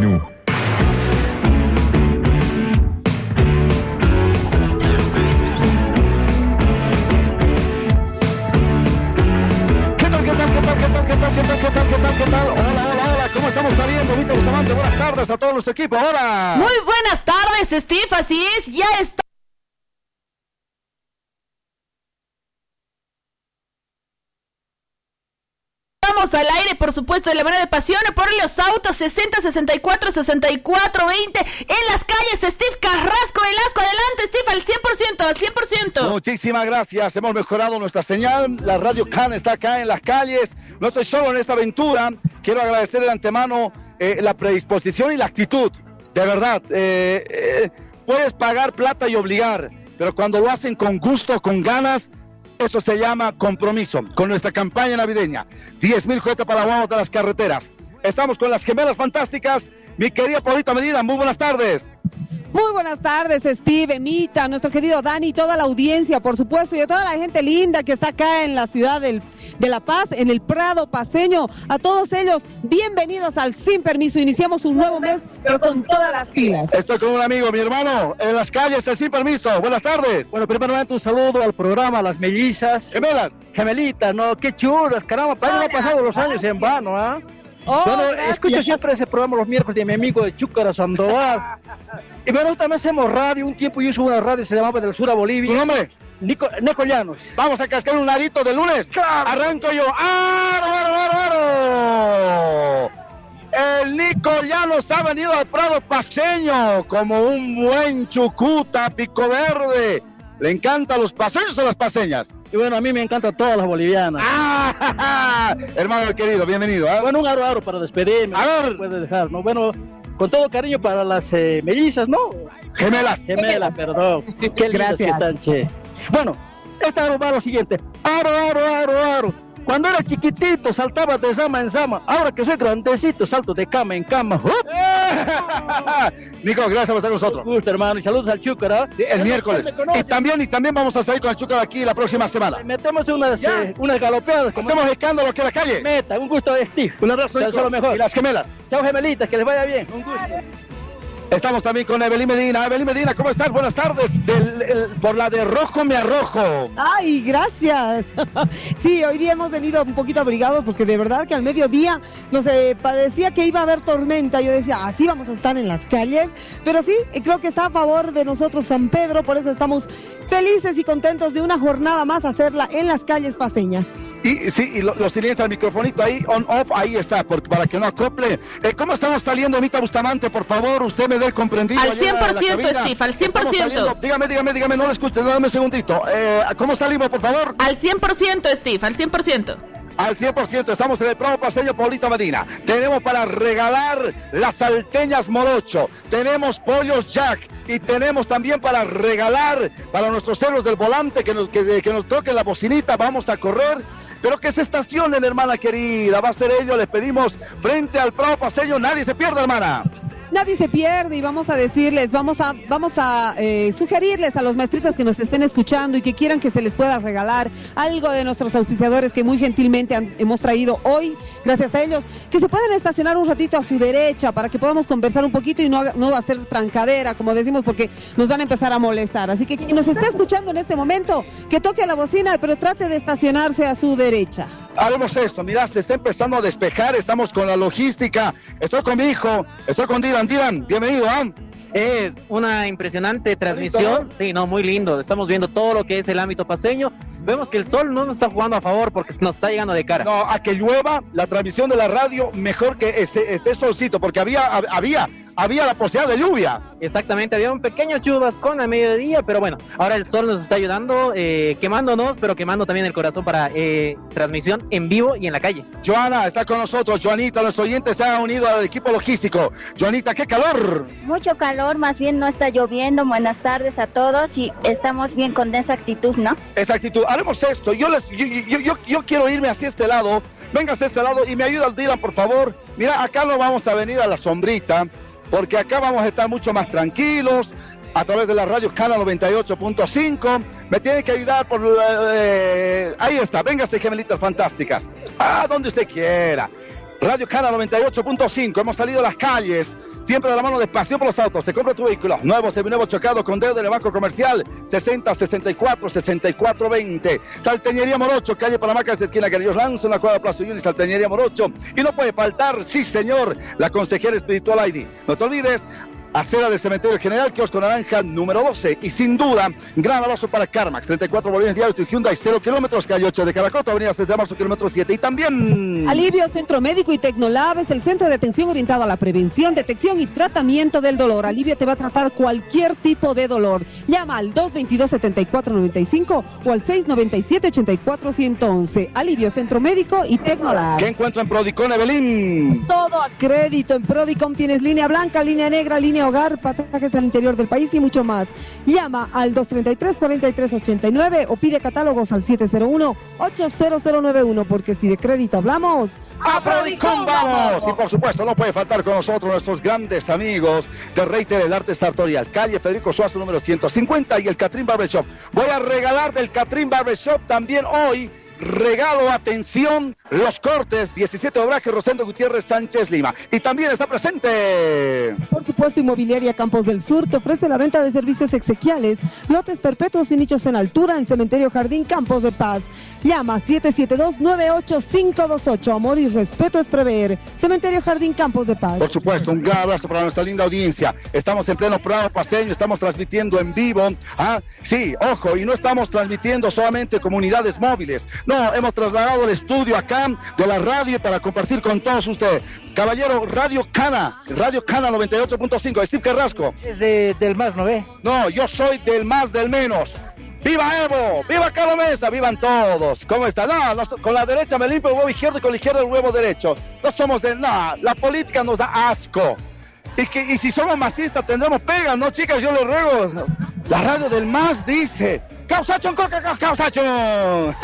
menú. ¿Qué tal, qué tal, qué tal, qué tal, qué tal, qué tal, qué tal, qué tal, qué tal? Hola, hola, hola, ¿cómo estamos saliendo? Vito Bustamante, buenas tardes a todo nuestro equipo, hola. Muy buenas tardes, Steve, así es, ya está. Al aire, por supuesto, de la manera de pasión por los autos 60, 64, 64, 20 en las calles. Steve Carrasco Velasco, adelante, Steve, al 100%, al 100%. Muchísimas gracias, hemos mejorado nuestra señal, la Radio Can está acá en las calles, no estoy solo en esta aventura, quiero agradecer de antemano eh, la predisposición y la actitud, de verdad, eh, eh, puedes pagar plata y obligar, pero cuando lo hacen con gusto, con ganas, eso se llama compromiso con nuestra campaña navideña. 10 mil cohetes para vamos de las carreteras. Estamos con las gemelas fantásticas. Mi querida Paulita Medina, muy buenas tardes. Muy buenas tardes, Steve, Emita, nuestro querido Dani, toda la audiencia, por supuesto, y a toda la gente linda que está acá en la ciudad del, de La Paz, en el Prado Paseño. A todos ellos, bienvenidos al Sin Permiso. Iniciamos un nuevo mes, pero con todas las pilas. Estoy con un amigo, mi hermano, en las calles, el sin permiso. Buenas tardes. Bueno, primeramente un saludo al programa, a las mellizas, Gemelas. gemelitas, ¿no? Qué chulas, caramba, para no han pasado los años en vano, ¿ah? Oh, bueno, gracias. escucho siempre ese programa los miércoles de mi amigo de Chúcara Sandoval. Y bueno, también hacemos radio, un tiempo yo hice una radio, se llamaba Del Sur a ¿Tu Bolivia. nombre? Nico, Nico Llanos. Vamos a cascar un ladito de lunes. Arranco yo. ¡Aro, aro, aro, aro! El Nico Llanos ha venido al Prado Paseño como un buen chucuta pico verde. ¿Le encantan los paseños o las paseñas? Y bueno, a mí me encantan todas las bolivianas. ¡Ah! Hermano querido, bienvenido. ¿ah? Bueno, un aro aro para despedirme. A ver. puede dejar, ¿no? Bueno, con todo cariño para las eh, mellizas, ¿no? Gemelas. Gemela, perdón. Qué lindas que están, che. Bueno, este aro va lo siguiente. Aro, aro, aro, aro. Cuando era chiquitito saltaba de sama en sama. Ahora que soy grandecito salto de cama en cama. ¡Up! Nico, gracias por estar con Un nosotros. gusto, hermano. Y saludos al Chúcara. Sí, el miércoles. Y también, y también vamos a salir con el Chuca de aquí la próxima semana. Metemos unas, eh, unas galopeadas. Como Hacemos escándalo aquí en la calle. meta. Un gusto de Steve. Un abrazo, lo mejor. Y las gemelas. Chao, gemelitas. Que les vaya bien. Un gusto. Estamos también con Evelyn Medina. Evelyn Medina, ¿cómo estás? Buenas tardes. Del- el- por la de rojo me arrojo. Ay, gracias. Sí, hoy día hemos venido un poquito abrigados porque de verdad que al mediodía nos eh, parecía que iba a haber tormenta. Yo decía, así vamos a estar en las calles. Pero sí, eh, creo que está a favor de nosotros San Pedro, por eso estamos felices y contentos de una jornada más hacerla en las calles paseñas. Y sí, y lo, lo silencia el microfonito ahí, on, off, ahí está, porque, para que no acople. Eh, ¿Cómo estamos saliendo, Mita Bustamante? Por favor, usted me comprendido. Al allá en la 100%, cabina. Steve, al Estamos 100%. saliendo. Dígame, dígame, dígame, no lo escuches, dame un segundito. Eh, ¿Cómo salimos, por favor? Al 100%, Steve, al 100%. Al 100%, estamos en el Prado Paseño Paulita Medina. Tenemos para regalar las salteñas Morocho. Tenemos pollos Jack. Y tenemos también para regalar para nuestros héroes del volante que nos, que, que nos toquen la bocinita. Vamos a correr. Pero que se estacionen, hermana querida. Va a ser ello. Les pedimos frente al Prado Paseño. Nadie se pierde, hermana. Nadie se pierde y vamos a decirles, vamos a, vamos a eh, sugerirles a los maestritos que nos estén escuchando y que quieran que se les pueda regalar algo de nuestros auspiciadores que muy gentilmente hemos traído hoy, gracias a ellos, que se puedan estacionar un ratito a su derecha para que podamos conversar un poquito y no, no hacer trancadera, como decimos, porque nos van a empezar a molestar. Así que quien nos está escuchando en este momento, que toque la bocina, pero trate de estacionarse a su derecha. Haremos esto, mirá, se está empezando a despejar, estamos con la logística, estoy con mi hijo, estoy con Dylan, Dylan, bienvenido, ¿ah? Eh, una impresionante transmisión. Sí, no, muy lindo. Estamos viendo todo lo que es el ámbito paseño. Vemos que el sol no nos está jugando a favor porque nos está llegando de cara. No, a que llueva la transmisión de la radio, mejor que esté, esté solcito, porque había, hab- había, había la posibilidad de lluvia. Exactamente, había un pequeño chubascón a mediodía, pero bueno, ahora el sol nos está ayudando, eh, quemándonos, pero quemando también el corazón para eh, transmisión en vivo y en la calle. Joana está con nosotros, Joanita, nuestro oyente se ha unido al equipo logístico. Joanita, qué calor. Mucho calor, más bien no está lloviendo. Buenas tardes a todos y estamos bien con esa actitud, ¿no? Esa actitud, haremos esto, yo, les, yo, yo, yo, quiero irme hacia este lado, venga hacia este lado y me ayuda Dylan, por favor. Mira, acá no vamos a venir a la sombrita, porque acá vamos a estar mucho más tranquilos, a través de la radio Cana 98.5. Me tiene que ayudar por... eh, ahí está, véngase, gemelitas fantásticas. Ah, donde usted quiera. Radio Cana 98.5, hemos salido a las calles. Siempre de la mano de Pasión por los Autos. Te compra tu vehículo, nuevo, seminuevo, chocado, con dedo del Banco Comercial, 60 64 64 20. Salteñería Morocho, calle Palamacas, esquina Garillos Lanzo, en la cuadra Plaza Yuni, Salteñería Morocho. Y no puede faltar, sí señor, la consejera espiritual ID. No te olvides, acera del Cementerio General, kiosco naranja número 12. Y sin duda, gran abrazo para Carmax, 34 bolívares diarios, tu Hyundai 0 kilómetros, calle 8 de Caracoto, avenida 7 de marzo, kilómetro 7. Y también... Alivio Centro Médico y Tecnolab es el centro de atención orientado a la prevención, detección y tratamiento del dolor. Alivio te va a tratar cualquier tipo de dolor. Llama al 222-7495 o al 697-84-111. Alivio Centro Médico y Tecnolab. ¿Qué encuentro en Prodicon, Evelyn? Todo a crédito. En Prodicom tienes línea blanca, línea negra, línea hogar, pasajes al interior del país y mucho más. Llama al 233-4389 o pide catálogos al 701-80091 porque si de crédito hablamos... ¡A Prodicom vamos! Y por supuesto, no puede faltar con nosotros nuestros grandes amigos de Reiter del Arte Sartorial, calle Federico Suazo número 150 y el Catrín Barbershop. Voy a regalar del Catrín Barbershop también hoy regalo, atención, los cortes, 17 Obraje, Rosendo Gutiérrez Sánchez Lima. Y también está presente. Por supuesto, Inmobiliaria Campos del Sur te ofrece la venta de servicios exequiales, lotes perpetuos y nichos en altura en Cementerio Jardín Campos de Paz. Llama 772-98528. Amor y respeto es prever. Cementerio Jardín Campos de Paz. Por supuesto, un gran abrazo para nuestra linda audiencia. Estamos en pleno programa paseño, estamos transmitiendo en vivo. Ah, sí, ojo, y no estamos transmitiendo solamente comunidades móviles. No, hemos trasladado el estudio acá de la radio para compartir con todos ustedes. Caballero, Radio Cana, Radio Cana 98.5, Steve Carrasco. Es de- del más, ¿no ve? No, yo soy del más del menos. ¡Viva Evo! ¡Viva Carlos Mesa! ¡Vivan todos! ¿Cómo está? No, no, con la derecha me limpio el huevo izquierdo y con la izquierda el huevo derecho. No somos de... No, la política nos da asco. Y, que, y si somos masistas tendremos pegas, ¿no, chicas? Yo les ruego. La radio del más dice... ¡Causacho en coca, ca- causacho!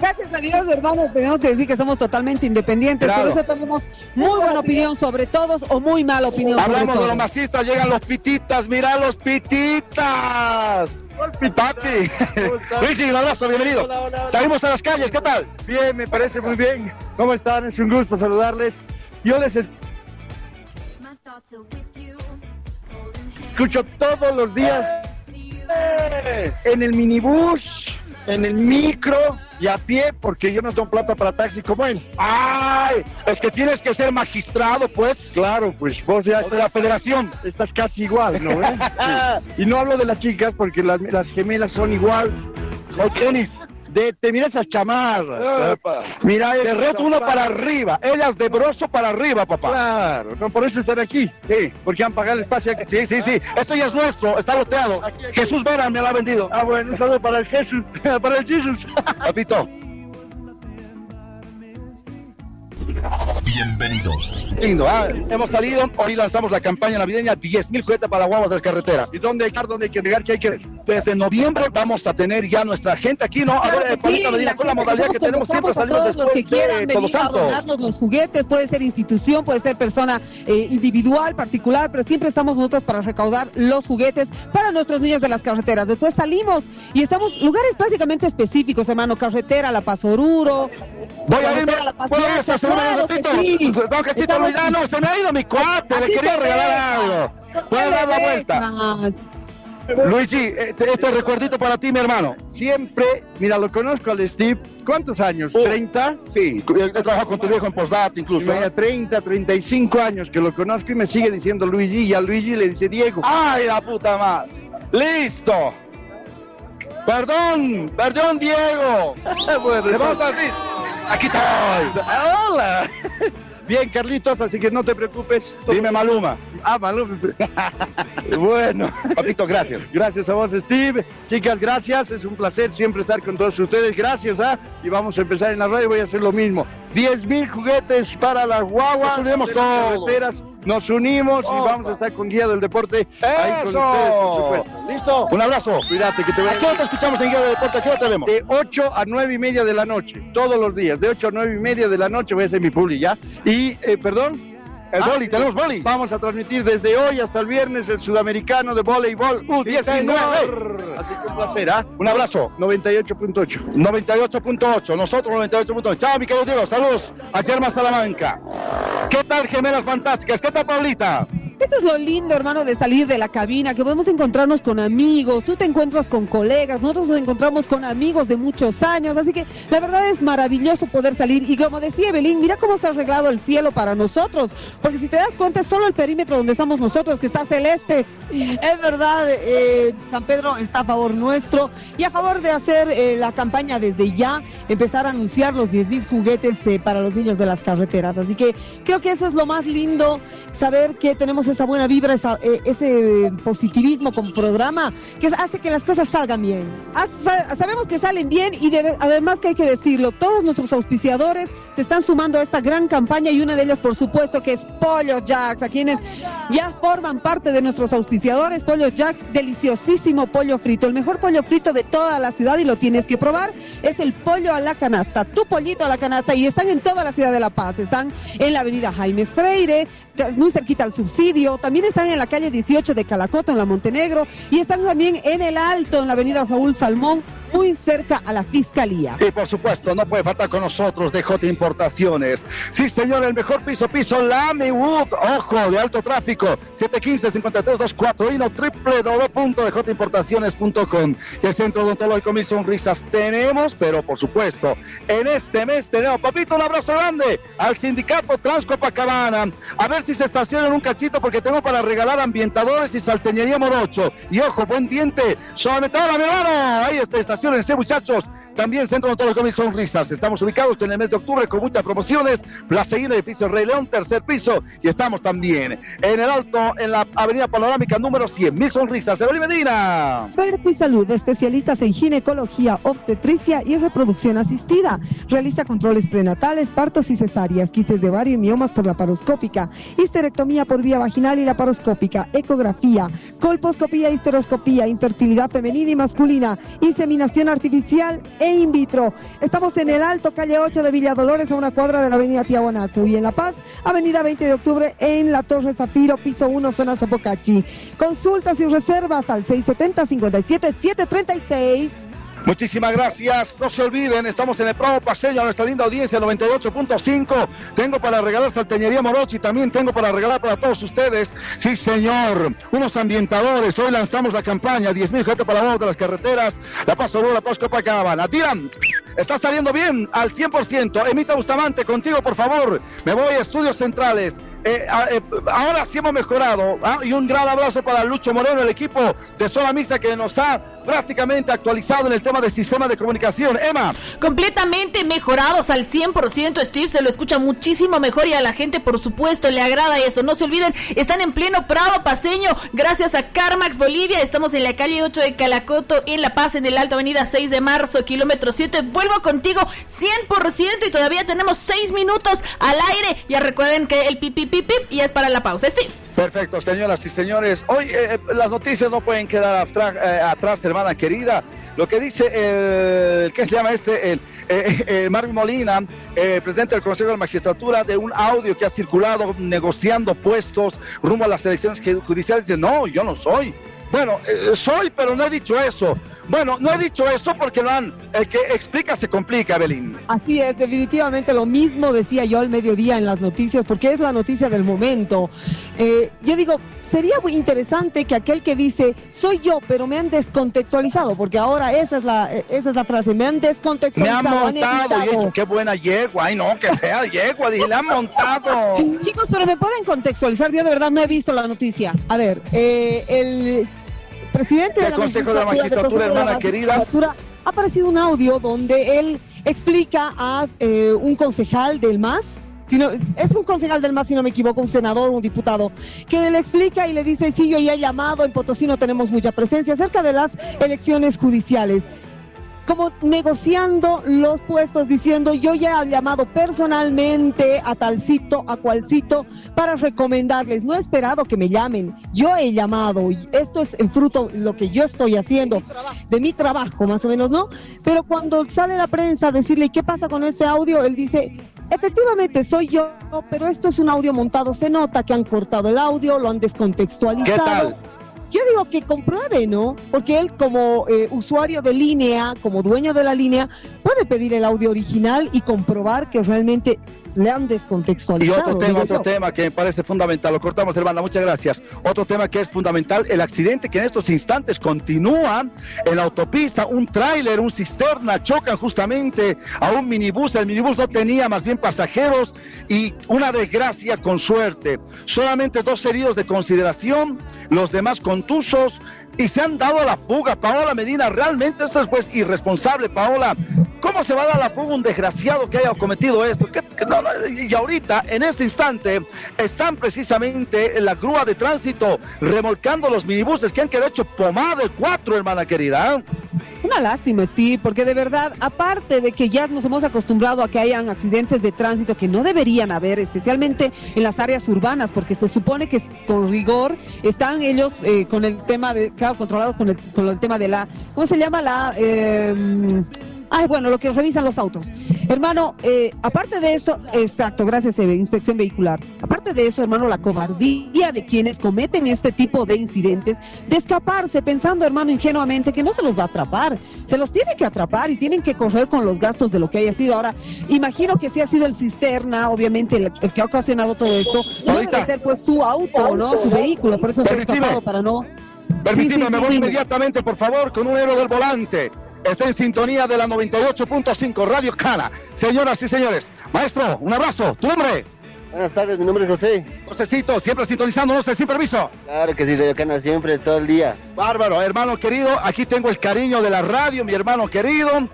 Gracias a Dios, hermanos, tenemos que decir que somos totalmente independientes. Claro. Por eso tenemos muy buena opinión sobre todos o muy mala opinión sobre Hablamos de todos. los masistas, llegan los pititas, mira los pititas. Papi. Luis, un abrazo, bienvenido. Salimos a las calles, ¿qué tal? Bien, me parece muy bien. ¿Cómo están? Es un gusto saludarles. Yo les es- escucho todos los días en el minibús, en el micro y a pie, porque yo no tengo plata para taxi como él. ¡Ay! Es que tienes que ser magistrado, pues. Claro, pues vos ya de la federación estás casi igual, ¿no? Sí. Y no hablo de las chicas porque las, las gemelas son igual. O tenis. De, te mira esas chamarras. Mira, De papá. para arriba, ellas de broso para arriba, papá. Claro, no por eso están aquí. Sí, Porque han pagado el espacio aquí. sí, sí, sí. Esto ya es nuestro, está loteado. Jesús Vera me lo ha vendido. Ah, bueno, un saludo para el Jesús, para el Jesús. Papito, Bienvenidos. lindo, ¿ah? Hemos salido, hoy lanzamos la campaña navideña 10.000 juguetes para guaguas de las carreteras. ¿Y dónde hay que dónde hay que llegar? ¿Qué hay que Desde noviembre vamos a tener ya nuestra gente aquí, ¿no? Claro Ahora, que sí, Medina, la con la modalidad que tenemos siempre salimos a todos los que después quieran de venir a Santos. donarnos los juguetes, puede ser institución, puede ser persona eh, individual, particular, pero siempre estamos nosotros para recaudar los juguetes para nuestros niños de las carreteras. Después salimos y estamos lugares prácticamente específicos, hermano, carretera, La Paz Oruro. Voy a irme, carretera La Paz ¿puedo a claro ratito? sí. Don Cachito Estamos- Luis, ah, no, se me ha ido mi cuate, le quería regalar algo. ¿Puede dar la vuelta? Luigi, este, este recuerdito para ti, mi hermano. Siempre, mira, lo conozco al Steve. ¿Cuántos años? Oh. ¿30? Sí, he trabajado con tu viejo en postdata incluso. Mira, ¿eh? 30, 35 años que lo conozco y me sigue diciendo Luigi y a Luigi le dice Diego. ¡Ay, la puta madre! ¡Listo! Perdón, perdón, Diego. Le vamos a decir, aquí estoy. ¡Hola! Bien, Carlitos, así que no te preocupes. Dime, Maluma. Ah, Maluma. bueno, Papito, gracias. gracias a vos, Steve. Chicas, gracias. Es un placer siempre estar con todos ustedes. Gracias, ¿ah? Y vamos a empezar en la radio. Voy a hacer lo mismo. 10 mil juguetes para las guaguas. Nos todos. carreteras. Nos unimos y vamos a estar con Guía del Deporte ahí con ¡Eso! ustedes, por supuesto. ¿Listo? Un abrazo. Cuídate, que te ¿A vaya qué hora te escuchamos en Guía de Deporte? ¿A qué hora te vemos? de 8 a 9 y media de la noche, todos los días, de 8 a 9 y media de la noche voy a hacer mi publi ya. Y, eh, perdón. El Ah, boli, tenemos boli. Vamos a transmitir desde hoy hasta el viernes el sudamericano de voleibol U19. señor. Así que un placer, ¿ah? Un abrazo. 98.8. 98.8, nosotros 98.8. Chao, mi querido Diego, saludos a Germa Salamanca. ¿Qué tal, gemelas fantásticas? ¿Qué tal, Paulita? Eso es lo lindo, hermano, de salir de la cabina, que podemos encontrarnos con amigos, tú te encuentras con colegas, nosotros nos encontramos con amigos de muchos años, así que la verdad es maravilloso poder salir. Y como decía Evelyn, mira cómo se ha arreglado el cielo para nosotros, porque si te das cuenta es solo el perímetro donde estamos nosotros, que está celeste. Es verdad, eh, San Pedro está a favor nuestro y a favor de hacer eh, la campaña desde ya, empezar a anunciar los 10 mil juguetes eh, para los niños de las carreteras. Así que creo que eso es lo más lindo, saber que tenemos esa buena vibra, eh, ese positivismo como programa que hace que las cosas salgan bien. Sa- Sabemos que salen bien y además que hay que decirlo, todos nuestros auspiciadores se están sumando a esta gran campaña y una de ellas, por supuesto, que es Pollo Jacks, a quienes ya forman parte de nuestros auspiciadores. Pollo Jacks, deliciosísimo pollo frito, el mejor pollo frito de toda la ciudad y lo tienes que probar. Es el pollo a la canasta, tu pollito a la canasta y están en toda la ciudad de La Paz. Están en la avenida Jaime Freire, muy cerquita al subsidio. También están en la calle 18 de Calacoto, en la Montenegro. Y están también en el Alto, en la avenida Raúl Salmón, muy cerca a la Fiscalía. Y por supuesto, no puede faltar con nosotros DJ Importaciones. Sí, señor, el mejor piso, piso Lamy Wood. Ojo, de alto tráfico. 715-5324 y no www.djimportaciones.com. Y el Centro Odontológico Mil Sonrisas tenemos, pero por supuesto, en este mes tenemos, papito, un abrazo grande al sindicato Transcopacabana. A ver si se estacionan un cachito porque tengo para regalar ambientadores y salteñería morocho. Y ojo, buen diente, sometedora, mi hermano. Ahí está, estacionense, muchachos. También Centro Odontológico Mil Sonrisas. Estamos ubicados en el mes de octubre con muchas promociones. Plaza Inn, edificio Rey León, tercer piso. Y estamos también en el alto, en la avenida panorámica número 100. Mil Sonrisas. Evelyn Medina. Ferti Salud, especialistas en ginecología, obstetricia y reproducción asistida. Realiza controles prenatales, partos y cesáreas, quistes de ovario y miomas por la paroscópica, histerectomía por vía vaginal y la paroscópica, ecografía, colposcopía, histeroscopía, infertilidad femenina y masculina, inseminación artificial e in vitro. Estamos en el Alto, calle 8 de Villa Dolores, a una cuadra de la avenida Tiahuanacu y en La Paz, avenida 20 de octubre en la Torre Zafiro, piso 1, zona Sopocachi. Consultas y reservas al 670-57-736. Muchísimas gracias. No se olviden, estamos en el Prado Paseño, a nuestra linda audiencia 98.5. Tengo para regalar Salteñería Morochi, también tengo para regalar para todos ustedes. Sí, señor. Unos ambientadores. Hoy lanzamos la campaña 10 mil gente para modos de las carreteras. La Paso la Paz Copacabana. Tiran. Está saliendo bien al 100%. Emita Bustamante, contigo, por favor. Me voy a estudios centrales. Eh, a- eh, ahora sí hemos mejorado. ¿ah? Y un gran abrazo para Lucho Moreno, el equipo de Sola Mixta que nos ha prácticamente actualizado en el tema del sistema de comunicación. Emma. Completamente mejorados al 100%, Steve, se lo escucha muchísimo mejor y a la gente, por supuesto, le agrada eso. No se olviden, están en pleno Prado Paseño, gracias a Carmax Bolivia. Estamos en la calle 8 de Calacoto, en La Paz, en el Alto Avenida 6 de marzo, kilómetro 7. Vuelvo contigo 100% y todavía tenemos 6 minutos al aire. Ya recuerden que el pipi pip pip y es para la pausa, Steve. Perfecto, señoras y señores. Hoy eh, las noticias no pueden quedar eh, atrás, hermana querida. Lo que dice el, ¿qué se llama este? El, eh, eh, Marvin Molina, eh, presidente del Consejo de la Magistratura, de un audio que ha circulado negociando puestos rumbo a las elecciones judiciales. Dice, no, yo no soy. Bueno, eh, soy, pero no he dicho eso. Bueno, no he dicho eso porque lo han, el que explica se complica, Belín. Así es, definitivamente lo mismo decía yo al mediodía en las noticias, porque es la noticia del momento. Eh, yo digo, sería muy interesante que aquel que dice, soy yo, pero me han descontextualizado, porque ahora esa es la, esa es la frase, me han Me descontextualizado. han han montado y he dicho, qué buena yegua. Ay, no, qué fea yegua. Dije, le han montado. Chicos, pero me pueden contextualizar, yo de verdad no he visto la noticia. A ver, eh, el presidente Del de Consejo de la Magistratura, de hermana querida. Ha aparecido un audio donde él explica a eh, un concejal del MAS, si no- es un concejal del MAS, si no me equivoco, un senador, un diputado, que le explica y le dice, sí, yo ya he llamado, en Potosí no tenemos mucha presencia, acerca de las elecciones judiciales como negociando los puestos, diciendo yo ya he llamado personalmente a talcito, a cualcito, para recomendarles. No he esperado que me llamen, yo he llamado. y Esto es en fruto lo que yo estoy haciendo, de mi trabajo más o menos, ¿no? Pero cuando sale la prensa a decirle qué pasa con este audio, él dice, efectivamente soy yo, pero esto es un audio montado, se nota que han cortado el audio, lo han descontextualizado. ¿Qué tal? Yo digo que compruebe, ¿no? Porque él como eh, usuario de línea, como dueño de la línea, puede pedir el audio original y comprobar que realmente le han Y descontextualizado. otro tema, otro yo. tema que me parece fundamental. Lo cortamos, hermana, muchas gracias. Otro tema que es fundamental, el accidente que en estos instantes continúa en la autopista. Un tráiler, un cisterna chocan justamente a un minibús. El minibús no tenía más bien pasajeros y una desgracia con suerte. Solamente dos heridos de consideración, los demás contusos y se han dado a la fuga. Paola Medina, realmente esto es pues irresponsable, Paola. ¿Cómo se va a dar a la fuga un desgraciado que haya cometido esto? ¿Qué- qué- no, no, y ahorita, en este instante, están precisamente en la grúa de tránsito remolcando los minibuses que han quedado hecho pomada de cuatro, hermana querida. Una lástima, Steve, porque de verdad, aparte de que ya nos hemos acostumbrado a que hayan accidentes de tránsito que no deberían haber, especialmente en las áreas urbanas, porque se supone que con rigor están ellos eh, con el tema de, claro, controlados con el, con el tema de la, ¿cómo se llama? La, eh, ay, bueno, lo que revisan los autos. Hermano, eh, aparte de eso, exacto, gracias, Eve, inspección vehicular. Aparte de eso, hermano, la cobardía de quienes cometen este tipo de incidentes, de escaparse pensando, hermano, ingenuamente que no se los va a atrapar. Se los tiene que atrapar y tienen que correr con los gastos de lo que haya sido. Ahora, imagino que si ha sido el cisterna, obviamente, el, el que ha ocasionado todo esto, no debe ser pues su auto, ¿no? Su vehículo, por eso se ha Permitime. escapado para no. Permíteme, Sí, sí, me voy inmediatamente, por favor, con un héroe del volante. Está en sintonía de la 98.5 Radio Cana. Señoras y señores, maestro, un abrazo. ¿Tu nombre? Buenas tardes, mi nombre es José. Josecito, siempre sintonizando, no sé, sin permiso. Claro que sí, Radio Cana siempre, todo el día. Bárbaro, hermano querido, aquí tengo el cariño de la radio, mi hermano querido.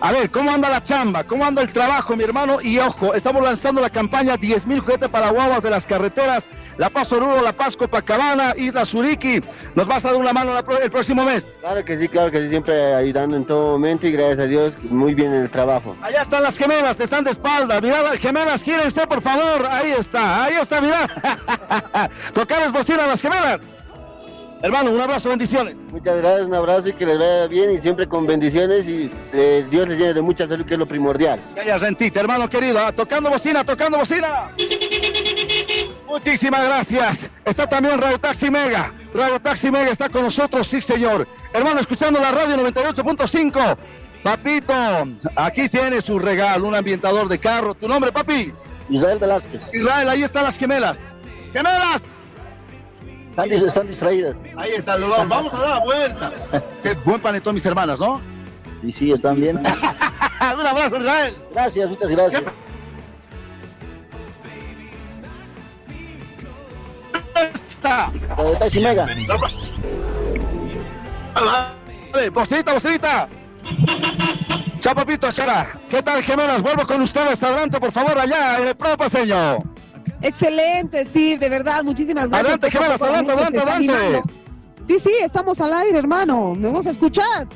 A ver, ¿cómo anda la chamba? ¿Cómo anda el trabajo, mi hermano? Y ojo, estamos lanzando la campaña 10.000 juguetes para guaguas de las carreteras. La Paz Oruro, La Paz Copacabana, Isla Suriki. Nos vas a dar una mano el próximo mes. Claro que sí, claro que sí, siempre ayudando en todo momento y gracias a Dios, muy bien en el trabajo. Allá están las gemelas, te están de espalda. Mirá, las gemelas, gírense, por favor. Ahí está, ahí está, mirá. Tocarles bocina a las gemelas. Hermano, un abrazo, bendiciones. Muchas gracias, un abrazo y que les vaya bien y siempre con bendiciones y eh, Dios les llene de mucha salud, que es lo primordial. Calla Rentita, hermano querido, ah, tocando bocina, tocando bocina. Muchísimas gracias. Está también Radio Taxi Mega. Radio Taxi Mega está con nosotros, sí señor. Hermano, escuchando la radio 98.5. Papito, aquí tiene su regalo, un ambientador de carro. ¿Tu nombre, papi? Israel Velázquez. Israel, ahí están las gemelas. ¡Gemelas! Están, están distraídas. Ahí está, dos. Vamos a dar la vuelta. Sí, buen panetón, mis hermanas, ¿no? Sí, sí, están bien. un abrazo, Israel. Gracias, muchas gracias. Radio Taxi Mega. Dale, Bocinita, bocinita. Chao, papito, chara. ¿Qué tal, gemelas? Vuelvo con ustedes. Adelante, por favor, allá en el Pro Paseño. Excelente, Steve, de verdad, muchísimas gracias. Adelante, gemelas, la adelante, adelante, adelante. animando. Sí, sí, estamos al aire, hermano. ¿Me nos escuchas?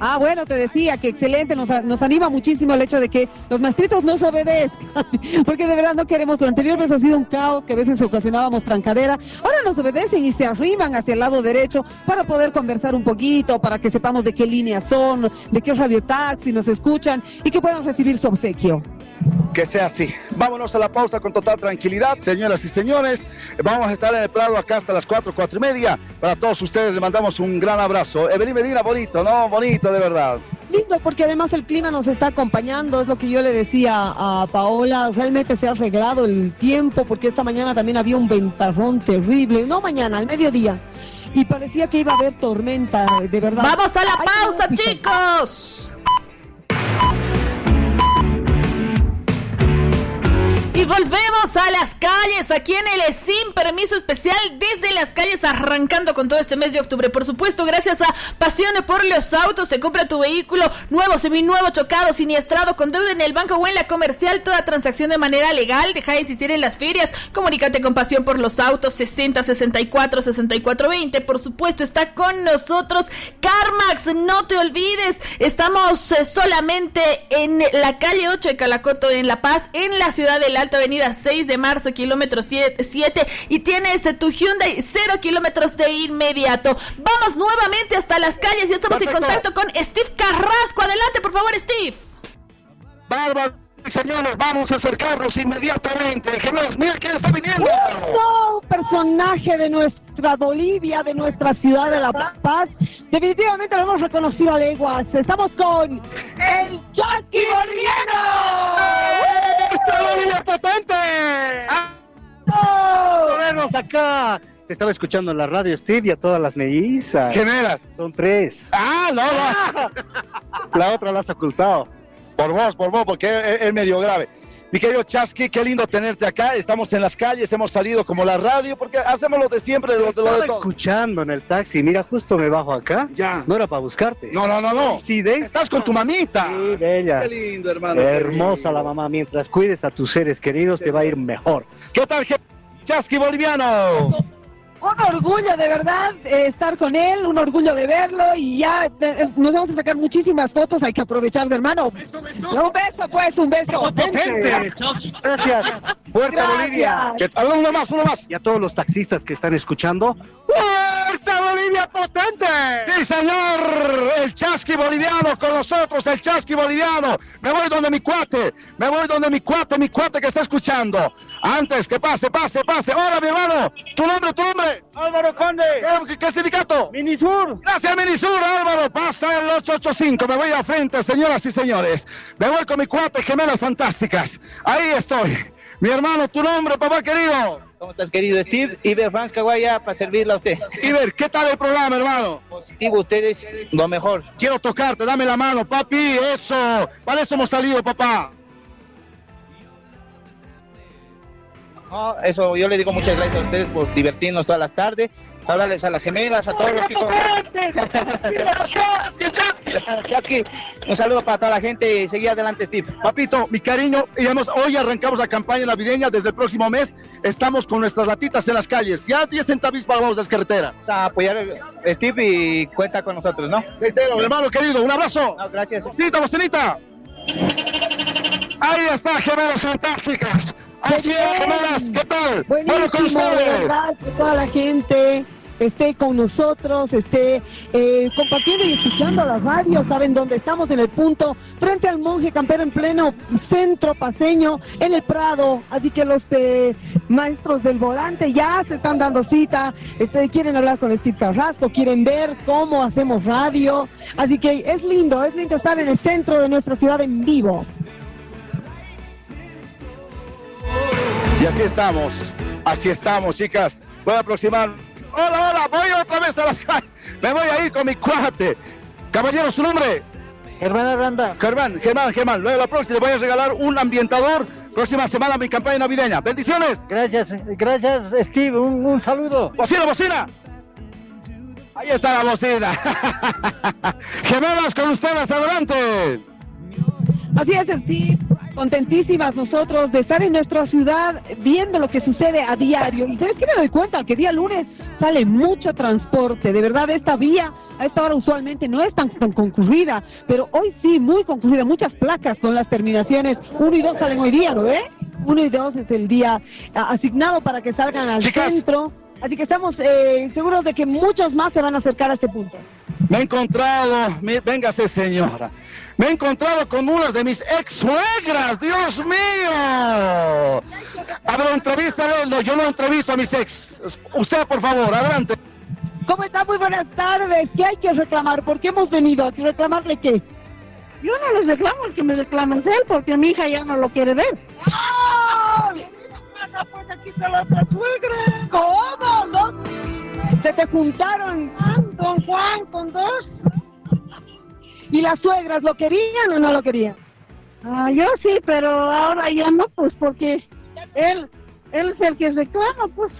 Ah, bueno, te decía que excelente, nos, nos anima muchísimo el hecho de que los maestritos nos obedezcan, porque de verdad no queremos, la anterior vez ha sido un caos, que a veces ocasionábamos trancadera, ahora nos obedecen y se arriman hacia el lado derecho para poder conversar un poquito, para que sepamos de qué líneas son, de qué radio taxi nos escuchan y que puedan recibir su obsequio. Que sea así. Vámonos a la pausa con total tranquilidad, señoras y señores. Vamos a estar en el Prado acá hasta las 4, 4 y media. Para todos ustedes les mandamos un gran abrazo. Evelyn Medina, bonito, ¿no? Bonito, de verdad. Lindo, porque además el clima nos está acompañando, es lo que yo le decía a Paola, realmente se ha arreglado el tiempo, porque esta mañana también había un ventarrón terrible, no mañana, al mediodía, y parecía que iba a haber tormenta, de verdad. Vamos a la pausa, chicos. Y volvemos a las calles, aquí en el Sin Permiso Especial, desde las calles, arrancando con todo este mes de octubre. Por supuesto, gracias a Pasión por los Autos, se compra tu vehículo nuevo, seminuevo, chocado, siniestrado, con deuda en el banco o en la comercial, toda transacción de manera legal. Deja de existir en las ferias. Comunícate con Pasión por los Autos, 60 64 64 20. Por supuesto, está con nosotros Carmax, no te olvides, estamos eh, solamente en la calle 8 de Calacoto, en La Paz, en la ciudad del Alto, avenida 6 de marzo, kilómetro 7, y tienes tu Hyundai 0 kilómetros de inmediato. Vamos nuevamente hasta las calles y estamos en contacto con Steve Carrasco. Adelante, por favor, Steve. Bárbaro, señores, vamos a acercarnos inmediatamente. Gemelas, mira quién está viniendo. un personaje de nuestra Bolivia, de nuestra ciudad de La Paz. Definitivamente lo hemos reconocido a leguas. Estamos con el Jackie Boliviano. Bolivia potente! vernos acá! Te estaba escuchando en la radio, Steve, y a todas las mellizas. Gemelas. Son tres. Ah, no, no. La otra la has ocultado. Por vos, por vos, porque es, es medio grave. Mi querido Chasqui, qué lindo tenerte acá. Estamos en las calles, hemos salido como la radio, porque hacemos lo de siempre, de lo, de lo de todo. escuchando en el taxi, mira, justo me bajo acá. Ya. No era para buscarte. No, no, no, no. Sí, de Estás con tu mamita. Sí, bella. Qué lindo, hermano. Hermosa la mamá. Mientras cuides a tus seres queridos, te va a ir mejor. ¿Qué tal, Chasqui boliviano? Un orgullo de verdad eh, estar con él, un orgullo de verlo y ya eh, nos vamos a sacar muchísimas fotos, hay que aprovechar, hermano. Un beso, pues, un beso. Potente. Gracias. Fuerza Gracias. Bolivia. ¿Qué- a ver, uno más, uno más. Y a todos los taxistas que están escuchando, ¡Fuerza Bolivia potente! Sí, señor, el chasqui boliviano con nosotros, el chasqui boliviano. Me voy donde mi cuate, me voy donde mi cuate, mi cuate que está escuchando. Antes que pase, pase, pase. Hola, mi hermano. ¿Tu nombre, tu nombre? Álvaro Conde, ¿Qué, qué sindicato? Minisur. Gracias, Minisur, Álvaro. Pasa el 885. Me voy a frente, señoras y señores. Me voy con mi cuate, gemelas fantásticas. Ahí estoy. Mi hermano, tu nombre, papá querido. ¿Cómo estás, querido Steve? Iber Franz Caguaya, para servirle a usted. Iber, ¿qué tal el programa, hermano? Positivo, ustedes lo mejor. Quiero tocarte, dame la mano, papi, eso. Para eso hemos salido, papá. No, eso yo le digo muchas gracias a ustedes por divertirnos todas las tardes. Hablarles a las gemelas, a todos los que... Chasqui, un saludo para toda la gente y seguir adelante, Steve. Papito, mi cariño, hemos- hoy arrancamos la campaña navideña. Desde el próximo mes estamos con nuestras latitas en las calles. Ya 10 centavis para las carreteras. A apoyar a Steve y cuenta con nosotros, ¿no? Reitero, hermano querido, un abrazo. No, gracias. Bocinita, bocinita. Ahí está, gemelas fantásticas. Así es, gemelas, ¿qué tal? Bueno, con ustedes. verdad, que toda la gente esté con nosotros, esté eh, compartiendo y escuchando la radio, saben dónde estamos en el punto, frente al monje campero en pleno centro paseño, en el Prado, así que los eh, maestros del volante ya se están dando cita, este, quieren hablar con Steve Carrasco, quieren ver cómo hacemos radio, así que es lindo, es lindo estar en el centro de nuestra ciudad en vivo. Y así estamos, así estamos, chicas. Voy a aproximar. Hola, hola, voy otra vez a las calles. Me voy a ir con mi cuate. Caballero, su nombre. Germán Aranda. Germán, Germán, Germán. Luego la próxima le voy a regalar un ambientador. Próxima semana mi campaña navideña. Bendiciones. Gracias, gracias, Steve. Un, un saludo. Bocina, bocina. Ahí está la bocina. Gemelas con ustedes, adelante. Así es, Steve. Contentísimas nosotros de estar en nuestra ciudad viendo lo que sucede a diario. Y sabes que me doy cuenta que día lunes sale mucho transporte. De verdad, esta vía a esta hora usualmente no es tan, tan concurrida, pero hoy sí, muy concurrida. Muchas placas con las terminaciones 1 y 2 salen hoy día, ¿no ve? 1 y 2 es el día ah, asignado para que salgan al Chicas. centro. Así que estamos eh, seguros de que muchos más se van a acercar a este punto. Me he encontrado, mi- véngase señora, me he encontrado con unas de mis ex suegras, Dios mío. A ver, entrevístale, no, yo no entrevisto a mis ex. Usted, por favor, adelante. ¿Cómo está? Muy buenas tardes. ¿Qué hay que reclamar? ¿Por qué hemos venido aquí? ¿Reclamarle qué? Yo no les reclamo, el que me reclamen él, porque mi hija ya no lo quiere ver. ¡Ay! Pues aquí está la otra suegra. ¿Cómo? ¿No? ¿Se te juntaron don Juan con dos? ¿Y las suegras lo querían o no lo querían? Ah, yo sí, pero ahora ya no, pues porque él, él es el que reclama, pues.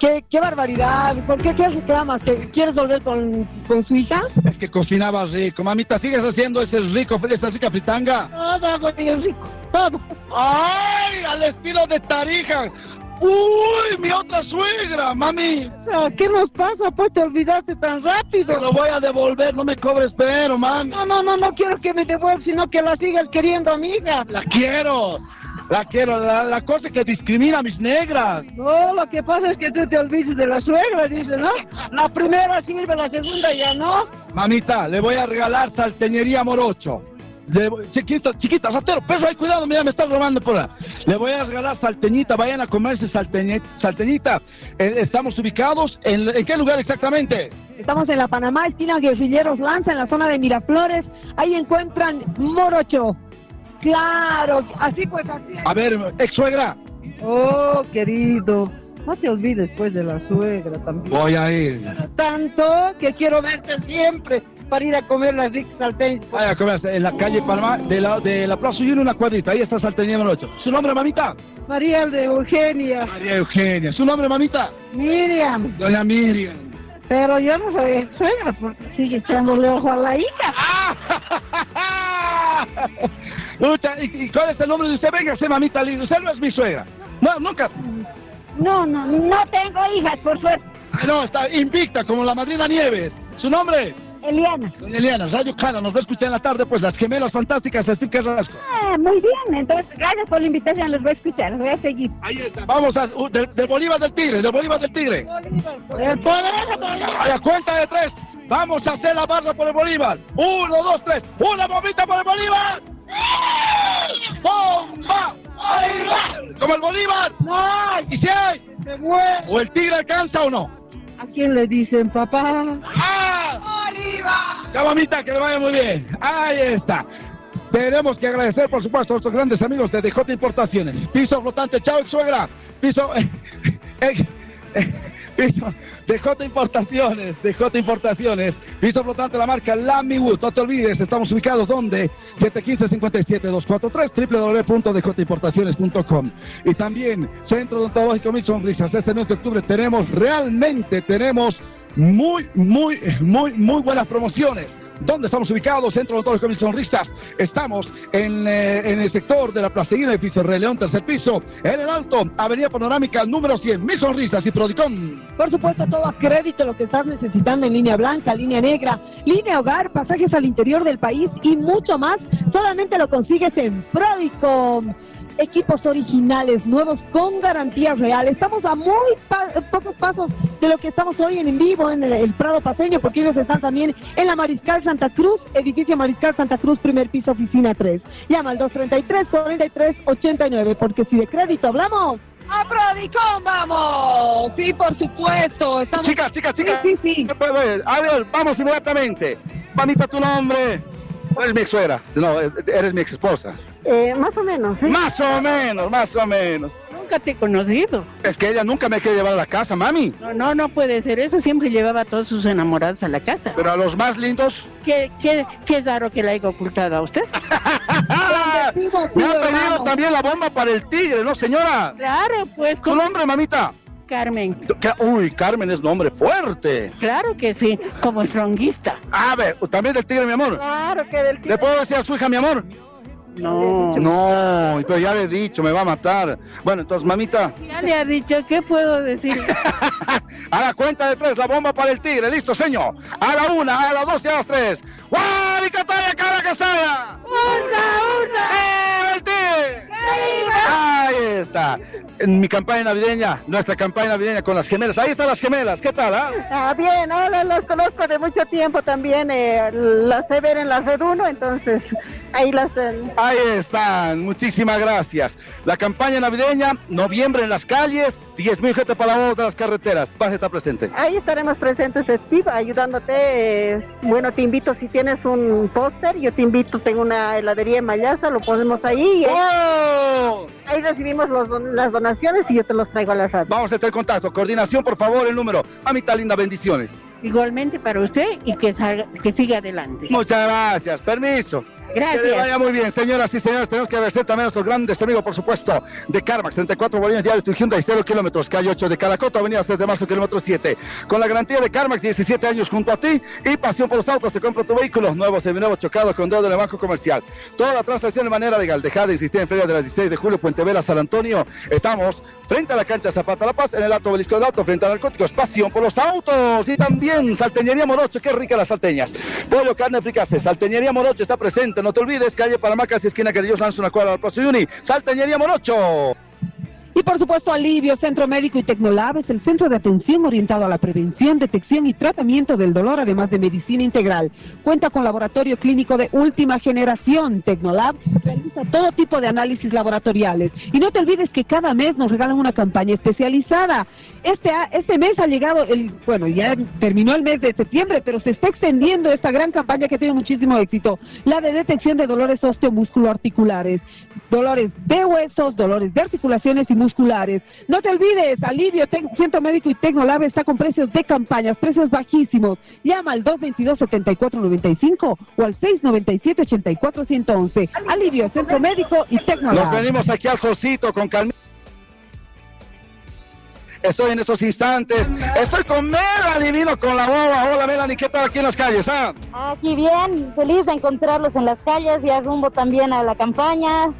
¿Qué, qué barbaridad? ¿Por qué qué reclamas? ¿Que ¿Quieres volver con, con su hija? Es que cocinaba rico. Mamita, ¿sigues haciendo ese rico, esa rica fritanga? Todo hago rico, todo. ¡Ay! Al estilo de Tarija. ¡Uy! Mi otra suegra, mami. ¿Qué nos pasa? Pues te olvidaste tan rápido. Te lo voy a devolver, no me cobres pero, mami. No, no, no, no quiero que me devuelvas, sino que la sigas queriendo, amiga. La quiero. La quiero. La, la cosa que discrimina a mis negras. No, lo que pasa es que tú te olvides de la suegra, dice, ¿no? La primera sirve, la segunda ya no. Mamita, le voy a regalar salteñería morocho. Le voy- chiquita, chiquita, ratero, perro, ay, cuidado, mira, me estás robando por ahí. Le voy a regalar salteñita, vayan a comerse salteñe- salteñita. Eh, estamos ubicados en, ¿en qué lugar exactamente? Estamos en la Panamá, esquina Guerrilleros Lanza, en la zona de Miraflores. Ahí encuentran Morocho. Claro, así pues así. A ver, ex suegra, Oh, querido, no te olvides pues de la suegra también. voy a ir. Tanto que quiero verte siempre para ir a comer las ricas salteñas. Vaya a comer en la calle Palma, de la, de la Plaza Ullino, una cuadrita. Ahí está Salteña número 8. ¿Su nombre, mamita? María de Eugenia, María Eugenia. ¿Su nombre, mamita? Miriam, Doña Miriam. pero yo no soy suegra porque sigue echándole ojo a la hija. ¿y, y cuál es el nombre de usted? Véngase, mamita linda. Usted no es mi suegra. No, nunca. No, no, no tengo hijas, por suerte. Ah, no, está invicta como la madrina Nieves. ¿Su nombre? Eliana. Doña Eliana, Radio Cana, nos va a escuchar en la tarde, pues las gemelas fantásticas, así que rasco. Ah, muy bien, entonces gracias por la invitación, los voy a escuchar, los voy a seguir. Ahí está. Vamos a, uh, del, del Bolívar del Tigre, del Bolívar del Tigre. El poderoso A la cuenta de tres, vamos a hacer la barra por el Bolívar. Uno, dos, tres. Una bombita por el Bolívar. ¡Bomba! ¡Bolívar! ¡Como el Bolívar! ¡No! ¿Y si hay? ¡Se muere! ¿O el Tigre alcanza o no? ¿A quién le dicen papá? ¡Ah! Ya, mamita, que le vaya muy bien. Ahí está. Tenemos que agradecer, por supuesto, a nuestros grandes amigos de DJ Importaciones. Piso flotante, chao, suegra. Piso. eh, eh, eh, piso. DJ Importaciones, DJ Importaciones. Piso flotante, la marca Lamiwood. No te olvides, estamos ubicados donde 715-57-243, www.djimportaciones.com. Y también Centro Odontológico Mil Sonrisas. Este mes de octubre tenemos, realmente tenemos muy, muy, muy, muy buenas promociones. ¿Dónde estamos ubicados? Centro Odontológico Mil Sonrisas. Estamos en, eh, en el sector de la Placeguina, edificio Rey León, tercer piso. En el Alto, Avenida Panorámica, número 100. Mil Sonrisas y Prodicón. Por supuesto, todo a crédito, lo que estás necesitando en línea blanca, línea negra, línea hogar, pasajes al interior del país y mucho más, solamente lo consigues en Prodicom. Equipos originales, nuevos con garantía real. Estamos a muy pa- pocos pasos de lo que estamos hoy en, en vivo en el, el Prado Paseño, porque ellos están también en la Mariscal Santa Cruz, edificio Mariscal Santa Cruz, primer piso, oficina 3. Llama al 233-4389, porque si de crédito hablamos, ¡A Prodicom vamos! Sí, por supuesto. Estamos... Chicas, chicas, chicas. Sí, sí, sí. Eh, eh, A ver, vamos inmediatamente. Mamita, tu nombre. No eres mi ex suegra, no, eh, eres mi ex esposa. Eh, más o menos, ¿sí? Más o menos, más o menos. Nunca te he conocido. Es que ella nunca me quiere llevar a la casa, mami. No, no, no puede ser eso. Siempre llevaba a todos sus enamorados a la casa. Pero a los más lindos. ¿Qué, qué, qué raro que la haya ocultado a usted? Me ha pedido también la bomba para el tigre, ¿no, señora? Claro, pues. ¿Su nombre, mamita? Carmen. Uy, Carmen es nombre fuerte. Claro que sí, como stronguista. A ver, también del tigre, mi amor. Claro que del ¿Le puedo decir a su hija, mi amor? No. No, pero ya le he dicho, me va a matar. Bueno, entonces, mamita, Ya le ha dicho, ¿qué puedo decir? a la cuenta de tres, la bomba para el tigre. ¿Listo, señor? A la una, a las dos y a las tres. ¡Guaricataya, cara que sea! ¡Una, una! ¡El tigre! Ahí está. En mi campaña navideña, nuestra campaña navideña con las gemelas. Ahí están las gemelas. ¿Qué tal, ah? Ah, bien, ahora las conozco de mucho tiempo también. eh, las sé ver en la Red 1, entonces ahí las... eh, Ahí están, muchísimas gracias. La campaña navideña, noviembre en las calles, 10 mil gente para la de las carreteras. Vas a estar presente. Ahí estaremos presentes, Steve, ayudándote. eh, bueno, te invito, si tienes un póster, yo te invito, tengo una heladería en Mayaza, lo ponemos ahí, ¡Oh! Ahí recibimos los don- las donaciones y yo te los traigo a la radio. Vamos a estar en contacto. Coordinación, por favor, el número. Amita linda, bendiciones. Igualmente para usted y que, salga- que siga adelante. Muchas gracias. Permiso. Gracias. Que le vaya muy bien, señoras y señores. Tenemos que agradecer también a nuestros grandes amigos, por supuesto, de Carmax, 34 bolivianos diarios, tu Hyundai, 0 kilómetros, calle 8 de Caracoto, avenida 3 de marzo, kilómetro 7. Con la garantía de Carmax, 17 años junto a ti y pasión por los autos, te compro tu vehículo nuevo, seminuevo, chocado, con dedo en el banco comercial. Toda la transacción de manera legal. Dejar de insistir en Feria de las 16 de julio, Puente Vela, San Antonio. Estamos frente a la cancha Zapata La Paz, en el Alto Obelisco del Alto, frente a narcóticos, pasión por los autos y también Salteñería Morocho, qué rica las salteñas. Pollo, carne, fricase, Salteñería Morocho está presente, no te olvides, calle Panamá, casi esquina Dios lanza una cuadra al Plazo Uni. Salteñería Morocho. Y por supuesto, Alivio Centro Médico y Tecnolab es el centro de atención orientado a la prevención, detección y tratamiento del dolor, además de medicina integral. Cuenta con laboratorio clínico de última generación. Tecnolab realiza todo tipo de análisis laboratoriales. Y no te olvides que cada mes nos regalan una campaña especializada. Este, este mes ha llegado, el, bueno, ya terminó el mes de septiembre, pero se está extendiendo esta gran campaña que tiene muchísimo éxito. La de detección de dolores osteomusculoarticulares, dolores de huesos, dolores de articulaciones y musculares. No te olvides, Alivio Centro Médico y Tecnolab está con precios de campañas, precios bajísimos. Llama al 222-7495 o al 697-8411. Alivio Centro Médico y Tecnolab. Nos venimos aquí al Sosito con calma. Estoy en estos instantes. Estoy con Melanie, vino con la boba. Hola Melanie, ¿qué tal aquí en las calles? Ah? Aquí bien, feliz de encontrarlos en las calles, ya rumbo también a la campaña.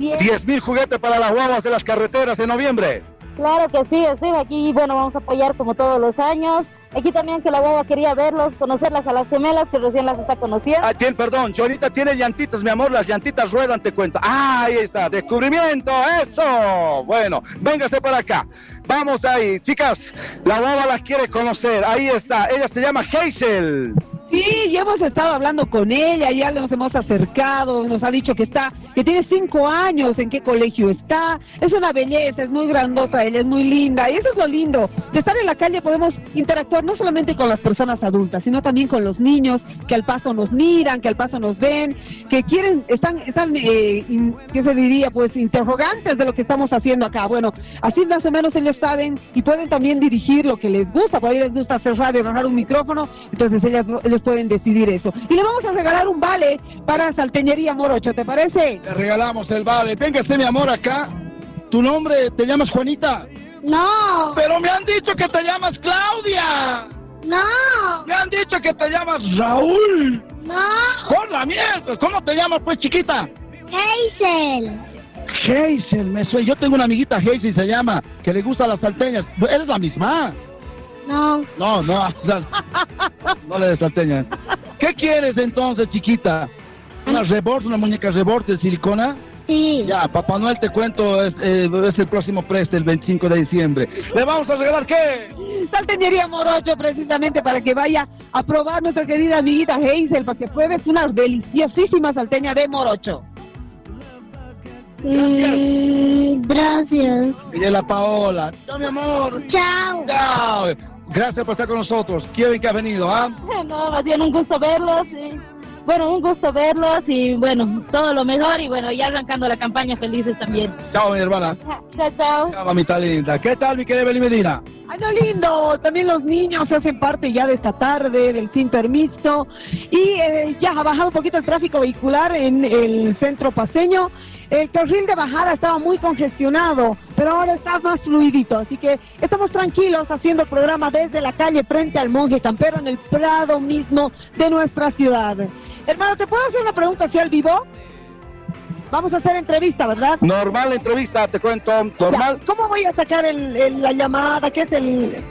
Bien, 10 mil juguetes para las guaguas de las carreteras de noviembre. claro que sí, estoy aquí, bueno, vamos a apoyar como todos los años. Aquí también que la boba quería verlos, conocerlas a las gemelas que recién las está conociendo. Ah, tiene, perdón, Chorita tiene llantitas, mi amor, las llantitas ruedan, te cuento. Ah, ahí está, descubrimiento, eso. Bueno, véngase para acá. Vamos ahí, chicas, la boba las quiere conocer. Ahí está, ella se llama Hazel. Sí, ya hemos estado hablando con ella, ya nos hemos acercado, nos ha dicho que está, que tiene cinco años, en qué colegio está, es una belleza, es muy grandota, ella es muy linda, y eso es lo lindo, de estar en la calle podemos interactuar no solamente con las personas adultas, sino también con los niños que al paso nos miran, que al paso nos ven, que quieren, están, están, eh, ¿qué se diría? Pues interrogantes de lo que estamos haciendo acá. Bueno, así más o menos ellos saben y pueden también dirigir lo que les gusta, por ahí les gusta hacer radio, agarrar un micrófono, entonces ellas, ellos pueden decidir eso. Y le vamos a regalar un vale para Salteñería Morocho, ¿te parece? Le regalamos el vale. Véngase, mi amor, acá. ¿Tu nombre te llamas Juanita? No. Pero me han dicho que te llamas Claudia. No. Me han dicho que te llamas Raúl. No. Con la mierda. ¿Cómo te llamas, pues, chiquita? Hazel. Hazel, me suena. Yo tengo una amiguita, Hazel se llama, que le gusta las salteñas. ¿Eres la misma? No. No, no, no, no le des salteñas. ¿Qué quieres entonces, chiquita? ¿Una rebord, una muñeca rebord de silicona? Sí. Ya, Papá Noel, te cuento, es, eh, es el próximo preste, el 25 de diciembre. ¿Le vamos a regalar qué? Salteñería Morocho, precisamente para que vaya a probar nuestra querida amiguita Hazel, para que pruebes una deliciosísima salteña de Morocho. Mm, gracias. Y de la Paola. Chao, mi amor. Chao. Chao. Gracias por estar con nosotros. ¿Quién que ha venido, ah? No, más bien un gusto verlos. sí. Bueno, un gusto verlos y bueno, todo lo mejor y bueno, ya arrancando la campaña felices también. Chao, mi hermana. Chao, chao. Chao, mamita linda. ¿Qué tal, mi querida Beli Medina? ¡Ay, no lindo! También los niños hacen parte ya de esta tarde del sin permiso y eh, ya ha bajado un poquito el tráfico vehicular en el centro paseño. El carril de bajada estaba muy congestionado, pero ahora está más fluidito, así que estamos tranquilos haciendo el programa desde la calle frente al monje campero en el prado mismo de nuestra ciudad. Hermano, ¿te puedo hacer una pregunta así al vivo? Vamos a hacer entrevista, ¿verdad? Normal entrevista, te cuento. Normal. Ya, ¿Cómo voy a sacar el- el- la llamada? ¿Qué es el...?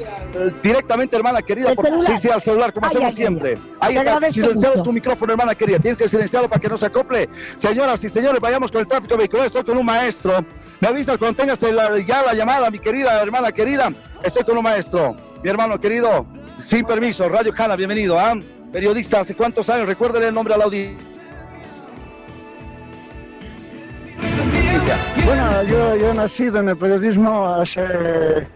Directamente, hermana querida. ¿El por-? Sí, sí, al celular, como Ay, hacemos ay, siempre. ay. Ahí Te está, silenciado mucho. tu micrófono, hermana querida. Tienes que silenciarlo para que no se acople. Señoras y señores, vayamos con el tráfico vehicular. Estoy con un maestro. Me avisas cuando tengas ya la llamada, mi querida hermana querida. Estoy con un maestro. Mi hermano querido, sin permiso, Radio Jana, bienvenido. ¿ah? Periodista, ¿hace cuántos años? Recuérdele el nombre a la audiencia. Bueno, yo, yo he nacido en el periodismo hace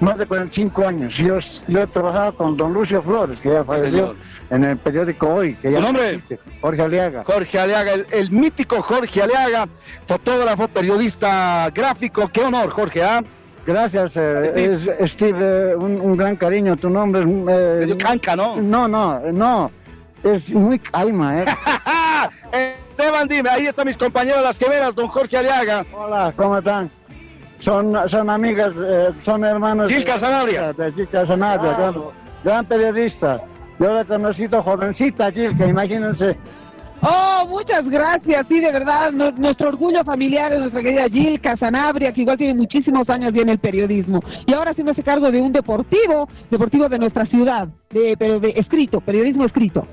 más de 45 años. Yo, yo he trabajado con don Lucio Flores, que ya falleció en el periódico Hoy. Que ya ¿Tu no nombre? Jorge Aliaga. Jorge Aliaga, el, el mítico Jorge Aliaga, fotógrafo, periodista gráfico. Qué honor, Jorge, ¿ah? Gracias, eh, es- Steve, eh, un, un gran cariño. Tu nombre es... Eh, canca, ¿no? No, no, no. Es muy calma, ¿eh? Esteban, dime, ahí están mis compañeros las gemelas, don Jorge Aliaga. Hola, ¿cómo están? Son, son amigas, eh, son hermanos. Gil Casanabria. De Gil Casanabria, Ah. gran, gran periodista. Yo la he conocido jovencita, Gil, que imagínense. Oh, muchas gracias, sí, de verdad, no- nuestro orgullo familiar es nuestra querida Gil Casanabria, que igual tiene muchísimos años ya en el periodismo, y ahora haciéndose cargo de un deportivo, deportivo de nuestra ciudad, de, pero de escrito, periodismo escrito.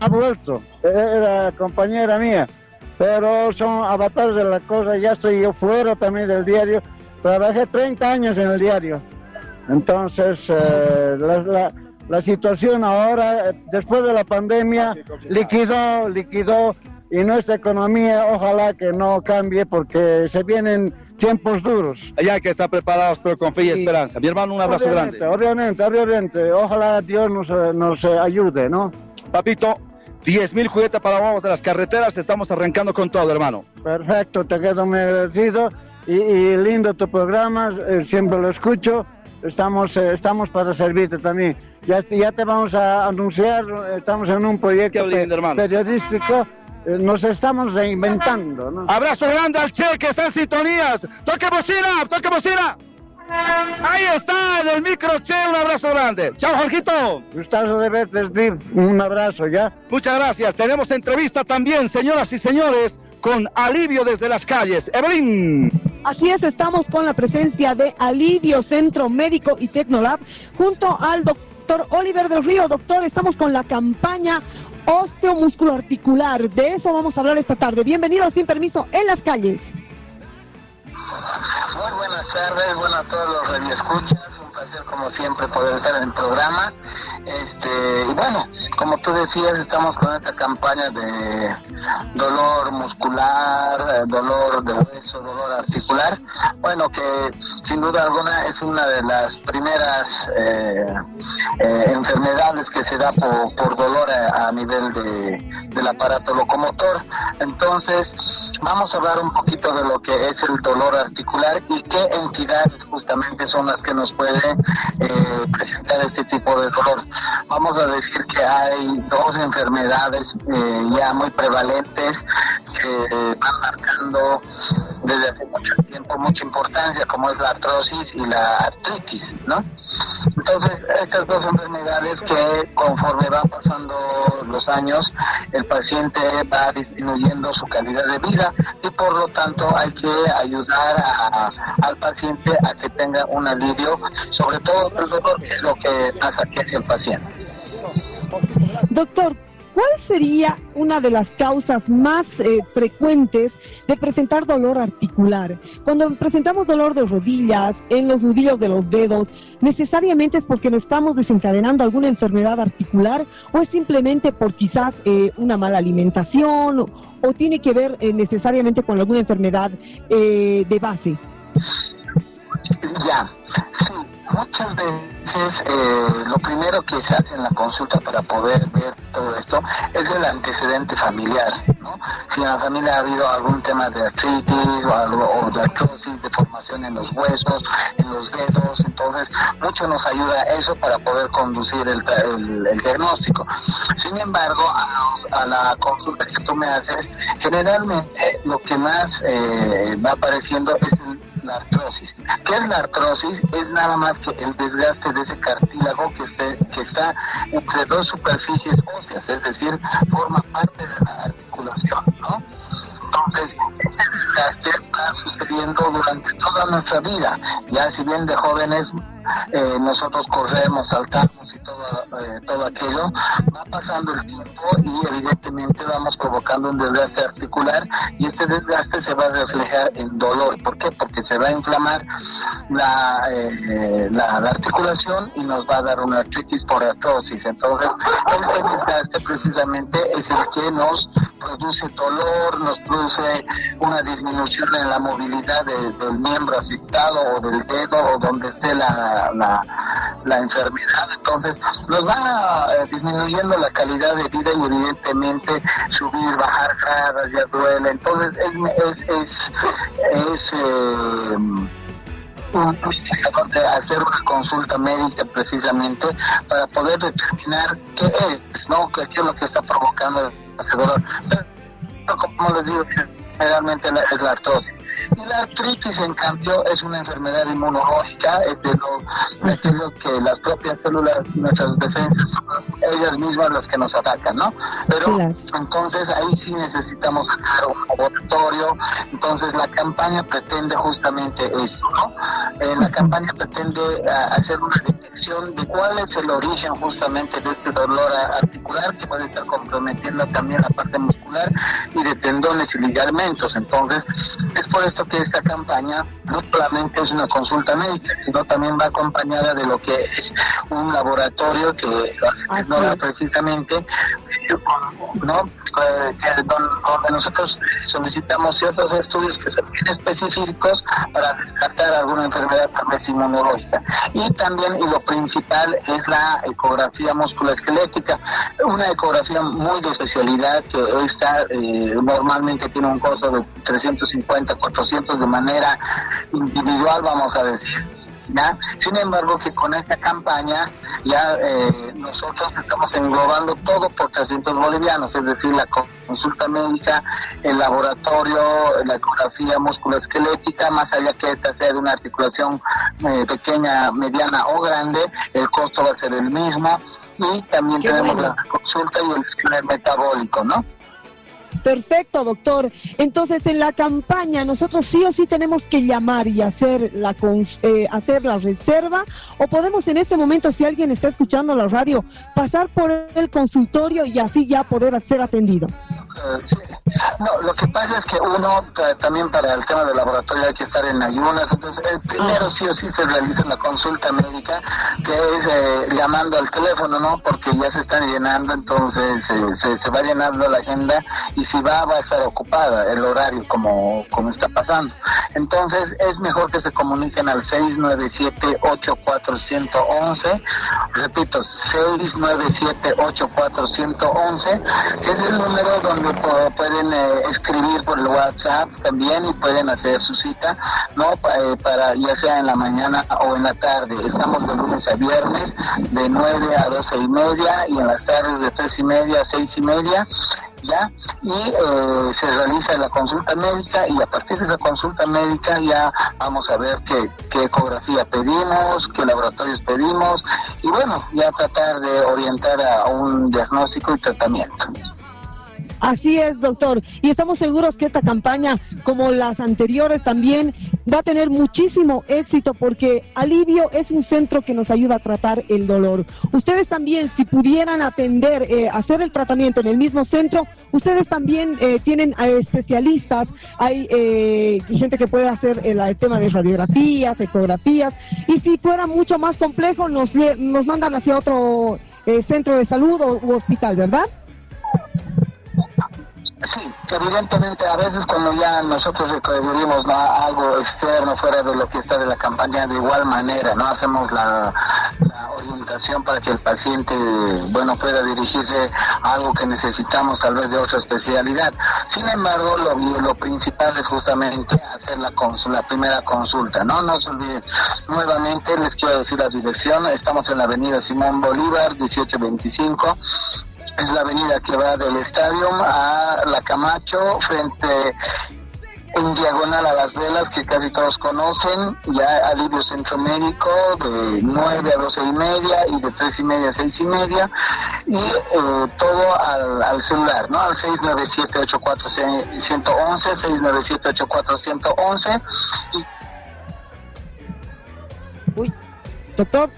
Ha vuelto, era compañera mía, pero son avatares de la cosa, ya estoy yo fuera también del diario, trabajé 30 años en el diario. Entonces, eh, la, la- la situación ahora, eh, después de la pandemia, liquidó, liquidó, y nuestra economía ojalá que no cambie porque se vienen tiempos duros. Allá que estar preparados, pero con fe y esperanza. Mi hermano, un abrazo Obviamente, grande. Obviamente, obviamente. Ojalá Dios nos, eh, nos eh, ayude, ¿no? Papito, 10 mil juguetes para vamos de las carreteras. Estamos arrancando con todo, hermano. Perfecto, te quedo muy agradecido y, y lindo tu programa, eh, siempre lo escucho. Estamos, eh, estamos para servirte también. Ya, ya te vamos a anunciar, estamos en un proyecto lindo, pe- periodístico, eh, nos estamos reinventando, ¿no? Abrazo grande al Che que está en sintonías. ¡Toque bocina! ¡Toque bocina! Ahí está, en el micro Che, un abrazo grande. Chao, Jorgito. Gustazo de verte, Steve. Un abrazo, ¿ya? Muchas gracias. Tenemos entrevista también, señoras y señores, con Alivio desde las calles. Evelyn. Así es, estamos con la presencia de Alivio Centro Médico y Tecnolab junto al doctor Oliver del Río. Doctor, estamos con la campaña osteomusculoarticular. De eso vamos a hablar esta tarde. Bienvenidos sin permiso en las calles. Muy buenas tardes, bueno a todos los radioescuchas, un placer como siempre poder estar en el programa. Este, y bueno, como tú decías, estamos con esta campaña de dolor muscular, eh, dolor de hueso, dolor articular. Bueno, que sin duda alguna es una de las primeras eh, eh, enfermedades que se da por, dolor a, a nivel de, del aparato locomotor. Entonces, Vamos a hablar un poquito de lo que es el dolor articular y qué entidades justamente son las que nos pueden eh, presentar este tipo de dolor. Vamos a decir que hay dos enfermedades eh, ya muy prevalentes que eh, van marcando desde hace mucho tiempo mucha importancia, como es la artrosis y la artritis, ¿no? Entonces, estas dos enfermedades que conforme van pasando los años, el paciente va disminuyendo su calidad de vida y por lo tanto hay que ayudar a- al paciente a que tenga un alivio, sobre todo el dolor, que es lo que más aquece al paciente. Doctor, ¿cuál sería una de las causas más eh, frecuentes de presentar dolor articular? Cuando presentamos dolor de rodillas, en los nudillos de los dedos, ¿necesariamente es porque nos estamos desencadenando alguna enfermedad articular o es simplemente por quizás eh, una mala alimentación o, tiene que ver eh, necesariamente con alguna enfermedad eh, de base? Ya, muchas veces eh, lo primero que se hace en la consulta para poder ver todo esto es el antecedente familiar, ¿no? Si en la familia ha habido algún tema de artritis o, algo, o de artrosis, de formación en los huesos, en los dedos, entonces mucho nos ayuda eso para poder conducir el- el diagnóstico. Sin embargo, a, a la consulta que tú me haces, generalmente lo que más eh, va apareciendo es el la artrosis. ¿Qué es la artrosis? Es nada más que el desgaste de ese cartílago que, está entre dos superficies óseas, es decir, forma parte de la articulación, ¿no? Entonces, ese desgaste va sucediendo durante toda nuestra vida. Ya si bien de jóvenes eh, nosotros corremos, saltamos todo, eh, todo aquello, va pasando el tiempo y evidentemente vamos provocando un desgaste articular y este desgaste se va a reflejar en dolor. ¿Por qué? Porque se va a inflamar la, eh, la, la articulación y nos va a dar una artritis por artrosis. Entonces, este desgaste precisamente es el que nos produce dolor, nos produce una disminución en la movilidad de- del miembro afectado o del dedo o donde esté la, la, la enfermedad. Entonces, nos va eh, disminuyendo la calidad de vida y evidentemente subir, bajar gradas ya duele. Entonces, es, es, eh, un de hacer una consulta médica precisamente para poder determinar qué es, ¿no? ¿Qué, es lo que está provocando ese dolor? Pero, como les digo, generalmente es la artrosis. Y la artritis, en cambio, es una enfermedad inmunológica, es de lo, de aquello que las propias células, nuestras defensas, son ellas mismas las que nos atacan, ¿no? Pero entonces ahí sí necesitamos sacar un laboratorio, entonces la campaña pretende justamente eso, ¿no? Eh, la campaña pretende ah, hacer una detección de cuál es el origen justamente de este dolor articular que puede estar comprometiendo también la parte muscular y de tendones y ligamentos. Entonces, es por que esta campaña no solamente es una consulta médica, sino también va acompañada de lo que es un laboratorio que no precisamente ¿no? Que don- donde nosotros solicitamos ciertos estudios que son bien específicos para descartar alguna enfermedad tal vez inmunológica. Y también, y lo principal, es la ecografía musculoesquelética, una ecografía muy de especialidad que esta eh, normalmente tiene un costo de 350, 400 de manera individual, vamos a decir. ¿Ya? Sin embargo, que con esta campaña ya eh, nosotros estamos englobando todo por 300 bolivianos, es decir, la consulta médica, el laboratorio, la ecografía musculoesquelética, más allá que esta sea de una articulación eh, pequeña, mediana o grande, el costo va a ser el mismo. Y también Qué tenemos bueno. la consulta y el escáner metabólico, ¿no? Perfecto, doctor. Entonces, en la campaña, nosotros sí o sí tenemos que llamar y hacer la eh, hacer la reserva, o podemos en este momento, si alguien está escuchando la radio, pasar por el consultorio y así ya poder ser atendido. No, lo que pasa es que uno ta- también para el tema del laboratorio hay que estar en ayunas, entonces primero sí o sí se realiza la consulta médica, que es eh, llamando al teléfono, ¿no? Porque ya se están llenando, entonces eh, se, se va llenando la agenda y si va, va a estar ocupada el horario como, como está pasando. Entonces es mejor que se comuniquen al 697-8411, repito, 697-8411, que es el número donde pueden eh, escribir por el WhatsApp también y pueden hacer su cita, ¿no? Eh, para ya sea en la mañana o en la tarde. Estamos de lunes a viernes de 9 a 12 y media y en las tardes de 3 y media a 6 y media. ¿Ya? Y eh, se realiza la consulta médica y a partir de esa consulta médica ya vamos a ver qué, qué ecografía pedimos, qué laboratorios pedimos y bueno, ya tratar de orientar a un diagnóstico y tratamiento. Así es, doctor. Y estamos seguros que esta campaña, como las anteriores también, va a tener muchísimo éxito porque Alivio es un centro que nos ayuda a tratar el dolor. Ustedes también, si pudieran atender, eh, hacer el tratamiento en el mismo centro, ustedes también eh, tienen eh, especialistas, hay eh, gente que puede hacer el, tema de radiografías, ecografías, y si fuera mucho más complejo, nos, nos mandan hacia otro eh, centro de salud o u hospital, ¿verdad? Sí, evidentemente a veces cuando ya nosotros requerimos ¿no? algo externo fuera de lo que está de la campaña, de igual manera, no hacemos la, orientación para que el paciente, bueno, pueda dirigirse a algo que necesitamos tal vez de otra especialidad. Sin embargo, lo, lo principal es justamente hacer la, la primera consulta, ¿no? No se olviden. Nuevamente les quiero decir la dirección, estamos en la avenida Simón Bolívar, 1825 es la avenida que va del estadio a la Camacho frente en diagonal a las velas que casi todos conocen, ya alivio centro médico de 9 a 12 y media y de 3 y media a 6 y media y eh, todo al, al celular, ¿no? Al 697-84111, 697-84111 y Uy, doctor,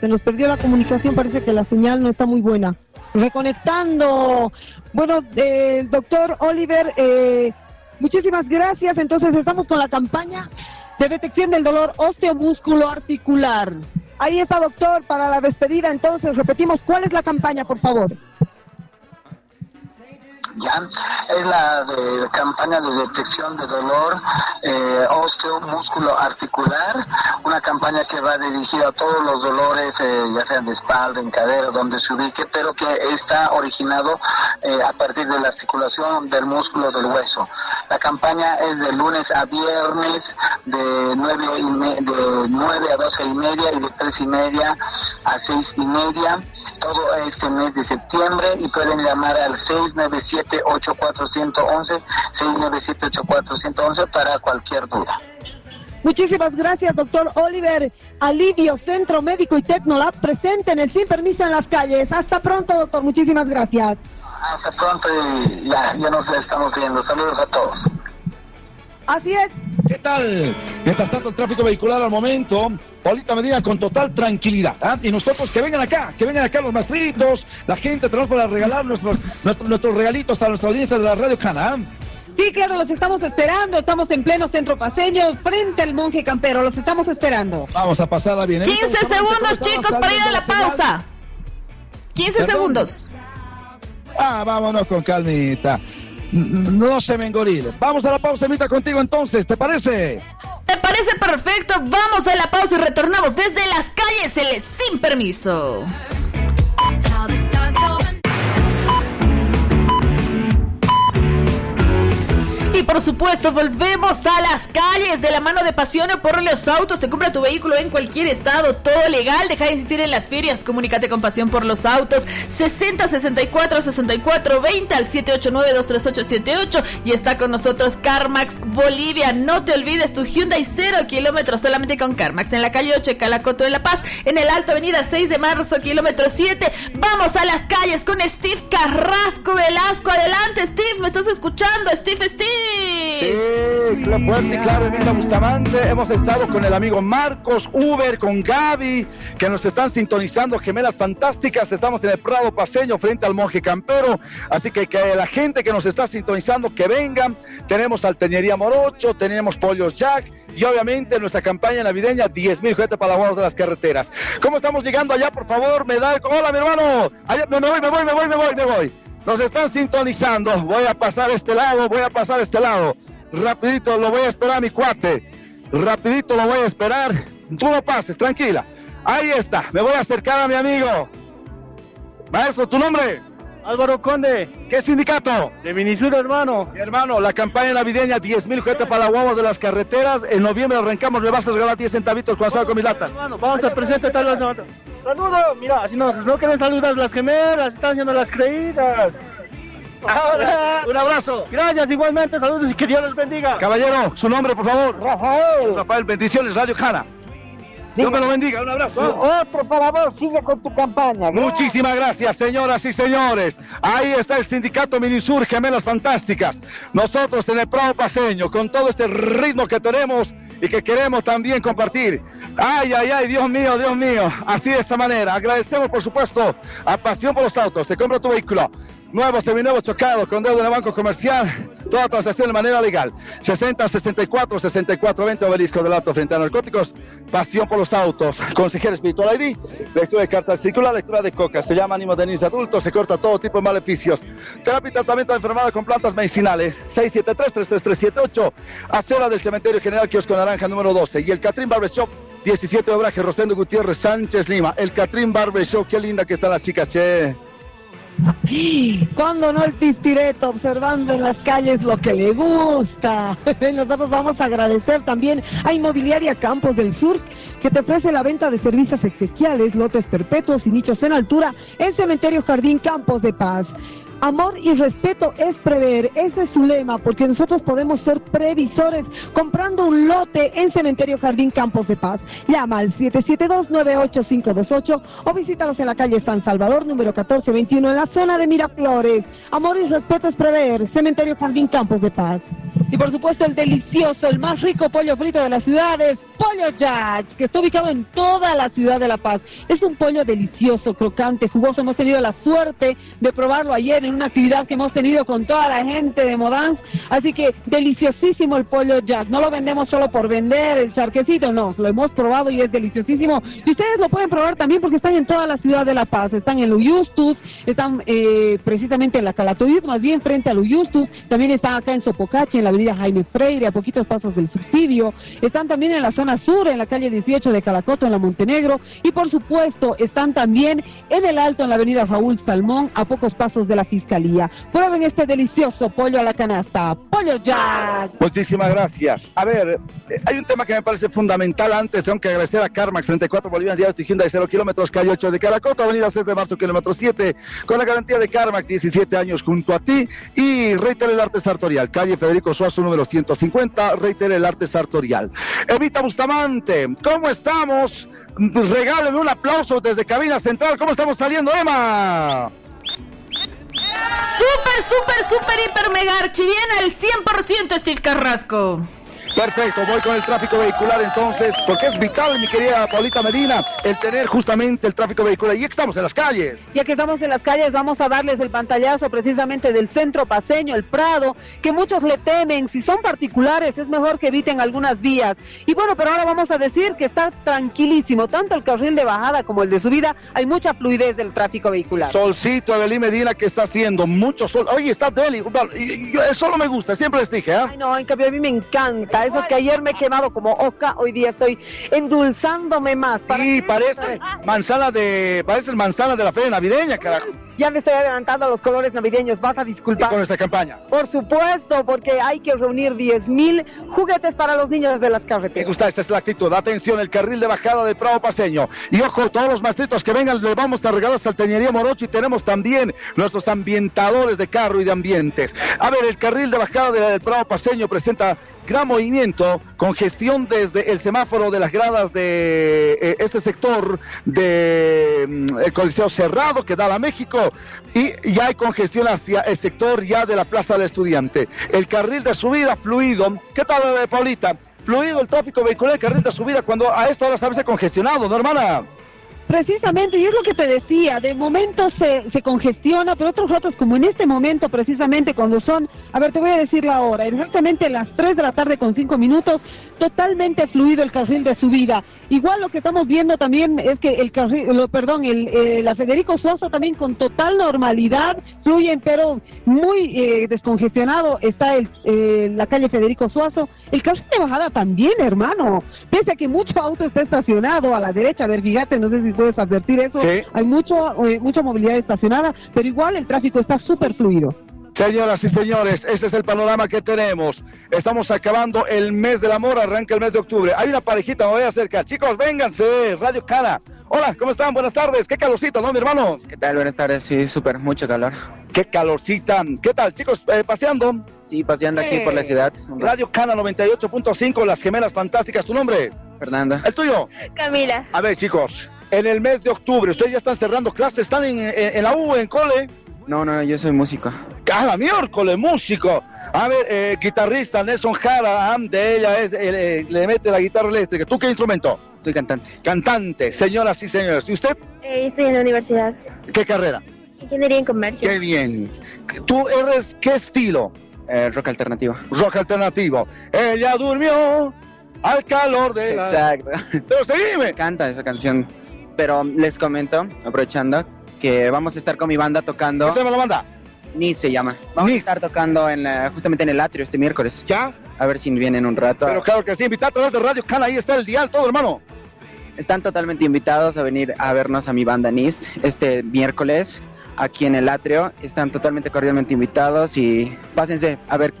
se nos perdió la comunicación, parece que la señal no está muy buena. Reconectando. Bueno, eh, doctor Oliver, eh, muchísimas gracias. Entonces estamos con la campaña de detección del dolor osteomúsculo articular. Ahí está, doctor, para la despedida. Entonces, repetimos, ¿cuál es la campaña, por favor? Ya es la de campaña de detección de dolor eh, osteomúsculo articular una campaña que va dirigida a todos los dolores eh, ya sean de espalda en cadera donde se ubique pero que está originado eh, a partir de la articulación del músculo del hueso. La campaña es de lunes a viernes de 9 y me- de 9 a 12 y media y de 3 y media a 6 y media todo este mes de septiembre y pueden llamar al 697-8411, 697-8411 para cualquier duda. Muchísimas gracias, doctor Oliver. Alivio, Centro Médico y Tecnolab presente en el Sin Permiso en las calles. Hasta pronto, doctor. Muchísimas gracias. Hasta pronto y ya, ya nos estamos viendo. Saludos a todos. Así es. ¿Qué tal? Mientras tanto, el tráfico vehicular al momento. Paulita Medina con total tranquilidad. ¿ah? Y nosotros que vengan acá, que vengan acá los maestritos, la gente, tenemos para regalar nuestros, nuestros, nuestros regalitos a nuestra audiencia de la Radio Cana. ¿ah? Sí, claro, los estamos esperando. Estamos en pleno centro paseño, frente al monje campero. Los estamos esperando. Vamos a pasarla bien. 15 segundos, chicos, para ir a la pausa. 15 Perdón. segundos. Ah, vámonos con calmita. No se me engorile. Vamos a la pausa, Emita, contigo entonces, ¿te parece? Me parece perfecto. Vamos a la pausa y retornamos desde las calles sin permiso. Y por supuesto, volvemos a las calles de la mano de Pasión por los autos. Te compra tu vehículo en cualquier estado, todo legal. Deja de insistir en las ferias. Comunícate con Pasión por los autos. 60 64 64 20 al 789 238 78 Y está con nosotros Carmax Bolivia. No te olvides tu Hyundai 0 kilómetros solamente con Carmax. En la calle 8 de Calacoto de La Paz. En el Alto Avenida 6 de marzo, kilómetro 7. Vamos a las calles con Steve Carrasco Velasco. Adelante, Steve. ¿Me estás escuchando? Steve, Steve. Sí, fuerte y claro, Emita Bustamante. Hemos estado con el amigo Marcos Uber, con Gaby, que nos están sintonizando, gemelas fantásticas. Estamos en el Prado Paseño frente al Monje Campero. Así que que la gente que nos está sintonizando, que vengan. Tenemos Alteñería Morocho, tenemos Pollos Jack y obviamente nuestra campaña navideña, 10 mil juguetes para la guarda de las carreteras. ¿Cómo estamos llegando allá? Por favor, me da. Hola, mi hermano. Allá, me voy, me voy, me voy, me voy, me voy. Nos están sintonizando. Voy a pasar este lado, voy a pasar este lado. Rapidito lo voy a esperar, mi cuate. Rapidito lo voy a esperar. Tú no pases, tranquila. Ahí está. Me voy a acercar a mi amigo. Maestro, ¿tu nombre? Álvaro Conde. ¿Qué sindicato? De Minisur, hermano. Mi hermano, la campaña navideña, 10 mil juguetes para la guagua de las carreteras. En noviembre arrancamos, me vas a regalar 10 centavitos con asado con mis latas. Hermano, vamos a presentar tal nosotros. Saludos, mira, si no, no quieren saludar las gemelas, están haciendo las creídas. Ahora, Un abrazo. Gracias, igualmente, saludos y que Dios los bendiga. Caballero, su nombre, por favor. Rafael. Rafael, bendiciones, Radio Jana. Dios me lo bendiga, un abrazo. Otro para vos, sigue con tu campaña. Muchísimas gracias, señoras y señores. Ahí está el sindicato Minisur Gemelas Fantásticas. Nosotros en el Prado Paseño, con todo este ritmo que tenemos y que queremos también compartir. Ay, ay, ay, Dios mío, Dios mío. Así de esta manera. Agradecemos, por supuesto, a Pasión por los Autos. Te compra tu vehículo. Nuevo, seminuevo, chocado, con deuda el banco comercial. Toda transacción de manera legal. 60 64 64 20 Obelisco del Alto frente a narcóticos. Pasión por los autos. Consejero espiritual ID. Lectura de cartas circular, lectura de coca. Se llama ánimo de niños adultos. Se corta todo tipo de maleficios. Terapia y tratamiento de enfermedad con plantas medicinales. 673-33378. Acera del Cementerio General Kiosco Naranja número 12. Y el Catrín Barbershop 17 de Obraje, Rosendo Gutiérrez Sánchez Lima. El Catrín Barbershop. Qué linda que están las chicas, che. Cuando no el pispireto, observando en las calles lo que le gusta. Nosotros vamos a agradecer también a Inmobiliaria Campos del Sur, que te ofrece la venta de servicios exequiales, lotes perpetuos y nichos en altura en Cementerio Jardín Campos de Paz. Amor y respeto es prever, ese es su lema, porque nosotros podemos ser previsores comprando un lote en Cementerio Jardín Campos de Paz. Llama al 772-98528 o visítanos en la calle San Salvador, número 1421, en la zona de Miraflores. Amor y respeto es prever, Cementerio Jardín Campos de Paz. Y por supuesto el delicioso, el más rico pollo frito de la ciudad es Pollo Jack, que está ubicado en toda la ciudad de La Paz. Es un pollo delicioso, crocante, jugoso. Hemos tenido la suerte de probarlo ayer en una actividad que hemos tenido con toda la gente de Modans. Así que deliciosísimo el pollo Jack. No lo vendemos solo por vender el charquecito, no. Lo hemos probado y es deliciosísimo. Y ustedes lo pueden probar también porque están en toda la ciudad de La Paz. Están en Luyustus, están eh, precisamente en la Calatayud, más bien frente a Luyustus. También están acá en Sopocache, en la avenida Jaime Freire, a poquitos pasos del subsidio. Están también en la zona sur, en la calle 18 de Calacoto, en la Montenegro. Y por supuesto, están también en el Alto, en la avenida Raúl Salmón, a pocos pasos de la Fiscalía. Prueben este delicioso pollo a la canasta. Pollo Jack. Muchísimas gracias. A ver, eh, hay un tema que me parece fundamental. Antes tengo que agradecer a Carmax 34 Bolivianos Diarios y Hyundai 0 kilómetros, calle 8 de Caracoto, avenida 6 de marzo, kilómetro 7, con la garantía de Carmax, 17 años junto a ti. Y Reiter el Arte Sartorial, calle Federico Suazo, número 150, Reiter el Arte Sartorial. Evita Bustamante, ¿cómo estamos? Regáleme un aplauso desde Cabina Central. ¿Cómo estamos saliendo, Emma? Súper, súper, súper, hiper, mega archiviena al 100% Steve Carrasco. Perfecto, voy con el tráfico vehicular entonces, porque es vital, mi querida Paulita Medina, el tener justamente el tráfico vehicular. Y estamos en las calles. Ya que estamos en las calles, vamos a darles el pantallazo precisamente del centro paseño, el Prado, que muchos le temen. Si son particulares, es mejor que eviten algunas vías. Y bueno, pero ahora vamos a decir que está tranquilísimo, tanto el carril de bajada como el de subida. Hay mucha fluidez del tráfico vehicular. Solcito, Evelyn Medina, que está haciendo mucho sol. Oye, está Deli. Bueno, y- yo- eso no me gusta, siempre les dije, ¿ah? Ay, no, en cambio a mí me encanta. Eso que ayer me he quemado como oca, hoy día estoy endulzándome más. Sí, parece manzana de, parece manzana de la feria navideña, carajo. Ya me estoy adelantando a los colores navideños, vas a disculpar. Con esta campaña. Por supuesto, porque hay que reunir 10 mil juguetes para los niños de las Me carreteras. gusta, esta es la actitud. Atención, el carril de bajada del Prado Paseño. Y ojo, todos los maestritos que vengan, les vamos a regalar Salteñería Morocho y tenemos también nuestros ambientadores de carro y de ambientes. A ver, el carril de bajada del Prado Paseño presenta gran movimiento, congestión desde el semáforo de las gradas de eh, este sector de mm, el Coliseo Cerrado que da a México y ya hay congestión hacia el sector ya de la Plaza del Estudiante. El carril de subida fluido. ¿Qué tal, eh, Paulita? Fluido el tráfico vehicular, el carril de subida cuando a esta hora se veces congestionado, ¿no, hermana? Precisamente, y es lo que te decía, de momento se, se congestiona, pero otros ratos, como en este momento, precisamente cuando son, a ver, te voy a decir la hora, exactamente las 3 de la tarde con 5 minutos, totalmente fluido el carril de subida. Igual lo que estamos viendo también es que el carril, lo- perdón, el, eh, la Federico Suazo también con total normalidad fluyen, pero muy eh, descongestionado está el, eh, la calle Federico Suazo. El carril de bajada también, hermano. Pese a que mucho auto está estacionado a la derecha, a ver, fíjate, no sé si puedes advertir eso. Sí. Hay mucho, eh, mucha movilidad estacionada, pero igual el tráfico está súper fluido. Señoras y señores, este es el panorama que tenemos. Estamos acabando el mes del amor, arranca el mes de octubre. Hay una parejita, me voy a acercar. Chicos, vénganse, Radio Cana. Hola, ¿cómo están? Buenas tardes. Qué calorcito, ¿no, mi hermano? ¿Qué tal? Buenas tardes, sí, súper, mucho calor. Qué calorcita. ¿Qué tal, chicos? Eh, ¿Paseando? Sí, paseando aquí por la ciudad. Radio Cana 98.5, Las Gemelas Fantásticas. ¿Tu nombre? Fernando. ¿El tuyo? Camila. A ver, chicos, en el mes de octubre, ustedes ya están cerrando clases, están en, en- en la U, en cole. No, no, yo soy músico. ¡Cada miércoles, músico! A ver, eh, guitarrista Nelson Jara, de ella es, eh, le mete la guitarra eléctrica. ¿Tú qué instrumento? Soy cantante. Cantante, señoras y señores. ¿Y usted Eh, estoy en la universidad. qué carrera? Ingeniería en comercio. Qué bien. ¿Tú eres qué estilo? Eh, rock alternativo. Rock alternativo. Ella durmió al calor de la... Exacto. Pero seguime. Canta esa canción. Pero les comento, aprovechando, que vamos a estar con mi banda tocando. ¿Qué se llama la banda? Ni se llama. Vamos a estar tocando en la- justamente en el atrio este miércoles. ¿Ya? A ver si vienen un rato. Pero claro que sí, invita a través de Radio Cana, ahí está el dial, todo hermano. Están totalmente invitados a venir a vernos a mi banda NIS este miércoles aquí en el atrio. Están totalmente cordialmente invitados y pásense a ver.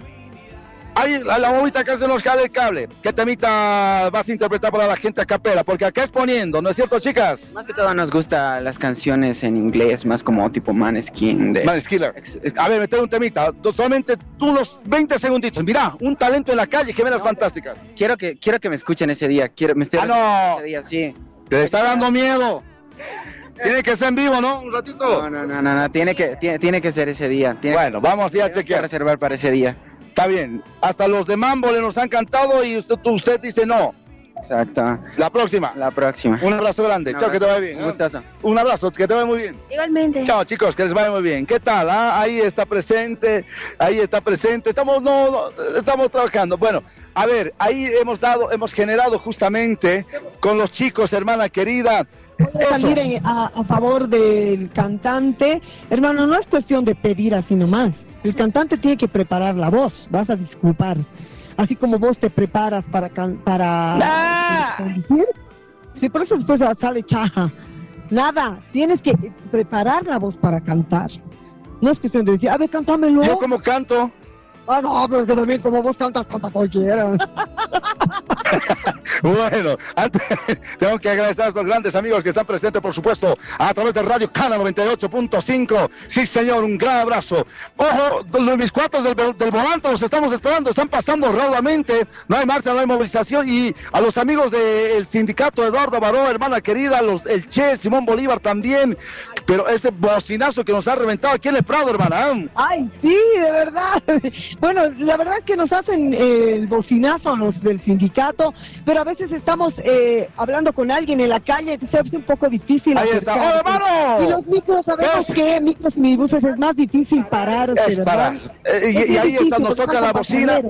Ahí la, la bobita que se nos jale el cable. ¿Qué temita vas a interpretar para la gente a capela? Porque acá es poniendo, ¿no es cierto, chicas? Más que todo nos gusta las canciones en inglés, más como tipo Maneskin. De... Maneskin. A ver, meter un temita. Solamente tú unos 20 segunditos. Mirá, un talento en la calle, gemelas fantásticas. Quiero que quiero que me escuchen ese día. Quiero, me estoy Ah, no. ese día, sí. Te está dando miedo. Tiene que ser en vivo, ¿no? Un ratito. No, no, no, no, no, tiene que tiene, tiene que ser ese día. Tiene- Bueno, vamos ya a tenemos que chequear. reservar para ese día. Está bien. Hasta los de Mambo le nos han cantado y usted, usted dice no. Exacto. La próxima. La próxima. Un abrazo grande. Un Chao, que te vaya bien. Un ¿eh? gustazo. Un abrazo, que te vaya muy bien. Igualmente. Chao chicos, que les vaya muy bien. ¿Qué tal? ah? Ahí está presente, ahí está presente. Estamos, no, no, estamos trabajando. Bueno, a ver, ahí hemos dado, hemos generado justamente con los chicos, hermana querida. En- a, a favor del cantante. Hermano, no es cuestión de pedir así nomás. El cantante tiene que preparar la voz, vas a disculpar. Así como vos te preparas para can- para conducir. Sí, por eso después sale chaja. Nada, tienes que preparar la voz para cantar. No es cuestión de decir, a ver, cántamelo. Yo como canto. Ah, no, pero que también como vos cantas, canta cualquiera. bueno, antes tengo que agradecer a estos grandes amigos que están presentes, por supuesto, a través de Radio Cana 98.5. Sí, señor, un gran abrazo. Ojo, los- mis cuatos del, del volante los estamos esperando, están pasando raudamente, no hay marcha, no hay movilización. Y a los amigos del sindicato Eduardo Baró, hermana querida, los, el Che, Simón Bolívar también, pero ese bocinazo que nos ha reventado aquí en el Prado, hermana. Ay, sí, de verdad. Bueno, la verdad es que nos hacen eh, el bocinazo los del sindicato, pero a veces estamos eh, hablando con alguien en la calle, que se hace un poco difícil. Ahí está. ¡Oh, hermano! Y los micros, sabemos que micros y minibuses es más difícil parar. Es parar. Eh, y, y ahí está, nos toca la bocina.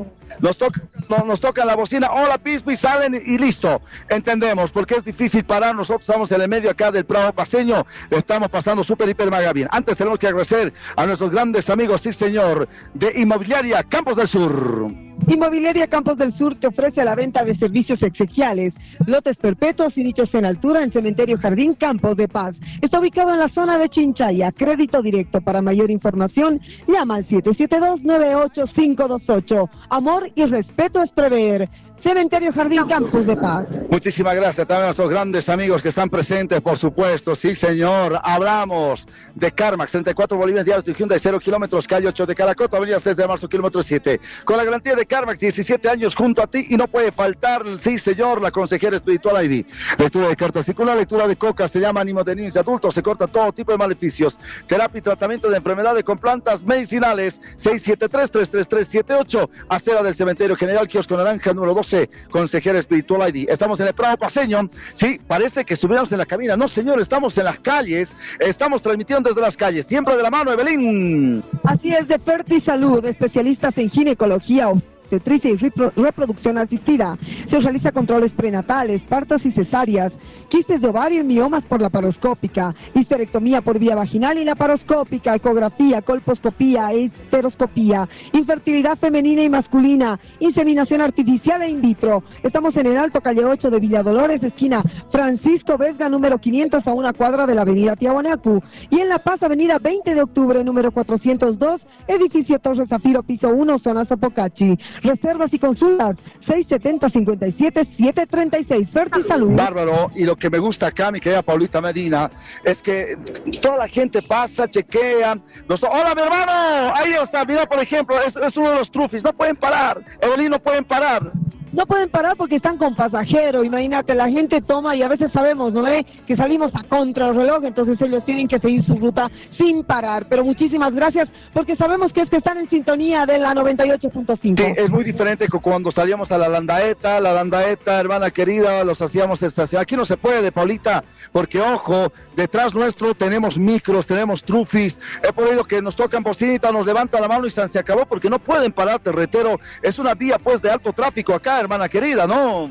Nos toca, no- nos toca la bocina. Hola, Pispi, salen y, y listo. Entendemos, porque es difícil parar. Nosotros estamos en el medio acá del Prado Paseño. Estamos pasando súper, hiper, mega bien. Antes tenemos que agradecer a nuestros grandes amigos, sí, señor, de Inmobiliaria Campos del Sur. Inmobiliaria Campos del Sur te ofrece la venta de servicios exequiales, lotes perpetuos y nichos en altura en Cementerio Jardín Campos de Paz. Está ubicado en la zona de Chinchaya. Crédito directo. Para mayor información, llama al 772-98528. Amor y respeto es prever. Cementerio Jardín Campos de Paz. Muchísimas gracias también a nuestros grandes amigos que están presentes, por supuesto. Sí, señor. Hablamos de Carmax, 34 bolívares diarios de Hyundai, 0 kilómetros, calle 8 de Caracota, avenida 6 de marzo, kilómetro 7. Con la garantía de Carmax, 17 años junto a ti y no puede faltar, sí, señor, la consejera espiritual ID. Lectura de cartas circular, lectura de coca, se llama ánimo de niños y adultos, se corta todo tipo de maleficios. Terapia y tratamiento de enfermedades con plantas medicinales, 673-33378, acera del cementerio general, kiosco naranja, número 12, consejera espiritual ID. Estamos en el Prado Paseño, sí, parece que estuviéramos en la cabina. No, señor, estamos en las calles, estamos transmitiendo desde las calles, siempre de la mano, Evelyn. Así es, de Ferti Salud, especialistas en ginecología, obstetricia y repro- reproducción asistida. Se realiza controles prenatales, partos y cesáreas, quistes de ovario y miomas por laparoscópica, histerectomía por vía vaginal y laparoscópica, ecografía, colposcopía, esteroscopía, infertilidad femenina y masculina, inseminación artificial e in vitro. Estamos en el Alto Calle 8 de Villadolores, esquina Francisco Vesga, número 500, a una cuadra de la avenida Tiahuanacu. Y en La Paz, avenida 20 de octubre, número 402, edificio Torre Zafiro, piso 1, zona Zapocachi. Reservas y consultas, 670-57-736. Ferti Salud. Bárbaro, y lo que me gusta acá, mi querida Paulita Medina, es que toda la gente pasa, chequea. los- Hola, mi hermano, ahí está, mira, por ejemplo, es, es uno de los trufis, no pueden parar, Evelyn, no pueden parar. No pueden parar porque están con pasajero, imagínate, la gente toma y a veces sabemos, ¿no ve? Que salimos a contra el reloj, entonces ellos tienen que seguir su ruta sin parar. Pero muchísimas gracias porque sabemos que es que están en sintonía de la 98.5. Sí, es muy diferente que cuando salíamos a la Landaeta, la Landaeta, hermana querida, los hacíamos estacionar. Aquí no se puede, Paulita, porque ojo, detrás nuestro tenemos micros, tenemos trufis. Es por ello que nos tocan bocinitas, nos levantan la mano y se acabó porque no pueden parar, terretero. Es una vía pues de alto tráfico acá, hermana querida, ¿no?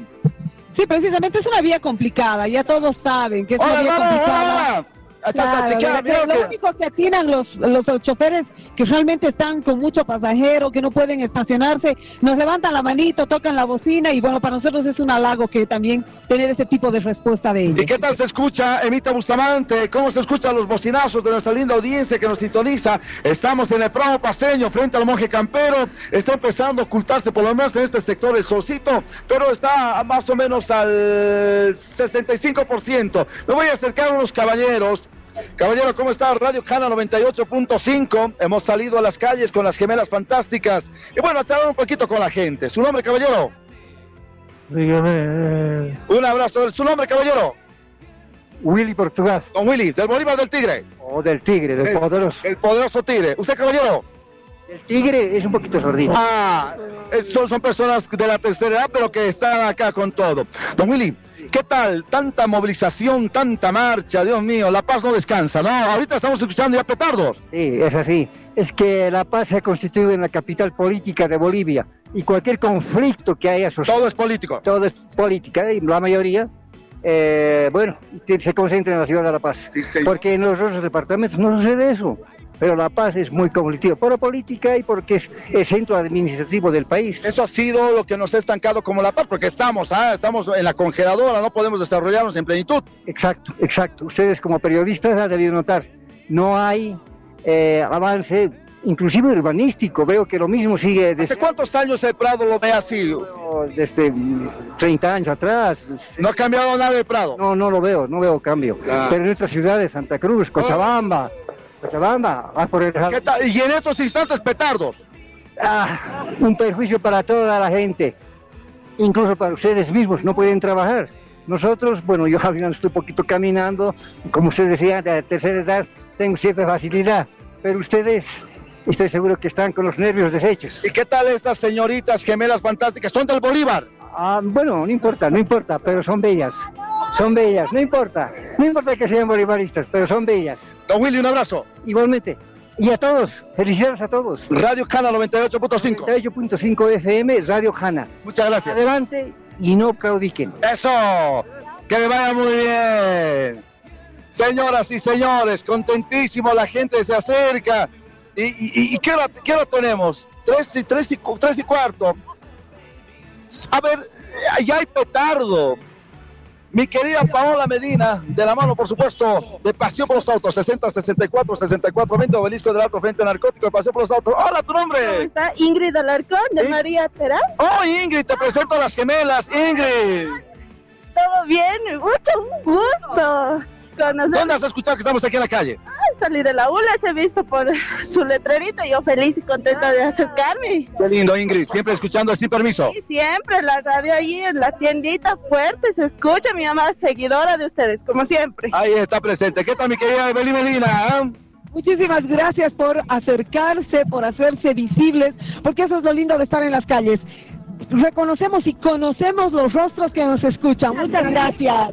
Sí, precisamente es una vía complicada, ya todos saben que es Hola, una vía complicada. hola. Hasta- hasta Claro, chequear, lo que- mira lo que- único que atinan los, los choferes que realmente están con mucho pasajero, que no pueden estacionarse, nos levantan la manito, tocan la bocina y bueno, para nosotros es un halago que también tener ese tipo de respuesta de ellos. ¿Y qué tal se escucha, Emita Bustamante? ¿Cómo se escuchan los bocinazos de nuestra linda audiencia que nos sintoniza? Estamos en el Prado Paseño, frente al monje campero. Está empezando a ocultarse, por lo menos en este sector, el solcito, pero está más o menos al 65%. Me voy a acercar a unos caballeros. Caballero, ¿cómo está? Radio Cana 98.5. Hemos salido a las calles con las gemelas fantásticas. Y bueno, a charlar un poquito con la gente. ¿Su nombre, caballero? Dígame, Un abrazo. ¿Su nombre, caballero? Willy Portugal. Don Willy, del Bolívar del Tigre. O del Tigre, del El- poderoso. El poderoso Tigre. ¿Usted, caballero? El Tigre es un poquito sordino. Ah, son, son personas de la tercera edad, pero que están acá con todo. Don Willy, ¿qué tal? Tanta movilización, tanta marcha, Dios mío, La Paz no descansa, ¿no? Ahorita estamos escuchando ya petardos. Sí, es así. Es que La Paz se ha constituido en la capital política de Bolivia y cualquier conflicto que haya... Todo es político. Todo es política y la mayoría, eh, bueno, se concentra en la ciudad de La Paz. Porque en los otros departamentos no sucede eso. Pero La Paz es muy conflictiva por la política y porque es el centro administrativo del país. Eso ha sido lo que nos ha estancado como La Paz, porque estamos, ah, estamos en la congeladora, no podemos desarrollarnos en plenitud. Exacto, exacto. Ustedes como periodistas han debido notar, no hay eh, avance inclusive urbanístico. Veo que lo mismo sigue ¿Hace cuántos años el Prado lo ve así? desde 30 años atrás. ¿No ha cambiado nada el Prado? No, no lo veo, no veo cambio. Ah. Pero en nuestras ciudades, Santa Cruz, Cochabamba, Cochabamba, va por el... ¿Qué tal? Y en estos instantes petardos. Ah, un perjuicio para toda la gente, incluso para ustedes mismos, no pueden trabajar. Nosotros, bueno, yo al final estoy un poquito caminando, como usted decía, de la tercera edad tengo cierta facilidad, pero ustedes estoy seguro que están con los nervios deshechos. ¿Y qué tal estas señoritas gemelas fantásticas? ¿Son del Bolívar? Ah, bueno, no importa, no importa, pero son bellas. Son bellas, no importa. No importa que sean bolivaristas, pero son bellas. Don Willy, un abrazo. Igualmente. Y a todos, felicidades a todos. Radio Cana 98.5. 98.5 FM, Radio Jana. Muchas gracias. Adelante y no claudiquen. Eso, que me vaya muy bien. Señoras y señores, contentísimo, la gente se acerca. ¿Y, y, y qué, hora, qué hora tenemos? Tres y, tres, y, tres y cuarto. A ver, allá hay petardo. Mi querida Paola Medina, de la mano, por supuesto, de Pasión por los Autos, 60, 64, 64, 20, obelisco del Alto Frente Narcótico de Pasión por los Autos. Hola, tu nombre. Está Ingrid Alarcón de ¿Sí? María Terán. Oh, Ingrid, te presento a las gemelas. Ingrid. Todo bien, mucho gusto. Conocer. ¿Dónde has escuchado que estamos aquí en la calle? Ay, salí de la ULA, he visto por su letrerito, yo feliz y contenta de acercarme. Qué lindo, Ingrid. Siempre escuchando sin permiso. Y siempre la radio ahí en la tiendita fuerte se escucha, mi mamá es seguidora de ustedes, como siempre. Ahí está presente. ¿Qué tal, mi querida Evelyn Medina? ah? Muchísimas gracias por acercarse, por hacerse visibles, porque eso es lo lindo de estar en las calles. Reconocemos y conocemos los rostros que nos escuchan. Muchas gracias.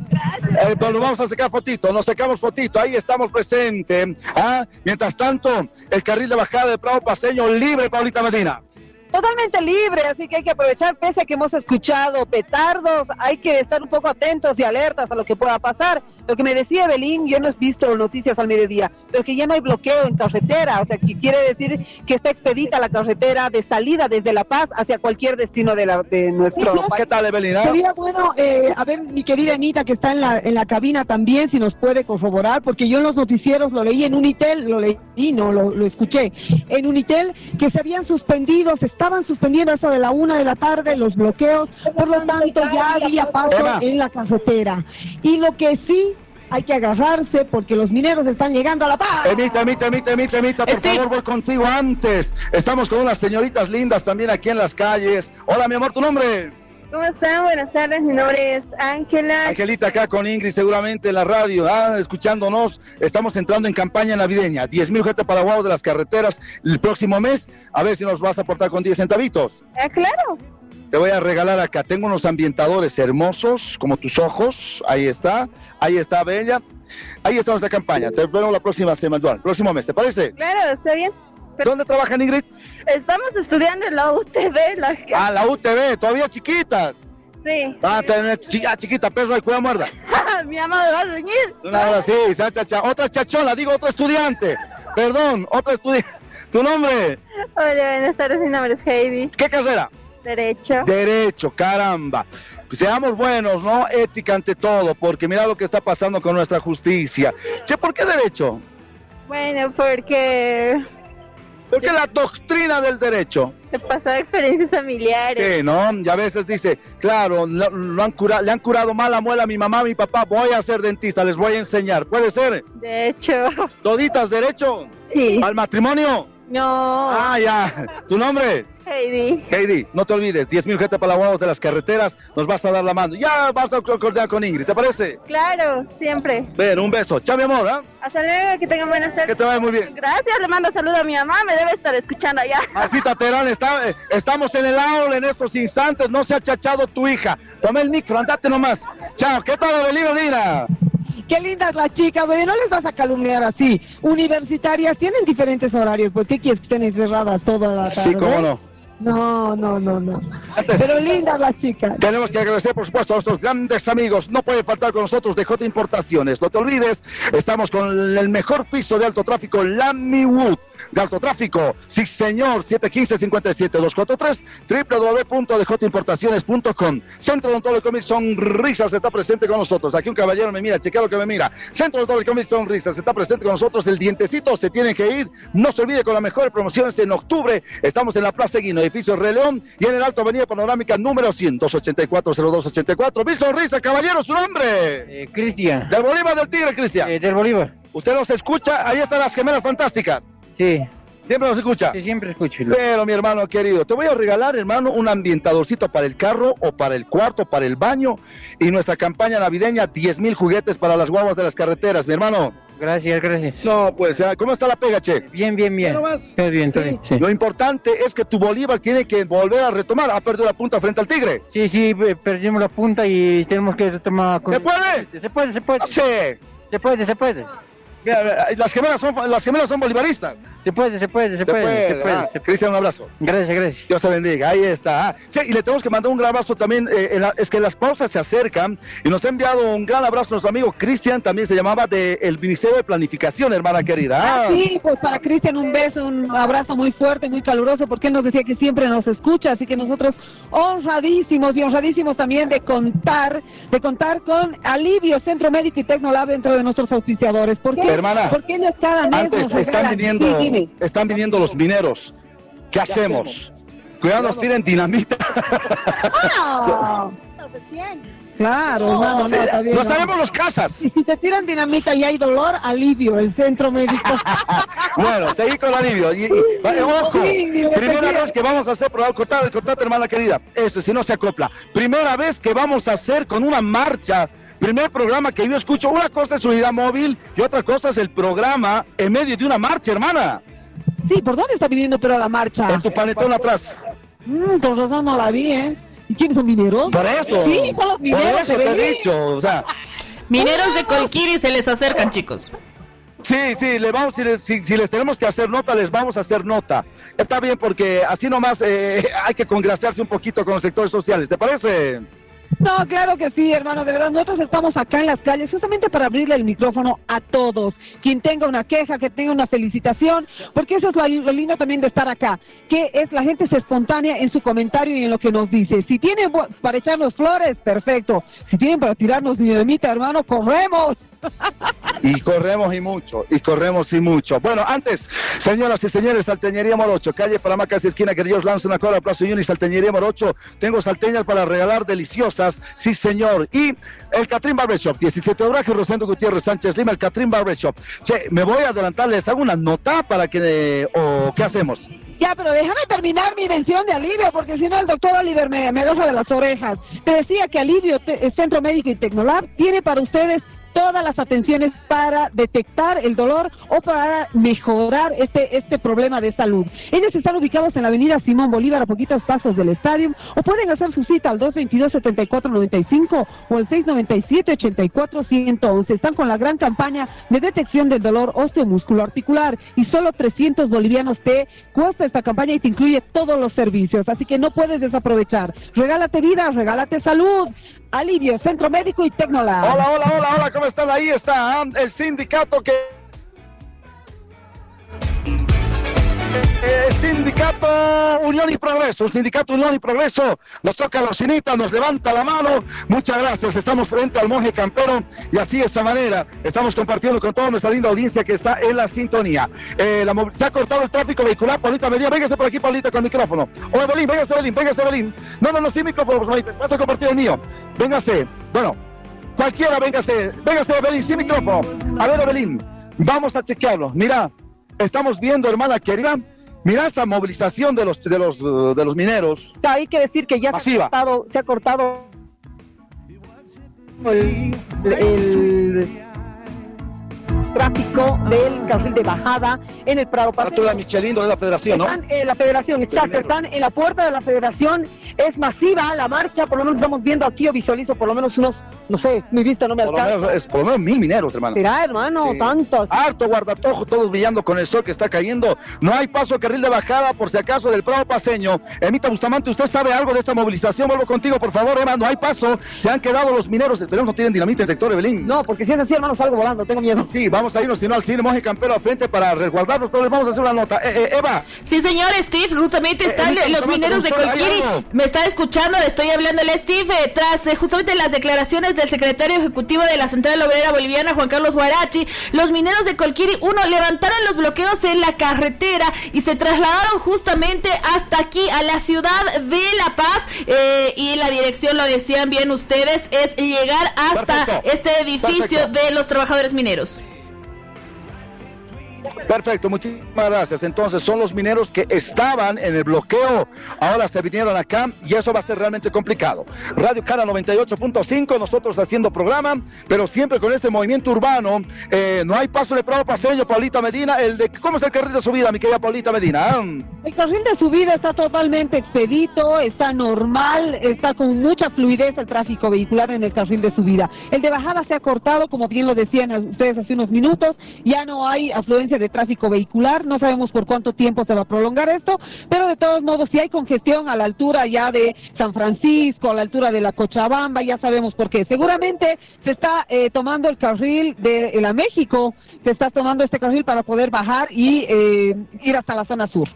Eh, bueno, vamos a sacar fotito, nos sacamos fotito, ahí estamos presentes. ¿ah? Mientras tanto, el carril de bajada de Prado Paseño libre, Paulita Medina. Totalmente libre, así que hay que aprovechar, pese a que hemos escuchado petardos, hay que estar un poco atentos y alertas a lo que pueda pasar. Lo que me decía Belín, yo no he visto noticias al mediodía, pero que ya no hay bloqueo en carretera, o sea, que quiere decir que está expedita la carretera de salida desde La Paz hacia cualquier destino de, la, de nuestro país. ¿Qué tal, Evelyn? ah? Sería bueno, eh, a ver, mi querida Anita, que está en la, en la cabina también, si nos puede corroborar, porque yo en los noticieros lo leí en Unitel, lo leí, no, lo, lo escuché, en Unitel, que se habían suspendido, se estaban suspendiendo eso de la una de la tarde, los bloqueos, por lo tanto ya había paso en la carretera. Y lo que sí hay que agarrarse, porque los mineros están llegando a la paz. Emita, emita, emita, emita, emita, por favor, voy contigo antes. Estamos con unas señoritas lindas también aquí en las calles. Hola, mi amor, ¿tu nombre? ¿Cómo están? Buenas tardes, mi nombre es Ángela. Angelita acá con Ingrid seguramente en la radio, ah, escuchándonos. Estamos entrando en campaña navideña. 10 mil gente para de las carreteras el próximo mes. A ver si nos vas a aportar con 10 centavitos. Ah, claro. Te voy a regalar acá. Tengo unos ambientadores hermosos, como tus ojos. Ahí está. Ahí está, Bella. Ahí está nuestra campaña. Te vemos la próxima semana, el próximo mes, ¿te parece? Claro, está bien. ¿Dónde trabajan, Ingrid? Estamos estudiando en la UTV. La... Ah, la UTV, todavía chiquitas. Sí. Va a tener chi- ah, chiquita, perro y cuida muerda. Mi mamá me va a reñir. Ahora sí, cha, cha, cha. otra chachona, digo otra estudiante. Perdón, otra estudiante. ¿Tu nombre? Hola, buenas tardes, mi nombre es Heidi. ¿Qué carrera? Derecho. Derecho, caramba. Seamos buenos, ¿no? Ética ante todo, porque mira lo que está pasando con nuestra justicia. Che, ¿por qué derecho? Bueno, porque Porque la doctrina del derecho. he pasado experiencias familiares. Sí, ¿no? Y a veces dice, claro, lo, lo han cura- le han curado mala muela a mi mamá, a mi papá, voy a ser dentista, les voy a enseñar. ¿Puede ser? De hecho. ¿Toditas derecho? Sí. ¿Al matrimonio? No. Ah, ya. ¿Tu nombre? Heidi. Heidi, no te olvides, 10 mil gente para la de las carreteras, nos vas a dar la mano. Ya vas a coordinar con Ingrid, ¿te parece? Claro, siempre. Ven, un beso. Chao, mi amor, ¿ah? Hasta luego, que tengan buenas tardes. Que te vaya muy bien. Gracias, le mando saludo a mi mamá, me debe estar escuchando allá. Masita Terán, está, eh, estamos en el aula en estos instantes, no se ha chachado tu hija. Toma el micro, andate nomás. Chao, ¿qué tal, Avelina Dina? Qué lindas las chicas, güey, no les vas a calumniar así. Universitarias tienen diferentes horarios, ¿por qué quieres que estén encerradas toda la tarde? Sí, cómo no. No, no, no, no. Antes- Pero lindas las chicas. Tenemos que agradecer, por supuesto, a nuestros grandes amigos. No puede faltar con nosotros de J Importaciones. No te olvides, estamos con el mejor piso de alto tráfico, Lamy Wood. De alto tráfico, sí señor, 715-57243, www.djimportaciones.com. Centro Odontológico Comis Sonrisas está presente con nosotros. Aquí un caballero me mira, chequea lo que me mira. Centro Odontológico Comis Sonrisas está presente con nosotros. El dientecito se tiene que ir. No se olvide con las mejores promociones en octubre. Estamos en la Plaza Guino, edificio Rey León y en el Alto Avenida Panorámica número 100, 284-0284. Mil sonrisas, caballero, su nombre. Cristian. Del Bolívar del Tigre, Cristian. del Bolívar. Usted nos escucha, ahí están las gemelas fantásticas. Sí. Siempre nos escucha. Sí, siempre escucho. Pero mi hermano querido, te voy a regalar, hermano, un ambientadorcito para el carro o para el cuarto, para el baño y nuestra campaña navideña, 10 mil juguetes para las guaguas de las carreteras, mi hermano. Gracias, gracias. No, pues, ah, ¿cómo está la pega, che? Bien, bien, bien. Todo bien, todo bien. Sí. Lo importante es que tu Bolívar tiene que volver a retomar. Ha perdido la punta frente al Tigre. Sí, sí, eh, perdimos la punta y tenemos que retomar. con- ¿Se puede? Se puede, se puede. Sí. Se puede, se puede. Las gemelas son, las gemelas son bolivaristas. Se puede, se puede, se, puede, se puede. ah. se puede. Cristian, un abrazo. Gracias, gracias. Dios te bendiga, ahí está. Ah, Sí, y le tenemos que mandar un gran abrazo también. eh, en la- es que las pausas se acercan y nos ha enviado un gran abrazo nuestro amigo Cristian, también se llamaba del Ministerio de Planificación, hermana querida. Ah, Ah, sí, pues para Cristian un beso, un abrazo muy fuerte, muy caluroso, porque él nos decía que siempre nos escucha, así que nosotros honradísimos y honradísimos también de contar, de contar con Alivio Centro Médico y Tecnolab dentro de nuestros auspiciadores. ¿Por qué? Hermana, Porque ellos cada mes Antes están viniendo, Sí, están viniendo los mineros. ¿Qué hacemos? Cuidado, nos tiren dinamita. Ah. Claro, hermano, no, Sí, está bien, no no. sabemos los casas. Y si te tiran dinamita y hay dolor, alivio, el centro médico. Bueno, seguí con alivio. Y, y- vale, ojo, primera vez que vamos a hacer, por cortar, cortate, hermana querida. Eso, si no se acopla. Primera vez que vamos a hacer con una marcha. Primer programa que yo escucho. Una cosa es unidad móvil y otra cosa es el programa en medio de una marcha, hermana. Sí, ¿por dónde está viniendo pero la marcha? En tu panetón atrás. Mm, por razón no la vi, ¿eh? ¿Y quiénes son mineros? Por eso. Sí, son los por mineros. eso se te he dicho. O sea, Mineros de Colquiri se les acercan, chicos. Sí, sí, le vamos, si, les, si- si les tenemos que hacer nota, les vamos a hacer nota. Está bien porque así nomás eh, hay que congraciarse un poquito con los sectores sociales, ¿te parece? No, claro que sí, hermano, de verdad, nosotros estamos acá en las calles justamente para abrirle el micrófono a todos. Quien tenga una queja, que tenga una felicitación, porque eso es lo, lindo también de estar acá, que es la gente es espontánea en su comentario y en lo que nos dice. Si tienen para echarnos flores, perfecto. Si tienen para tirarnos dinamita, hermano, corremos. Y corremos y mucho, y corremos y mucho. Bueno, antes, señoras y señores, Salteñería Morocho, calle Panamá, casi esquina, que Dios lanza una cola, Unión y Salteñería Morocho. Tengo salteñas para regalar deliciosas, sí señor. Y el Catrín Barbershop, 17 Obraje, Rosendo Gutiérrez Sánchez Lima, el Catrín Barbershop. Che, me voy a adelantar, les hago una nota para que, o qué hacemos. Ya, pero déjame terminar mi mención de alivio, porque si no el doctor Oliver me, me de las orejas. Te decía que Alivio eh, Centro Médico y Tecnolab tiene para ustedes todas las atenciones para detectar el dolor o para mejorar este, este problema de salud. Ellos están ubicados en la avenida Simón Bolívar a poquitos pasos del estadio o pueden hacer su cita al 222-7495 o al 697-84-111. Están con la gran campaña de detección del dolor osteomusculo articular y solo 300 bolivianos te cuesta esta campaña y te incluye todos los servicios, así que no puedes desaprovechar. Regálate vida, regálate salud. Alivio, Centro Médico y Tecnolab. Hola, hola, hola, hola, ¿cómo están? Ahí está ah, el sindicato que... Eh, sindicato Unión y Progreso, Sindicato Unión y Progreso, nos toca la bocinita, nos levanta la mano, muchas gracias, estamos frente al monje campero y así de esa manera estamos compartiendo con toda nuestra linda audiencia que está en la sintonía. Eh, la se ha cortado el tráfico vehicular, Paulita Medina, véngase por aquí, Paulita, con micrófono. O Evelyn, véngase, Evelyn, véngase, Evelyn. No, no, no, sin micrófono, Paulita, a compartir el mío. Véngase, bueno, cualquiera, véngase, véngase, Evelyn, sin micrófono. A ver, Evelyn, vamos a chequearlo. Mira, estamos viendo, hermana querida, mira esa movilización de los, de los, de los mineros. Hay que decir que ya se ha cortado, se ha cortado el, el tráfico del carril de bajada en el Prado Para tú la Michelin de la federación, ¿no? Están en la federación, exacto, están en la puerta de la federación es masiva la marcha, por lo menos estamos viendo aquí, o visualizo por lo menos unos, no sé, mi vista no me Por lo alcanza. menos, es por lo menos mil mineros, hermano. ¿Será, hermano? Sí. Tantos. Harto guardatojo, todos brillando con el sol que está cayendo. No hay paso carril de bajada, por si acaso, del Prado Paseño. Emita Bustamante, ¿usted sabe algo de esta movilización? Vuelvo contigo, por favor, Emma. No hay paso. Se han quedado los mineros. Esperemos no tienen dinamita en el sector, Evelyn. No, porque si es así, hermano, salgo volando, tengo miedo. Sí, vamos a irnos, si no, al cine Monje Campero al frente para resguardarnos, pero les vamos a hacer una nota. Eh, eh, Eva. Sí, señor Steve, justamente están Emita los mineros de productora, ¿hay Colquiri. algo? Me está escuchando, estoy hablándole a Steve, eh, tras eh, justamente las declaraciones del secretario ejecutivo de la Central Obrera Boliviana, Juan Carlos Guarachi. Los mineros de Colquiri, uno, levantaron los bloqueos en la carretera y se trasladaron justamente hasta aquí, a la ciudad de La Paz. eh, y la dirección, lo decían bien ustedes, es llegar hasta Perfecto. este edificio Perfecto. de los trabajadores mineros. Perfecto, muchísimas gracias. Entonces, son los mineros que estaban en el bloqueo, ahora se vinieron acá y eso va a ser realmente complicado. Radio Cara 98.5, nosotros haciendo programa, pero siempre con este movimiento urbano. Eh, no hay paso de Prado Paseño, Paulita Medina. El de, ¿Cómo está el carril de subida, mi querida Paulita Medina? Ah, El carril de subida está totalmente expedito, está normal, está con mucha fluidez el tráfico vehicular en el carril de subida. El de bajada se ha cortado, como bien lo decían ustedes hace unos minutos, ya no hay afluencia de tráfico vehicular, no sabemos por cuánto tiempo se va a prolongar esto, pero de todos modos, si hay congestión a la altura ya de San Francisco, a la altura de la Cochabamba, ya sabemos por qué. Seguramente se está eh, tomando el carril de la México, se está tomando este carril para poder bajar y eh, ir hasta la zona sur.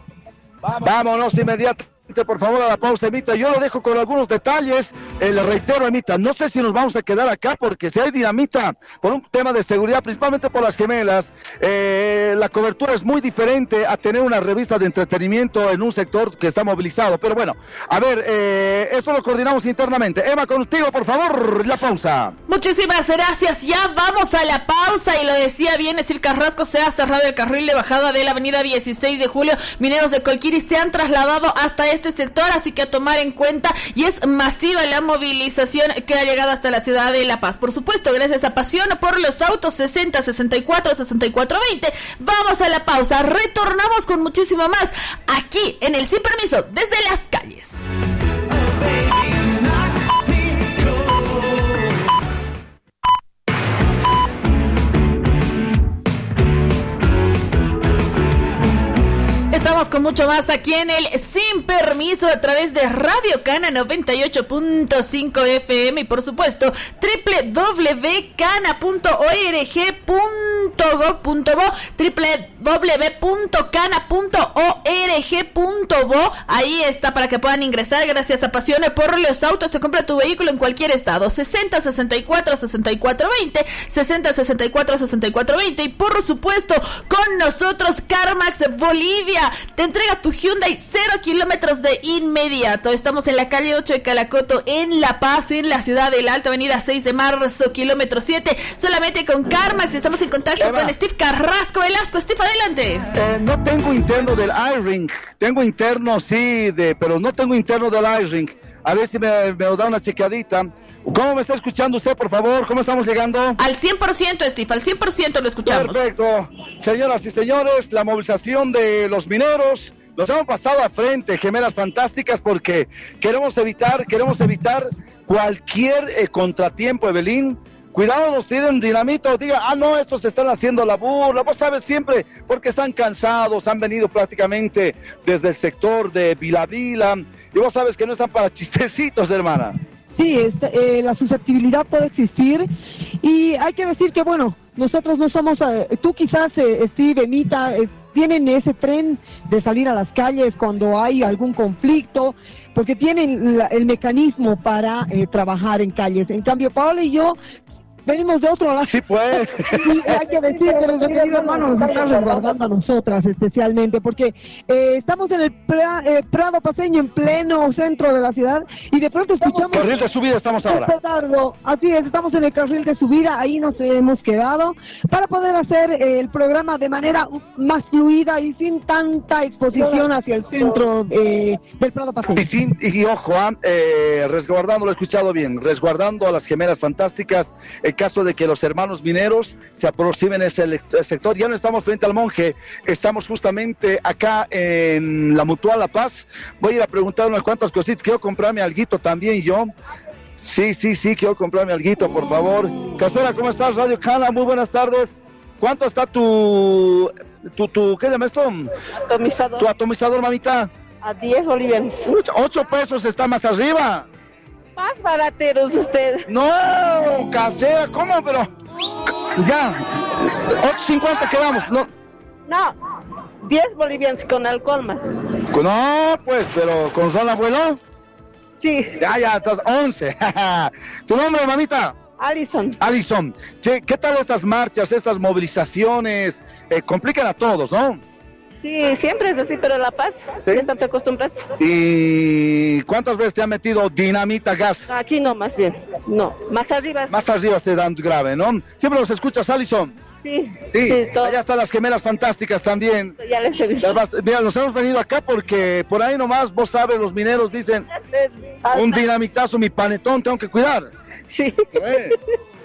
Vámonos inmediatamente, por favor, a la pausa, Emita. Yo lo dejo con algunos detalles. Eh, le reitero, Emita, no sé si nos vamos a quedar acá porque si hay dinamita por un tema de seguridad, principalmente por las gemelas, eh, la cobertura es muy diferente a tener una revista de entretenimiento en un sector que está movilizado. Pero bueno, a ver, eh, eso lo coordinamos internamente. Emma, contigo, por favor, la pausa. Muchísimas gracias. Ya vamos a la pausa y lo decía bien Steve Carrasco, se ha cerrado el carril de bajada de la avenida 16 de julio. Mineros de Colquiri se han trasladado hasta este sector, así que a tomar en cuenta y es masiva la movilización que ha llegado hasta la ciudad de La Paz. Por supuesto, gracias a Pasión por los autos 60, 64, 64, 20. Vamos a la pausa, retornamos con muchísimo más aquí en el Sin Permiso desde las calles. Estamos con mucho más aquí en el Sin Permiso a través de Radio Cana 98.5 FM y por supuesto www.cana.org.go www.cana.org.bo Ahí está para que puedan ingresar gracias a Pasiones por los autos. Se compra tu vehículo en cualquier estado. 60 64 64 20 60 64 64 20 y por supuesto con nosotros CarMax Bolivia te entrega tu Hyundai 0 kilómetros de inmediato. Estamos en la calle 8 de Calacoto, en La Paz, en la ciudad de la Alta Avenida 6 de marzo, kilómetro 7. Solamente con CarMax estamos en contacto Eva. con Steve Carrasco Velasco. Steve, adelante. Eh, no tengo interno del iRing. Tengo interno, sí, de, pero no tengo interno del iRing. A ver si me, da una chequeadita. ¿Cómo me está escuchando usted, por favor? ¿Cómo estamos llegando? Al 100%, Steve, al 100% lo escuchamos. Perfecto. Señoras y señores, la movilización de los mineros los hemos pasado a frente, gemelas fantásticas, porque queremos evitar, queremos evitar cualquier eh, contratiempo, Evelyn. Cuidado, nos tienen dinamita o digan, ah, no, estos están haciendo la burla. Vos sabes siempre, porque están cansados, han venido prácticamente desde el sector de Vila Vila. Y vos sabes que no están para chistecitos, hermana. Sí, eh, la susceptibilidad puede existir y hay que decir que, bueno, nosotros no somos, eh, tú quizás, eh, Steve, Emita, eh, tienen ese tren de salir a las calles cuando hay algún conflicto, porque tienen la- el mecanismo para eh, trabajar en calles. En cambio, Paola y yo venimos de otro lado. Sí, pues. Y hay que decir que nuestro querido hermano nos está resguardando a nosotras especialmente, porque eh, estamos en el pra- eh, Prado Paseño, en pleno centro de la ciudad, y de pronto escuchamos... Carril de subida estamos ahora. Así es, estamos en el carril de subida, ahí nos hemos quedado, para poder hacer eh, el programa de manera más fluida y sin tanta exposición hacia el centro eh, del Prado Paseño. Y, sin- y ojo, ah, eh, resguardando, lo he escuchado bien, resguardando a las gemelas fantásticas, caso de que los hermanos mineros se aproximen a ese sector. Ya no estamos frente al monje, estamos justamente acá en la Mutual La Paz. Voy a ir a preguntar unas cuantas cositas. Quiero comprarme alguito también yo. Sí, sí, sí, quiero comprarme alguito, por favor. Casera, ¿cómo estás? Radio Cana, muy buenas tardes. ¿Cuánto está tu, tu, tu ¿qué se llama esto? Atomizador. Tu atomizador, mamita. A 10 bolivianos. Ocho pesos está más arriba. Más barateros ustedes. No, casera, ¿cómo? Pero ya, 8.50 quedamos. No, No, 10 bolivianos con alcohol más. no, pues, pero con ron abuelo. Sí. Ya, ya, entonces 11. ¿Tu nombre, mamita? Alison. Alison, ¿qué tal estas marchas, estas movilizaciones? Eh, complican a todos, ¿no? Sí, siempre es así, pero La Paz, ya estamos acostumbrados. ¿Y cuántas veces te ha metido dinamita gas? Aquí no, más bien. No, más arriba. Más arriba se dan grave, ¿no? Siempre los escuchas, Alison. Sí, Sí, sí, todo. allá están las gemelas fantásticas también. Ya les he visto. Las Mira, nos hemos venido acá porque por ahí nomás, vos sabes, los mineros dicen, un dinamitazo, mi panetón, tengo que cuidar. Sí.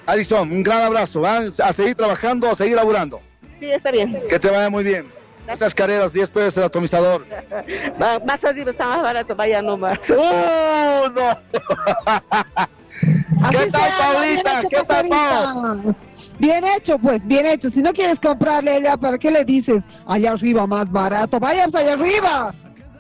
Alison, un gran abrazo, ¿va? a seguir trabajando, a seguir laburando. Sí, está bien. Que te vaya muy bien. Esas carreras, 10 pesos el atomizador. Va- Más arriba está más barato, vaya nomás. ¡Oh, no! ¿Qué tal, Paulita? ¿Qué tal, Pau? Bien hecho, pues, bien hecho. Si no quieres comprarle allá, ¿para qué le dices allá arriba más barato? ¡Váyanse allá arriba!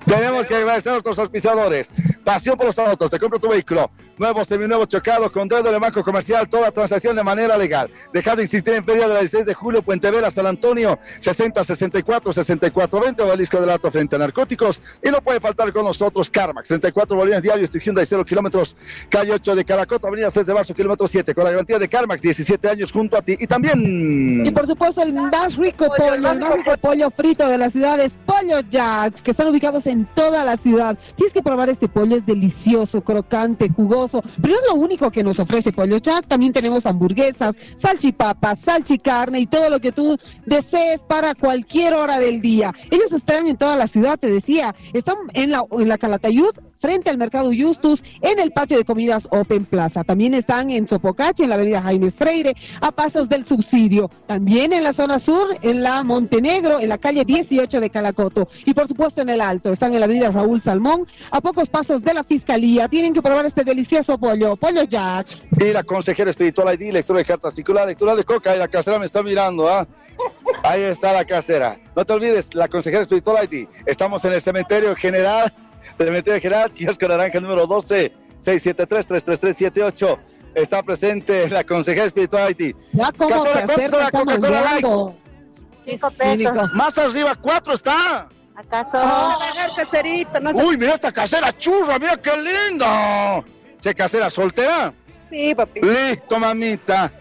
Tenemos que agradecer a nuestros auspiciadores. Pasión por los autos, te compro tu vehículo. Nuevo, seminuevo, chocado, con dedo de banco comercial, toda transacción de manera legal. Deja de insistir en Feria de la 16 de julio, Puente Vera, San Antonio, 60 64 64 20, Obelisco del Alto frente a narcóticos. Y no puede faltar con nosotros Carmax, 34 bolivianos diarios, tu Hyundai 0 kilómetros, calle 8 de Caracoto, avenida 6 de marzo, kilómetro 7, con la garantía de Carmax, 17 años junto a ti. Y también... Y por supuesto el más rico pollo, el más rico pollo frito de la ciudad es Pollo Jacks, que están ubicados en toda la ciudad. Tienes que probar este pollo, es delicioso, crocante, jugoso. Pero no es lo único que nos ofrece Pollo Jack, también tenemos hamburguesas, salchipapas, salchicarne y todo lo que tú desees para cualquier hora del día. Ellos están en toda la ciudad, te decía, están en la, en la Calatayud, frente al mercado Justus, en el patio de comidas Open Plaza. También están en Sopocachi, en la avenida Jaime Freire, a pasos del subsidio. También en la zona sur, en la Montenegro, en la calle 18 de Calacoto. Y por supuesto en el Alto, están en la avenida Raúl Salmón, a pocos pasos de la Fiscalía. Tienen que probar este delicioso pollo, pollo Jack. Sí, la consejera espiritual ID, lectura de cartas circular, lectura de coca, y la casera me está mirando, ¿ah? Ahí está la casera. No te olvides, la consejera espiritual ID. Estamos en el cementerio general, cementerio general, kiosco naranja número 12, 673-33378. Está presente la consejera espiritual ID. Ya como Casera, ¿cuánto está la acercas, Coca-Cola Light? estamos Cinco pesos. Más arriba, cuatro está. ¿Acaso? caserito, no sé. Uy, mira esta casera churra, mira qué linda. Che, casera soltera. Sí, papi. Listo, mamita.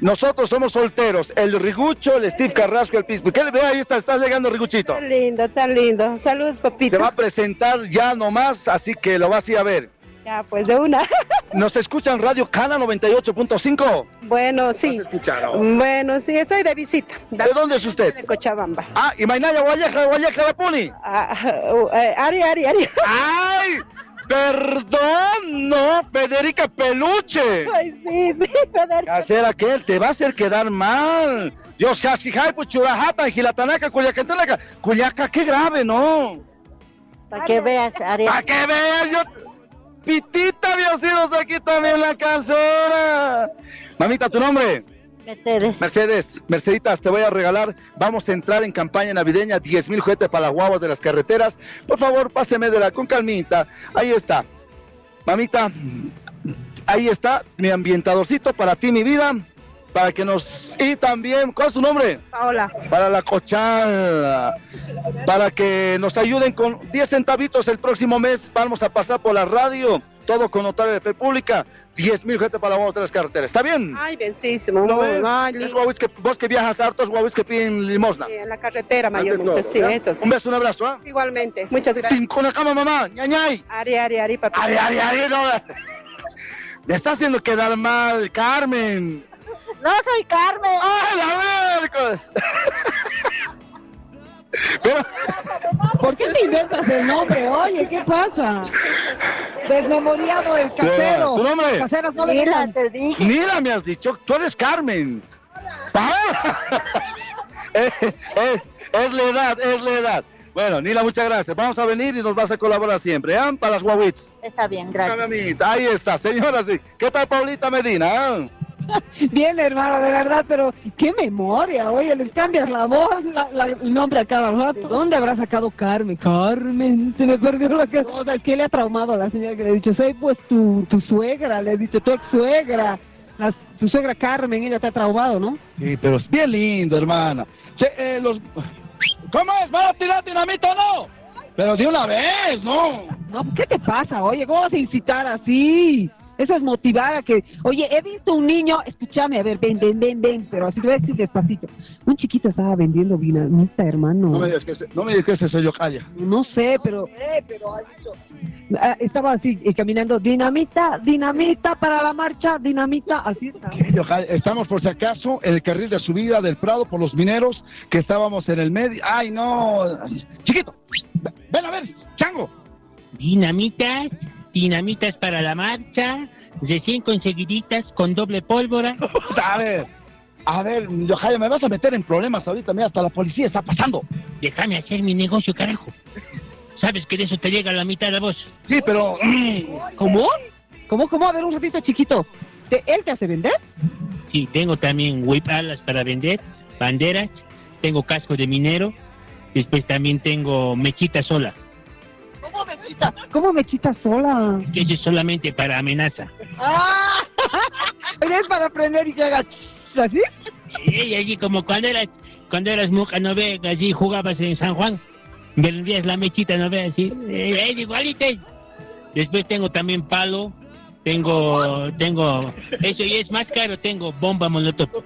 Nosotros somos solteros. El Rigucho, el Steve Carrasco, el Pispo. ¿Qué le ve ahí? Está, está llegando Riguchito. Tan lindo, tan lindo. Saludos, papito. Se va a presentar ya nomás, así que lo vas a ir a ver. Ya, pues de una. Nos escuchan Radio Cana 98.5. Bueno, sí. Bueno, sí, estoy de visita. ¿De dónde es usted? De Cochabamba. Ah, y Mainaya, Guayeja, Guayeja, la Puni. Ah, uh, eh, Ari, Ari, Ari. ¡Ay! Perdón, no, Federica Peluche. Ay, sí, sí, Federica. Hacer aquel, te va a hacer quedar mal. Dios, Jasquijay, Puchurajata, Gilatanaca, Culiacantanaca. Culiaca, qué grave, ¿no? Para que veas, Ariel. Para que veas, yo. Pitita sido aquí también la casera. Mamita, ¿tu nombre? Mercedes. Mercedes, Merceditas, te voy a regalar. Vamos a entrar en campaña navideña, 10 mil juguetes para las guaguas de las carreteras. Por favor, páseme de la con calmita. Ahí está. Mamita, ahí está mi ambientadorcito para ti, mi vida. Para que nos. Y también, ¿cuál es tu nombre? Paola. Para la cochala. Para que nos ayuden con 10 centavitos el próximo mes. Vamos a pasar por la radio. Todo con notario de fe pública. 10 mil gente para de las carreteras. ¿Está bien? Ay, bensísimo. ¿No ay, Es guauis que, vos que viajas hartos guauis que piden limosna. Sí, en la carretera mayormente, todo, sí, ¿ya? eso sí. Un beso, un abrazo, ¿ah? Igualmente, muchas gracias. Con la cama, mamá, ñañay. Ari, Ari, Ari, papi. Ari, Ari, Ari, no. Me está haciendo quedar mal, Carmen. No soy Carmen. ¡Ay, la miércoles! Pero, ¿Por qué te inventas el nombre? Oye, ¿qué pasa? Desmemoriado el casero. ¿Tu nombre? Caseros no le Mira, te dije. Mira, me has dicho, tú eres Carmen. Paola. es, es- es la edad, es la edad. Bueno, Nila, muchas gracias. Vamos a venir y nos vas a colaborar siempre, ¿ah? Para las guaguits. Está bien, gracias. Ahí está, señora. sí. ¿Qué tal, Paulita Medina? ah? Bien, hermano, de verdad, pero qué memoria. Oye, les cambias la voz, la- la- el nombre a cada rato. ¿Dónde habrá sacado Carmen? Carmen, se me perdió la cosa. ¿Qué le ha traumado a la señora que le ha dicho? Soy pues tu, tu suegra, le he dicho, tu ex suegra. La- tu suegra Carmen, ella te ha traumado, ¿no? Sí, pero es bien lindo, hermana. Che, eh, los... ¿Cómo es? ¿Van a tirar dinamita o no? Pero de una vez, ¿no? No, ¿qué te pasa? Oye, ¿cómo vas a incitar así? Eso es motivar a que, oye, he visto un niño, escúchame, a ver, ven, ven, ven, ven, pero así a decir despacito. Un chiquito estaba vendiendo dinamita, hermano. No me digas que ese, no me digas que ese soy yo, calla. No sé, pero... Ah, estaba así, eh, caminando, dinamita, dinamita para la marcha, dinamita, así está. Estamos por si acaso en el carril de subida del Prado por los mineros que estábamos en el medio. ¡Ay, no! Chiquito, ven a ver, chango. Dinamitas, dinamitas para la marcha, recién conseguiditas con doble pólvora. A ver, a ver, Yohaya, me vas a meter en problemas ahorita, mira, hasta la policía está pasando. Déjame hacer mi negocio, carajo. Sabes que de eso te llega la mitad de voz. Sí, pero... ¿Cómo? ¿Cómo, cómo? A ver, un ratito chiquito. ¿Te- ¿Él te hace vender? Sí, tengo también whip alas para vender, banderas, tengo casco de minero, después también tengo mechita sola, ¿Cómo mechita? ¿Cómo mechita sola? que eso es solamente para amenaza. ¡Ah! Oye, es para aprender y que haga ch- así. Y allí como cuando eras, cuando eras muca, no ve, allí jugabas en San Juan, vendías la mechita, no ve, así, eh, es igualito. Después tengo también palo, tengo, tengo, eso y es más caro, tengo bomba molotov.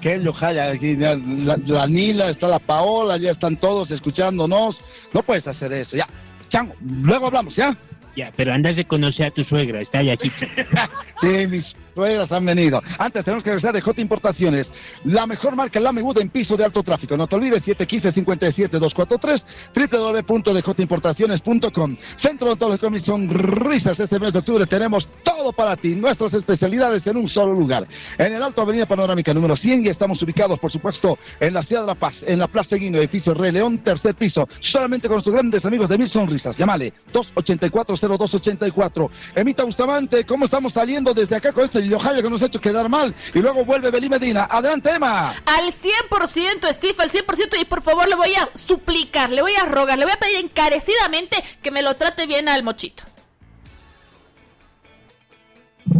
Que Yohaya, aquí ya la, la Nila, está la Paola, ya están todos escuchándonos. No puedes hacer eso, ya. Chango, luego hablamos, ¿ya? Ya, pero andas de conocer a tu suegra, está allá aquí. Sí, mis suegras han venido. Antes tenemos que regresar de J Importaciones. La mejor marca Lame Wood en piso de alto tráfico. No te olvides, 715-57243, www.djimportaciones.com. Centro Odontológico Comisión Risas. Este mes de octubre tenemos todo para ti. Nuestras especialidades en un solo lugar. En el Alto Avenida Panorámica número 100 y estamos ubicados, por supuesto, en la Ciudad de La Paz, en la Plaza Guino, edificio Rey León, tercer piso. Solamente con nuestros grandes amigos de Mil Sonrisas. Llámale 284-0284. Emita Bustamante, ¿cómo estamos saliendo desde acá con este Yohaya que nos ha hecho quedar mal? Y luego vuelve Belí Medina. Adelante, Emma. Al 100%, Steve, al 100%. Y por favor, le voy a suplicar, le voy a rogar, le voy a pedir encarecidamente que me lo trate bien al mochito.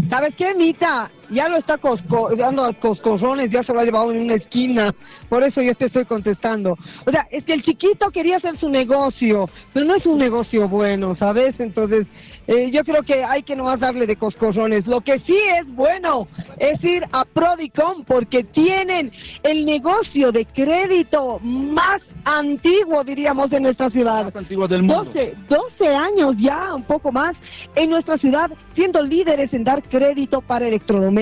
¿Sabes qué, Mita? Ya lo está cosco, dando a coscorrones, ya se lo ha llevado en una esquina. Por eso yo te estoy contestando. O sea, es que el chiquito quería hacer su negocio, pero no es un negocio bueno, ¿sabes? Entonces, eh, yo creo que hay que nomás darle de coscorrones. Lo que sí es bueno es ir a Prodicom porque tienen el negocio de crédito más antiguo, diríamos, de nuestra ciudad. Más antiguo del mundo. 12, 12 años ya, un poco más, en nuestra ciudad, siendo líderes en dar crédito para electrodomésticos,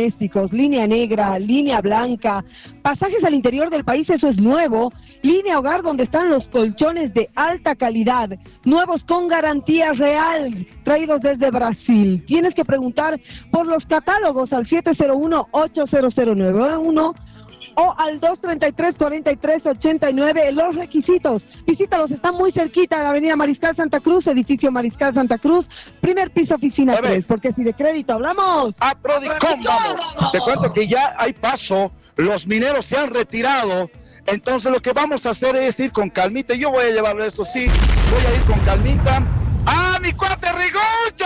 línea negra, línea blanca, pasajes al interior del país, eso es nuevo, línea hogar donde están los colchones de alta calidad, nuevos con garantía real, traídos desde Brasil. Tienes que preguntar por los catálogos al 701-80091 o al 233-4389 los requisitos. Visítalos, están muy cerquita de la Avenida Mariscal Santa Cruz, edificio Mariscal Santa Cruz, primer piso, oficina 3, porque si de crédito hablamos... A Prodicom, vamos. Te cuento que ya hay paso, los mineros se han retirado, entonces lo que vamos a hacer es ir con calmita. Yo voy a llevarlo esto, sí, voy a ir con calmita. ¡Ah, mi cuate Rigocho!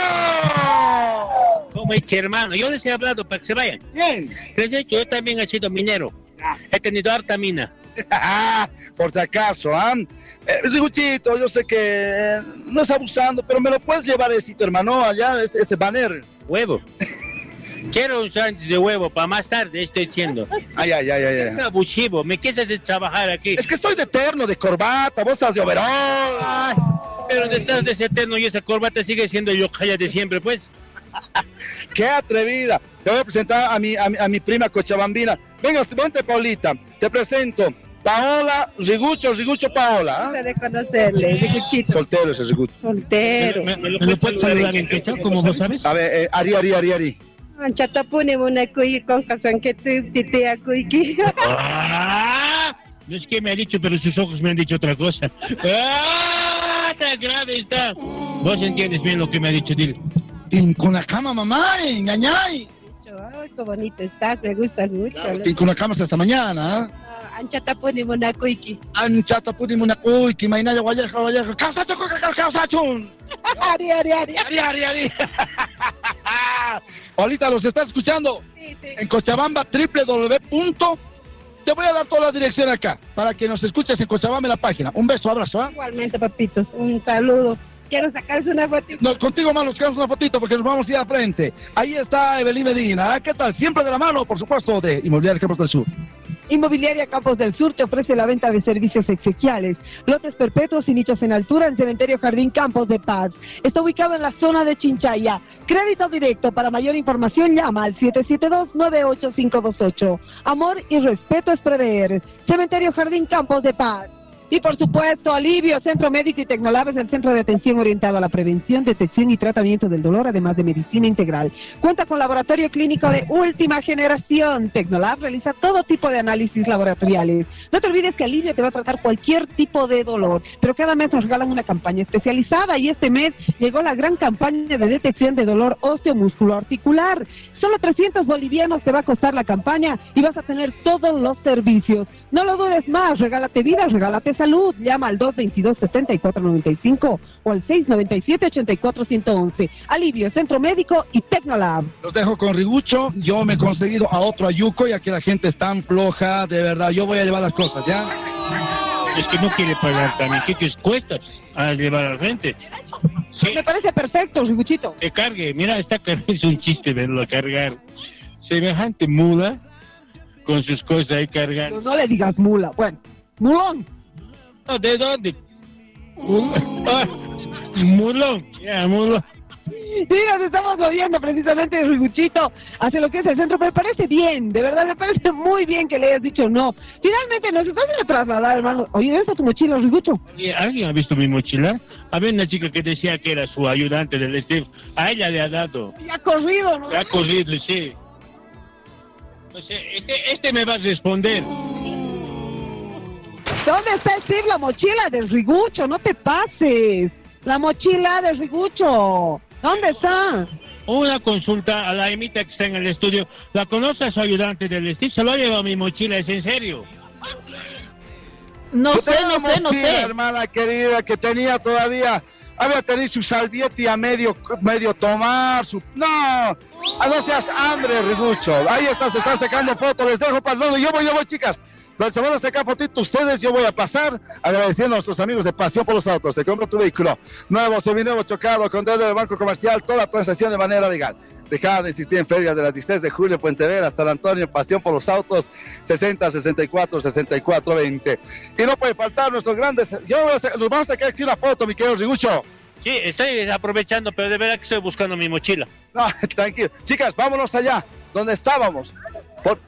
¿Cómo es, hermano? Yo les he hablado para que se vayan. Bien. Dicho, yo también he sido minero. He tenido harta mina. Ah, por si acaso, ¿ah? Eh, Riguchito, yo sé que eh, no es abusando, pero me lo puedes llevar, esito, hermano, allá, este, este banner. Huevo. Quiero un sándwich de huevo para más tarde, estoy diciendo. Ay, ay, ay, ay. ay. Es abusivo, me quieres hacer trabajar aquí. Es que estoy de terno, de corbata, vos estás de overol. Ay, pero detrás de ese terno y esa corbata sigue siendo yo de siempre, pues. ¡Qué atrevida! Te voy a presentar a mi, a mi, a mi prima Cochabambina. Venga, vente, Paulita. Te presento Paola Rigucho, Rigucho Paola. ¿ah? de conocerle, Riguchito. Soltero ese Rigucho. Soltero. ¿Me, me, me lo puedes saludar en quechua, como vos sabes? A ver, eh, Ari, Ari, Ari, Ari. Anchatapune muna kuy con razón que tú titea kuyki. ¡Ah! No es que me ha dicho, pero sus ojos me han dicho otra cosa. ¡Ah! ¡Tan grave está! Vos entiendes bien lo que me ha dicho, dile. Con la cama, mamá, engañáis. Ay, qué bonito estás, me gusta mucho. Y con la cama hasta mañana, ¿ah? Anchatapune muna kuyki. Anchata puti muna uy, que mañana guayaja, guayaja. Calzacho, calzachun. Ari, ari, ari. Ari, ari, ari. Ahorita los está escuchando en Cochabamba, www. Te voy a dar toda la dirección acá para que nos escuches en Cochabamba en la página. Un beso, abrazo. ¿ah? Igualmente, papitos, un saludo. Quiero sacarse una fotito. No, contigo nos quedamos una fotito porque nos vamos a ir al frente. Ahí está Evelyn Medina. ¿ah? ¿Qué tal? Siempre de la mano, por supuesto, de Inmobiliaria Campos del Sur. Inmobiliaria Campos del Sur te ofrece la venta de servicios exequiales, lotes perpetuos y nichos en altura en Cementerio Jardín Campos de Paz. Está ubicado en la zona de Chinchaya. Crédito directo. Para mayor información llama al 772-98528. Amor y respeto es prever. Cementerio Jardín Campos de Paz. Y por supuesto, Alivio, Centro Médico y Tecnolab es el centro de atención orientado a la prevención, detección y tratamiento del dolor, además de medicina integral. Cuenta con laboratorio clínico de última generación. Tecnolab realiza todo tipo de análisis laboratoriales. No te olvides que Alivio te va a tratar cualquier tipo de dolor, pero cada mes nos regalan una campaña especializada y este mes llegó la gran campaña de detección de dolor óseo-músculo articular. Solo 300 bolivianos te va a costar la campaña y vas a tener todos los servicios. No lo dudes más, regálate vida, regálate salud. Llama al 222-7495 o al 697-8411. Alivio, Centro Médico y Tecnolab. Los dejo con Rigucho. Yo me he conseguido a otro ayuco y aquí la gente es tan floja. De verdad, yo voy a llevar las cosas, ¿ya? Es que no quiere pagar también. ¿Qué te cuesta a llevar a la gente? Me parece perfecto, Riguchito. Que cargue. Mira, esta es un chiste verlo cargar. Semejante mula con sus cosas ahí cargando. No, no le digas mula. Bueno, mulón. No, ¿De dónde? Ah, mulón. Ya, mulón. Sí, nos estamos oyendo precisamente Riguchito hacia lo que es el centro, pero me parece bien, de verdad me parece muy bien que le hayas dicho no. Finalmente nos estás a trasladar, hermano. Oye, ¿dónde está tu mochila, Rigucho? ¿Alguien ha visto mi mochila? Había una chica que decía que era su ayudante del Steve. A ella le ha dado. Ya ha corrido, ¿no? Le ha corrido, sí. No sé, este, este me va a responder. ¿Dónde está Steve, la mochila del Rigucho? No te pases. La mochila del Rigucho. ¿Dónde está? Una consulta a la Emita que está en el estudio. ¿La conoce a su ayudante del Steve? Se lo ha llevado mi mochila, ¿es en serio? No sé, no una sé, no mochila, sé. hermana querida, que tenía todavía, había tenido su salvieti a medio, medio tomar, su... No, ah, no seas hambre, Rigucho. Ahí está, se están sacando fotos, les dejo para el lado. Yo voy, yo voy, chicas. Van a sacar fotitos ustedes, yo voy a pasar agradeciendo a nuestros amigos de Pasión por los Autos. Te compro tu vehículo nuevo, seminuevo, chocado, con dedo del Banco Comercial, toda transacción de manera legal. Dejar de insistir en ferias de las 16 de julio, Puente Vera, San Antonio, Pasión por los Autos, 60, 64, 64, 20. Y no puede faltar nuestros grandes. Yo voy a hacer- nos vamos a sacar aquí una foto, mi querido Rigucho. Sí, estoy aprovechando, pero de verdad que estoy buscando mi mochila. No, tranquilo. Chicas, vámonos allá, donde estábamos. Por-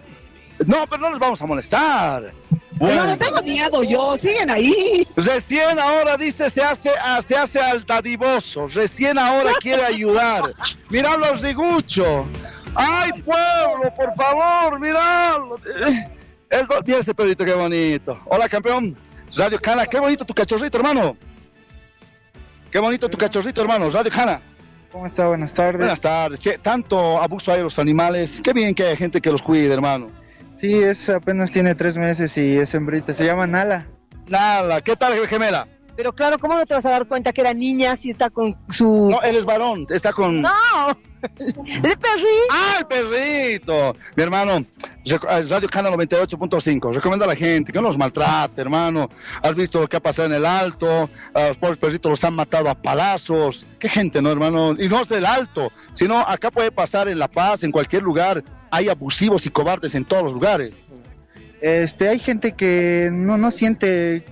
No, pero no les vamos a molestar. No, no tengo miedo yo. Siguen ahí. Recién ahora dice se hace, ah, se hace al dadivoso. Recién ahora quiere ayudar. Míralo, Rigucho. ¡Ay, pueblo, por favor! ¡Míralo! Eh, El Mira ese perrito, qué bonito. Hola, campeón. Radio Cana, qué bonito tu cachorrito, hermano. Qué bonito tu cachorrito, hermano. Radio Cana. ¿Cómo está? Buenas tardes. Buenas tardes. Che, tanto abuso hay de los animales. Qué bien que hay gente que los cuide, hermano. Sí, es apenas tiene tres meses y es hembrita. Se llama Nala. Nala, ¿qué tal, gemela? Pero claro, ¿cómo no te vas a dar cuenta que era niña si está con su... No, él es varón, está con... ¡No! ¡El perrito! ¡Ah, el perrito! Mi hermano, eh, Radio Cana 98.5, recomienda a la gente que no los maltrate, hermano. Has visto lo que ha pasado en el Alto, a los pobres perritos los han matado a palazos. Qué gente, ¿no, hermano? Y no es del Alto, sino acá puede pasar en La Paz, en cualquier lugar. Hay abusivos y cobardes en todos los lugares. Este, hay gente que no, no siente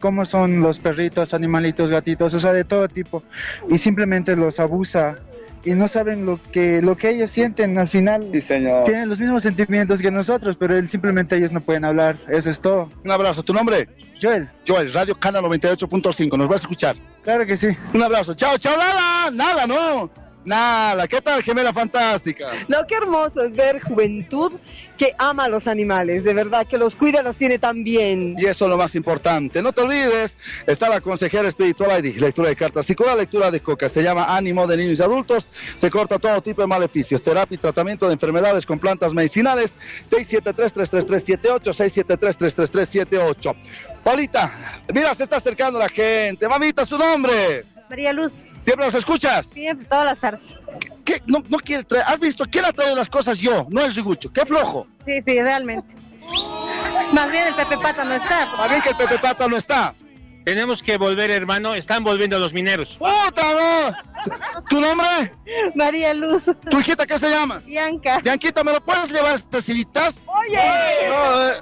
cómo son los perritos, animalitos, gatitos, o sea, de todo tipo. Y simplemente los abusa y no saben lo que lo que ellos sienten al final señor. tienen los mismos sentimientos que nosotros pero él- simplemente ellos no pueden hablar eso es todo Un abrazo. ¿Tu nombre? Joel Joel, Radio Cana 98.5. Nos vas a escuchar. claro que sí Un abrazo. Chao, chao, nada, nada, no. Nada. ¿Qué tal, gemela fantástica? No, qué hermoso es ver juventud que ama a los animales, de verdad, que los cuida, los tiene tan bien. Y eso es lo más importante. No te olvides, está la consejera espiritual ID, lectura de cartas, psicóloga, lectura de coca. Se llama Ánimo de Niños y Adultos. Se corta todo tipo de maleficios, terapia y tratamiento de enfermedades con plantas medicinales. 673-33378, 673-33378. Paulita, mira, se está acercando la gente. Mamita, su nombre. María Luz, ¿Siempre nos escuchas? siempre, todas las tardes. ¿Qué? No, no quiere traer. ¿Has visto? ¿Quién ha traído las cosas yo? No el rigucho. ¡Qué flojo! Sí, sí, realmente. Más bien el Pepe Pata no está. Más bien que el Pepe Pata no está. Tenemos que volver, hermano. Están volviendo los mineros. ¡Puta, no! ¿Tu nombre? María Luz. ¿Tu hijita qué se llama? Bianca. Bianquita, ¿me lo puedes llevar estas silitas? Oye. No, eh,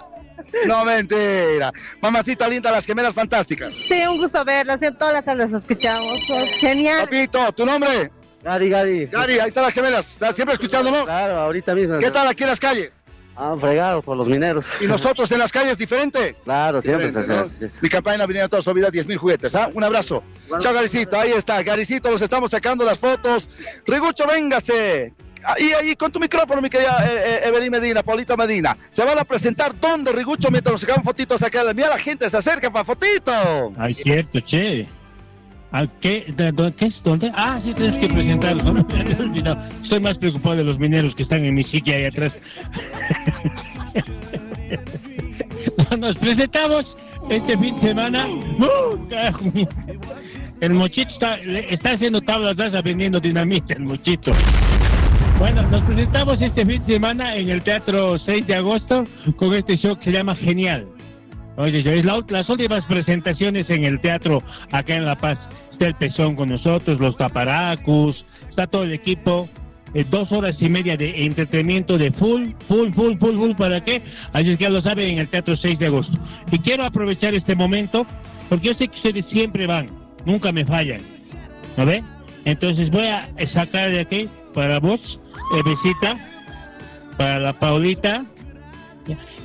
no, mentira. Mamacita linda, las gemelas fantásticas. Sí, un gusto verlas. sí, Todas las tardes escuchamos. Oh, Genial. Papito, ¿tu nombre? Gary, Gary. Gary, ahí están las gemelas. ¿Estás siempre escuchando, no? Claro, ahorita mismo. ¿Qué tal aquí en las calles? Ah, fregado por los mineros. ¿Y nosotros en las calles diferente? Claro, siempre se Diferente, hace ¿no? así. Mi campaña viniendo toda su vida 10 mil juguetes, ¿ah? Un abrazo. Chao, Garicito, ahí está. Garicito, los estamos sacando las fotos. Rigucho, véngase. Ahí, ahí, con tu micrófono, mi querida eh, eh, Evelyn Medina, Paulita Medina. Se van a presentar dónde, Rigucho, mientras nos sacamos fotitos acá. Mira, la gente se acerca para fotito. Ay, cierto, che. ¿A qué, de- de- ¿Qué es? ¿Dónde? Ah, sí, tienes que presentarlos. ¿no? Olvidado. Estoy más preocupado de los mineros que están en mi silla ahí atrás. Nos presentamos este fin de semana. ¡Uh! El mochito está, está haciendo tablas rasas vendiendo dinamita, el mochito. Bueno, nos presentamos este fin de semana en el Teatro 6 de agosto con este show que se llama Genial. Oye, es la las últimas presentaciones en el teatro acá en La Paz. Está el Pezón con nosotros, los Taparacus, está todo el equipo. eh, dos horas y media de entretenimiento de full, full, full, full, full, ¿para qué? Así es que ya lo saben en el Teatro 6 de agosto. Y quiero aprovechar este momento, porque yo sé que ustedes siempre van, nunca me fallan, ¿no ven? Entonces voy a sacar de aquí para vos, eh, besita, para la Paulita,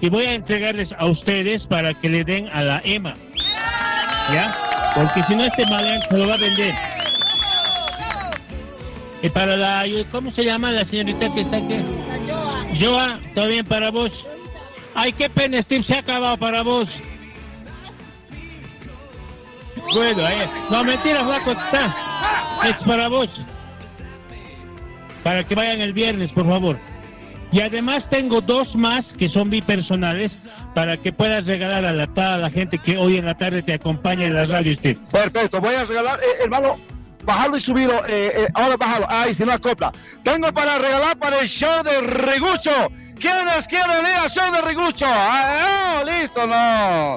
y voy a entregarles a ustedes para que le den a la Emma. ¿Ya? Porque si no este malean se lo va a vender. Y para la, ¿cómo se llama la señorita que está aquí? Joa, todo bien para vos. Ay, qué pena, Steve, se ha acabado para vos. Bueno, eh. No, mentira, flaco, está. Es para vos. Para que vayan el viernes, por favor. Y además tengo dos más que son bipersonales para que puedas regalar a la, toda la gente que hoy en la tarde te acompaña en la radio, Steve. Perfecto, voy a regalar, eh, hermano, bajarlo y subirlo. eh, eh, ahora bájalo. Ay, si no acopla. Tengo para regalar para el show de Rigucho. ¿Quiénes quieren ir al show de Rigucho? Ah, no, listo, no.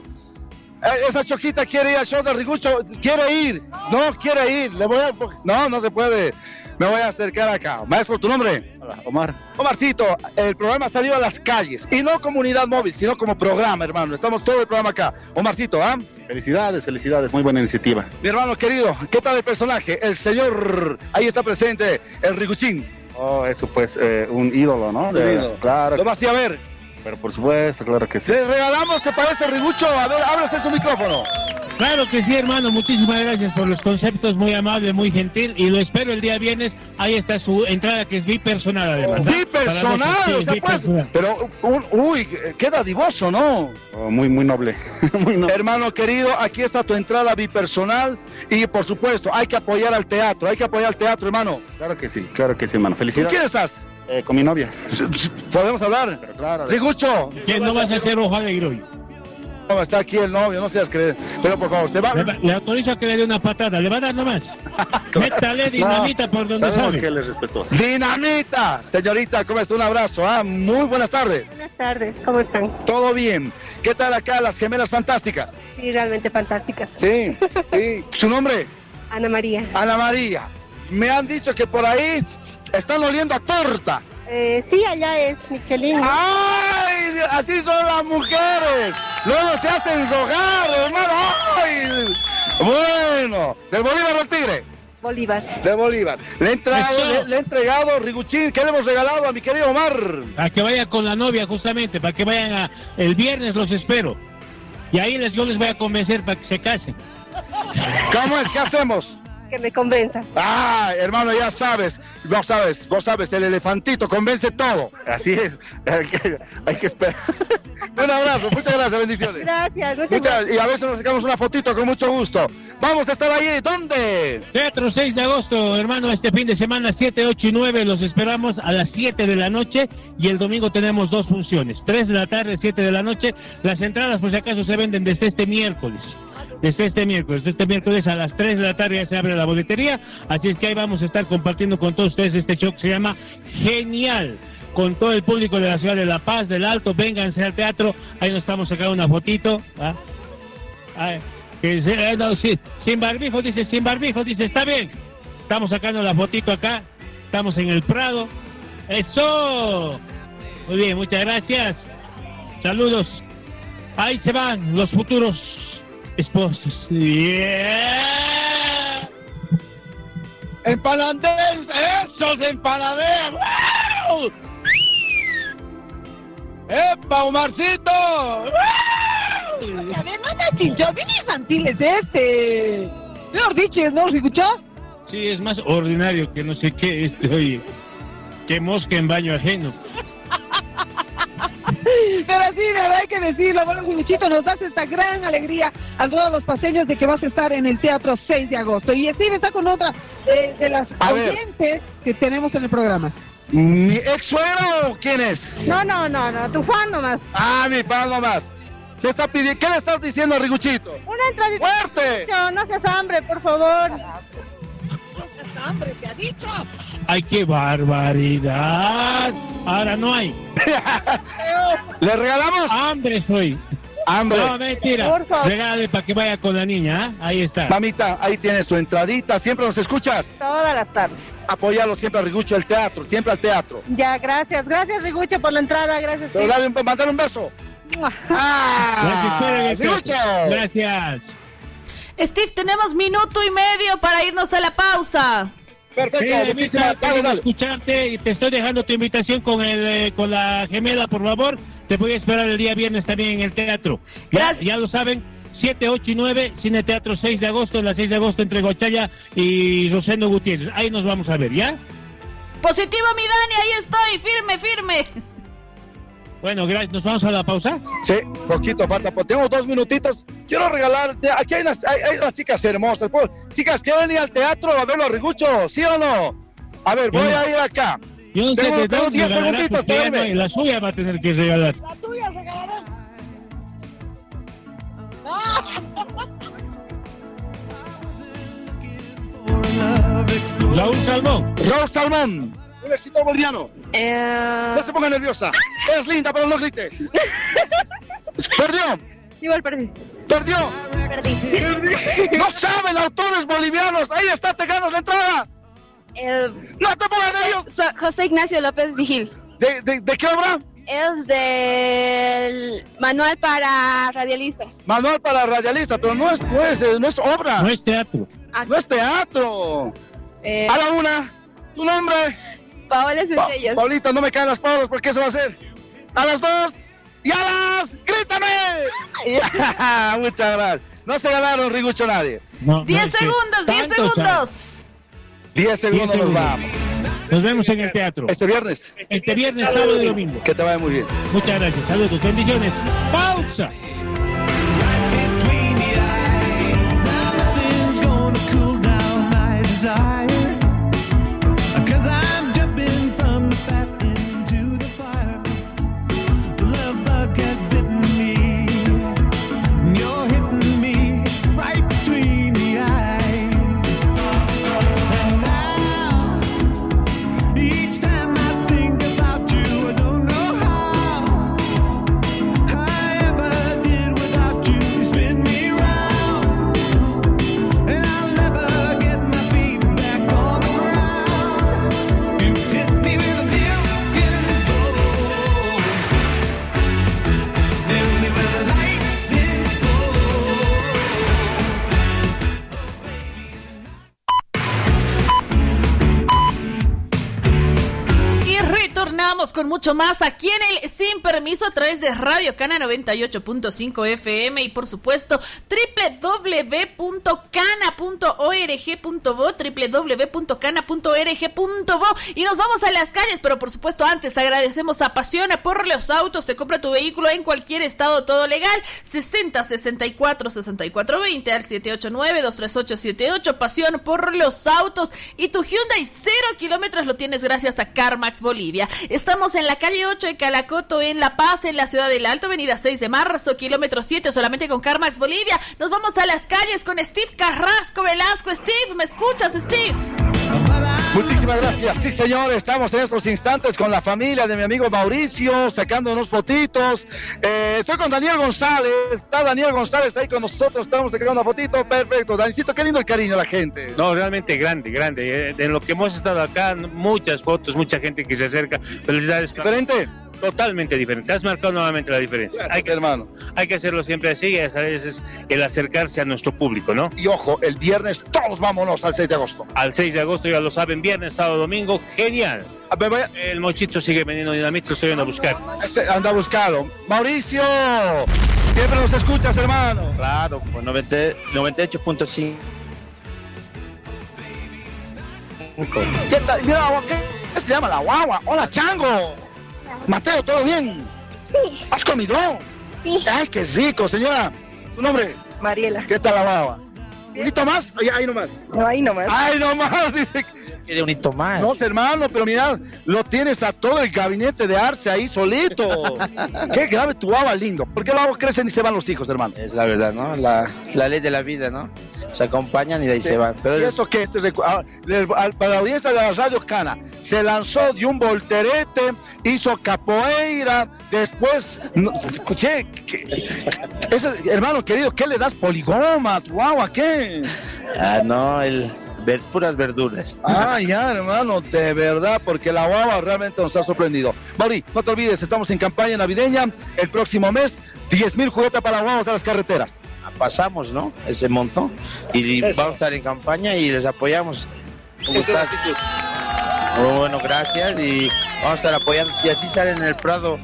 Eh, esa choquita quiere ir al show de Rigucho. Quiere ir. No quiere ir. A... No, no se puede. Me voy a acercar acá. Maestro, ¿tu nombre? Hola, Omar. Omarcito, el programa salió a las calles. Y no como unidad móvil, sino como programa, hermano. Estamos todo el programa acá. Omarcito, ¿ah? Felicidades, felicidades, muy buena iniciativa. Mi hermano querido, ¿qué tal el personaje? El señor, ahí está presente, el Riguchín. Oh, eso pues, eh, un ídolo, ¿no? Un ídolo. Claro. Lo vas a ir a ver. Pero por supuesto, claro que sí. Le regalamos, ¿te parece, Rigucho? A ver, ábrase su micrófono. Claro que sí, hermano. Muchísimas gracias por los conceptos. Muy amable, muy gentil. Y lo espero el día viernes. Ahí está su entrada, que es bipersonal, además. ¿ah? Bipersonal, o sea, pues, pero, un- uy, qué dadivoso, ¿no? Oh, muy, muy noble. Hermano querido, aquí está tu entrada bipersonal y por supuesto, hay que apoyar al teatro, hay que apoyar al teatro, hermano. Claro que sí, claro que sí, hermano. ¿Con Felicidades. quién estás? Eh, con mi novia. ¿Podemos hablar? Pero claro. Rigucho. ¿Quién no vas a hacer ojo alegre hoy? No, está aquí el novio, no seas creer. Pero por favor, se va. Le, va- le autorizo a que le dé una patada. ¿Le va a dar nomás? Métale dinamita por donde Sabemos sabe. que él es respetuoso. Dinamita, señorita, ¿cómo está? Un abrazo, ah, muy buenas tardes. Buenas tardes, ¿cómo están? Todo bien. ¿Qué tal acá las gemelas fantásticas? Sí, realmente fantásticas. Sí, sí. ¿Su nombre? Ana María. Ana María. Me han dicho que por ahí están oliendo a torta. Eh, sí, allá es Michelin. ¿no? ¡Ay! Así son las mujeres. Luego se hacen rogar, hermano. ¡Ay! Bueno, del Bolívar al Tigre. Bolívar. De Bolívar. Le he entregado, le, le he entregado, Riguchín, ¿qué le hemos regalado a mi querido Omar? Para que vaya con la novia, justamente, para que vayan a... El viernes los espero. Y ahí les, yo les voy a convencer para que se casen. ¿Cómo es? ¿Qué hacemos? Que me convenza. Ah, hermano, ya sabes, vos sabes, vos sabes, el elefantito convence todo. Así es, hay que, hay que esperar. Un abrazo, muchas gracias, bendiciones. Gracias, muchas Muchas- gracias. y a veces nos sacamos una fotito con mucho gusto. Vamos a estar ahí, ¿dónde? Teatro 6 de agosto, hermano, este fin de semana 7, 8 y 9 los esperamos a las 7 de la noche y el domingo tenemos dos funciones, 3 de la tarde, 7 de la noche. Las entradas por si acaso se venden desde este miércoles. Desde este miércoles, este miércoles a las 3 de la tarde ya se abre la boletería, así es que ahí vamos a estar compartiendo con todos ustedes este show que se llama Genial, con todo el público de la ciudad de La Paz, del Alto, vénganse al teatro, ahí nos estamos sacando una fotito, que se- eh, no, sin barbijo, dice, sin barbijo, dice, está bien. Estamos sacando la fotito acá, estamos en el Prado. ¡Eso! Muy bien, muchas gracias. Saludos. Ahí se van los futuros esposos. Yeah. ¡Empanaderos! ¡Esos empanaderos! ¡Wow! ¡Epa, Omarcito! ¡Wow! A ver, no me chinchón, bien infantil es este. Señor Diches, ¿no? ¿Se escuchó? Sí, es más ordinario que no sé qué, este, oye. Que mosca en baño ajeno. Pero sí, de verdad hay que decirlo. Bueno, Luchito, nos das esta gran alegría a todos los paseños de que vas a estar en el Teatro 6 de agosto. Y Steve está con otra eh, de las A ver. que tenemos en el programa. ¿Mi ex suegro o quién es? No, no, no, no, tu fan nomás. Ah, mi fan nomás. ¿Qué, está pidi- ¿Qué le estás diciendo a Riguchito? Una entradita. ¡Fuerte! No, no seas hambre, por favor. hambre, te ha dicho. ¡Ay, qué barbaridad! Ahora no hay. ¿Le regalamos? Hambre soy. Hambre. No, mentira. Regálale para que vaya con la niña, ¿ah? Ahí está. Mamita, ahí tienes tu entradita. ¿Siempre nos escuchas? Todas las tardes. Apoyalo siempre a Rigucho al teatro, siempre al teatro. Ya, gracias. Gracias, Riguche, por la entrada. Gracias. Pero dale un, mandar un beso. ¡Ah! Gracias, Rigucho. Gracias. Steve, tenemos minuto y medio para irnos a la pausa. Perfecto, Sí, que dale. escucharte y te estoy dejando tu invitación con el eh, con la gemela, por favor. Te voy a esperar el día viernes también en el teatro. Ya, Gracias. ya lo saben, 7, 8 y 9, Cine Teatro 6 de agosto, la 6 de agosto entre Gochaya y Rosendo Gutiérrez. Ahí nos vamos a ver, ¿ya? Positivo, mi Dani, ahí estoy, firme, firme. Bueno, gracias. ¿Nos vamos a la pausa? Sí, poquito falta. pues Tengo dos minutitos. Quiero regalar. Aquí hay unas, hay, hay unas chicas hermosas. Pues, chicas, ¿quieren ir al teatro a verlo a Rigucho? ¿Sí o no? A ver, voy no- a ir acá. Yo no sé Tengo- dónde 10 regalará, segunditos, no. La suya va a tener que regalar. La tuya regalarán. Raúl Salmón. Raúl Salmón. Un éxito boliviano. Eh, No se ponga nerviosa. Es linda, pero no grites. Perdió. igual perdí. Perdió. Perdí. No saben autores bolivianos. Ahí está, te ganas la entrada. Eh, No te pongas nervioso. so- José Ignacio López Vigil. ¿De, de, de qué obra? Es del manual para radialistas. Manual para radialista, pero no es, no es, no es obra. No es teatro. No es teatro. Eh, A la una. ¿Tu nombre? Paola Pa- Centellas. Paulita, no me caen las palabras porque eso va a ser. A las dos. Y a las. ¡Grítame! Muchas gracias. No se ganaron Rigucho nadie. No, 10 no, que segundos, 10 tantos segundos. 10 segundos nos vamos. Nos vemos en el teatro. Este viernes. Este viernes, sábado y domingo. Que te vaya muy bien. Muchas gracias. Saludos. Bendiciones. Pausa. Con mucho más aquí en el Sin Permiso a través de Radio Cana 98.5 FM y por supuesto www.cana.org.bo www.cana.org.bo y nos vamos a las calles, pero por supuesto antes agradecemos a Pasiona por los autos, se compra tu vehículo en cualquier estado, todo legal, 60 64 64 20 al 789 238 78 Pasión por los autos. Y tu Hyundai 0 kilómetros lo tienes gracias a CarMax Bolivia. Estamos en la calle 8 de Calacoto, en La Paz, en la ciudad del Alto, avenida 6 de marzo, kilómetro 7, solamente con CarMax Bolivia. Nos vamos a las calles con Steve Carrasco Velasco. Steve, ¿me escuchas, Steve? Muchísimas gracias. Sí, señor, estamos en estos instantes con la familia de mi amigo Mauricio, sacando unos fotitos. Eh, estoy con Daniel González. Está Daniel González ahí con nosotros. Estamos sacando una fotito. Perfecto. Danicito, qué lindo el cariño de la gente. No, realmente grande, grande. Eh, En lo que hemos estado acá, muchas fotos, mucha gente que se acerca. Felicidades. ¿Diferente? Totalmente diferente. Has marcado nuevamente la diferencia. Gracias, hay que, hermano. Hay que hacerlo siempre así, y a veces el acercarse a nuestro público, ¿no? Y ojo, el viernes todos vámonos al 6 de agosto. Al 6 de agosto, ya lo saben, viernes, sábado, domingo, genial. El mochito sigue vendiendo dinamita, lo estoy yendo a buscar. Anda a buscarlo. Mauricio, siempre nos escuchas, hermano. Claro, pues 90 98.5. ¿Qué tal? Mira, guagua, ¿qué, qué se llama la guagua? Hola, Chango. Mateo, ¿todo bien? Sí. ¿Has comido? Sí. Ay, qué rico, señora. ¿Tu nombre? Mariela. ¿Qué tal la guagua? ¿Un hito más? Ahí, ahí nomás. No, ahí nomás. Ay, nomás, dice. Quiere un hito más. No, hermano, pero mira, lo tienes a todo el gabinete de Arce ahí solito. Qué grave tu guagua, lindo. ¿Por qué los crecen y se van los hijos, hermano? Es la verdad, ¿no? La, la ley de la vida, ¿no? Se acompañan y de ahí se van. Pero ¿Y es- eso qué? Este ah, para la audiencia de la Radio Cana, se lanzó de un volterete, hizo capoeira, después, no, que- ese- hermano querido, ¿qué le das? Poligomas, guagua, ¿qué? Ah, no, el ver, puras verduras. Ah, ya, hermano, de verdad, porque la guagua realmente nos ha sorprendido. Mauri, no te olvides, estamos en campaña navideña. El próximo mes, 10 mil juguetes para guaguas de las carreteras. Pasamos, ¿no? Ese montón. Y Eso. vamos a estar en campaña y les apoyamos. Un Esa es la gustazo. Muy bueno, gracias. Y vamos a estar apoyando. Si así sale en el Prado,